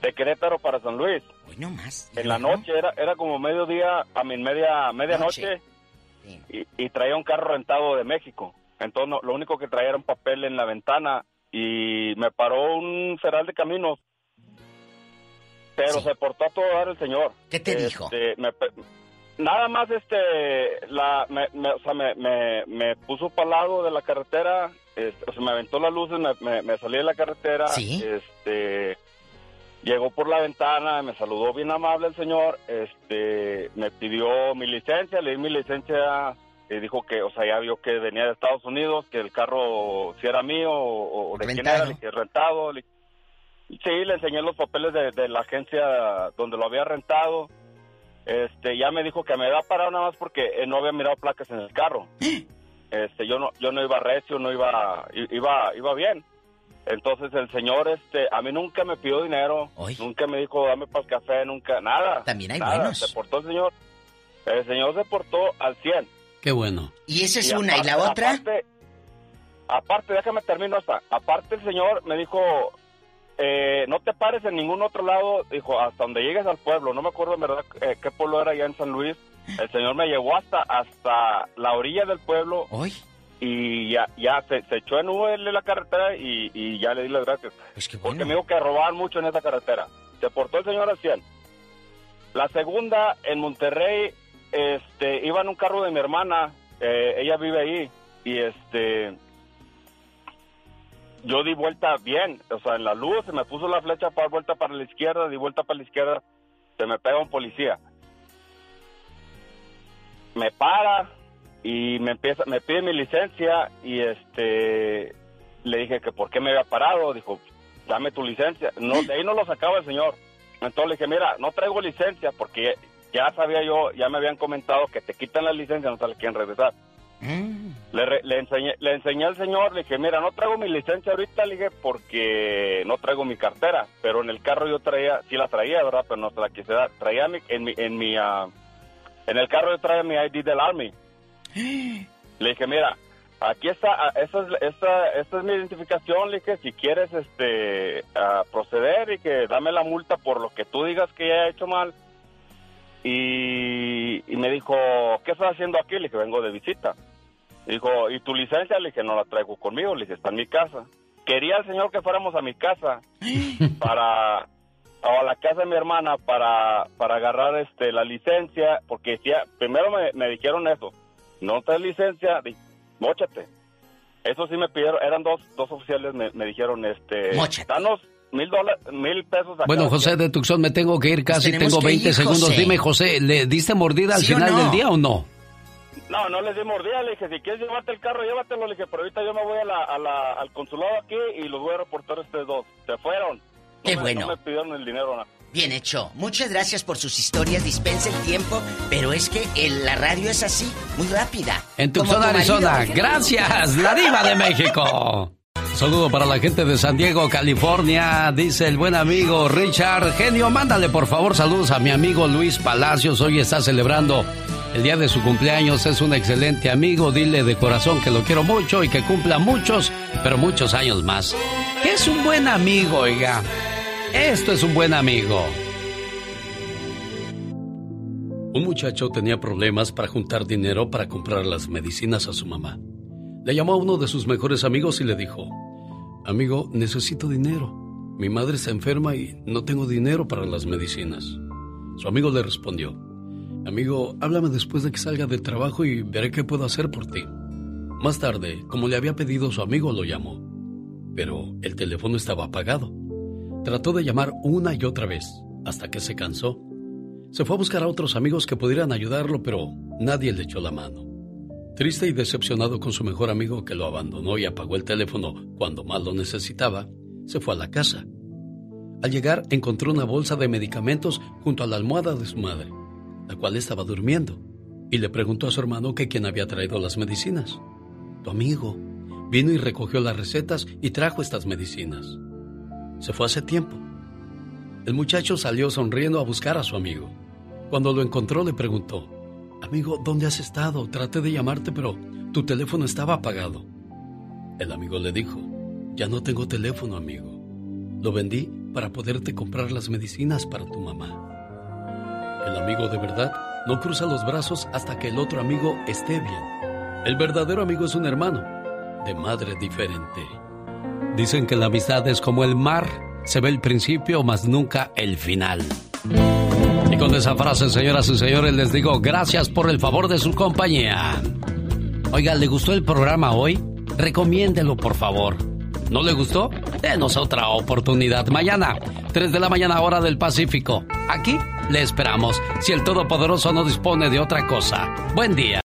de Querétaro para San Luis. Hoy no más. En la noche era era como mediodía, a mi media medianoche y, y traía un carro rentado de México. Entonces no- lo único que traía era un papel en la ventana y me paró un feral de caminos. Pero se portó a todo dar el señor. ¿Qué te dijo? Este, me pe- nada más este la me, me- o sea, me, me, me puso para lado de la carretera, este, o sea, me aventó las luces, me, me, salí de la carretera, Sí. este llegó por la ventana, me saludó bien amable el señor, este me pidió mi licencia, le di mi licencia y dijo que, o sea, ya vio que venía de Estados Unidos, que el carro si era mío o, o de quién era, dije, rentado, le- Sí, le enseñé los papeles de, la agencia donde lo había rentado. Este, ya me dijo que me había parado nada más porque eh, no había mirado placas en el carro. [gasps] Este, yo no, yo no iba recio, no iba, iba, iba bien. Entonces el señor, este, a mí nunca me pidió dinero, nunca me dijo dame para el café, nunca, nada. También hay nada. buenos. Se portó el señor, el señor se portó al 100. Qué bueno. Y esa es una, ¿y la otra? Aparte, aparte, déjame termino hasta. Aparte el señor me dijo, eh, no te pares en ningún otro lado, dijo, hasta donde llegues al pueblo. No me acuerdo en verdad eh, qué pueblo era allá en San Luis. El señor me llevó hasta, hasta la orilla del pueblo. ¿Hoy? y ya, ya se, echó en de la carretera y, ya le di las gracias. Porque me dijo que robaban mucho en esa carretera. Se portó el señor al 100. La segunda, en Monterrey, este, iba en un carro de mi hermana, eh, ella vive ahí, y este, yo di vuelta bien, o sea, en la luz se me puso la flecha para vuelta para la izquierda, di vuelta para la izquierda, se me pega un policía. Me para, y me empieza me pide mi licencia y este le dije que por qué me había parado dijo dame tu licencia no de ahí no lo sacaba el señor entonces le dije mira no traigo licencia porque ya sabía yo ya me habían comentado que te quitan la licencia no la quieren regresar mm. Le, le enseñé le enseñé al señor le dije mira no traigo mi licencia ahorita le dije porque no traigo mi cartera pero en el carro yo traía sí la traía verdad pero no se la quise dar traía mi, en mi en mi ah, en el carro yo traía mi ID del army [gasps] le dije, mira, aquí está, ah, esta es, esta, es mi identificación, le dije, si quieres este proceder y que dame la multa por lo que tú digas que ya he hecho mal. Y, me dijo, ¿qué estás haciendo aquí? Le dije, vengo de visita. Dijo, ¿y tu licencia? Le dije, no la traigo conmigo, le dije, está en mi casa. Quería el señor que fuéramos a mi casa [laughs] para o a la casa de mi hermana para, para agarrar este la licencia, porque decía, primero me, me dijeron eso, no traes licencia, mochate. Eso sí me pidieron, eran dos, dos oficiales, me, dijeron, este, danos mil dólares, mil pesos. bueno, José de Tucson, me tengo que ir casi, tengo 20 segundos. Dime, José, ¿le diste mordida al final del día o no? No, no les di mordida, le dije, si quieres llevarte el carro, llévatelo, le dije, pero ahorita yo me voy a la, a la, al consulado aquí y los voy a reportar a ustedes dos. Se fueron. Qué bueno. No me pidieron el dinero, nada. Bien hecho. Muchas gracias por sus historias. Dispensa el tiempo, pero es que la radio es así, muy rápida. En Tucson, Arizona. Gracias, la diva de México. Saludo para la gente de San Diego, California. Dice el buen amigo Richard. Genio, mándale por favor saludos a mi amigo Luis Palacios. Hoy está celebrando el día de su cumpleaños. Es un excelente amigo. Dile de corazón que lo quiero mucho y que cumpla muchos, pero muchos años más. Que es un buen amigo, oiga. Esto es un buen amigo. Un muchacho tenía problemas para juntar dinero para comprar las medicinas a su mamá. Le llamó a uno de sus mejores amigos y le dijo, Amigo, necesito dinero. Mi madre está enferma y no tengo dinero para las medicinas. Su amigo le respondió, Amigo, háblame después de que salga del trabajo y veré qué puedo hacer por ti. Más tarde, como le había pedido su amigo, lo llamó. Pero el teléfono estaba apagado. Trató de llamar una y otra vez, hasta que se cansó. Se fue a buscar a otros amigos que pudieran ayudarlo, pero nadie le echó la mano. Triste y decepcionado con su mejor amigo que lo abandonó y apagó el teléfono cuando más lo necesitaba, se fue a la casa. Al llegar encontró una bolsa de medicamentos junto a la almohada de su madre, la cual estaba durmiendo, y le preguntó a su hermano que quién había traído las medicinas. Tu amigo vino y recogió las recetas y trajo estas medicinas. Se fue hace tiempo. El muchacho salió sonriendo a buscar a su amigo. Cuando lo encontró le preguntó, Amigo, ¿dónde has estado? Traté de llamarte, pero tu teléfono estaba apagado. El amigo le dijo, Ya no tengo teléfono, amigo. Lo vendí para poderte comprar las medicinas para tu mamá. El amigo de verdad no cruza los brazos hasta que el otro amigo esté bien. El verdadero amigo es un hermano, de madre diferente. Dicen que la amistad es como el mar, se ve el principio, mas nunca el final. Y con esa frase, señoras y señores, les digo gracias por el favor de su compañía. Oiga, ¿le gustó el programa hoy? Recomiéndelo, por favor. ¿No le gustó? Denos otra oportunidad. Mañana, 3 de la mañana, hora del Pacífico. Aquí le esperamos, si el Todopoderoso no dispone de otra cosa. Buen día.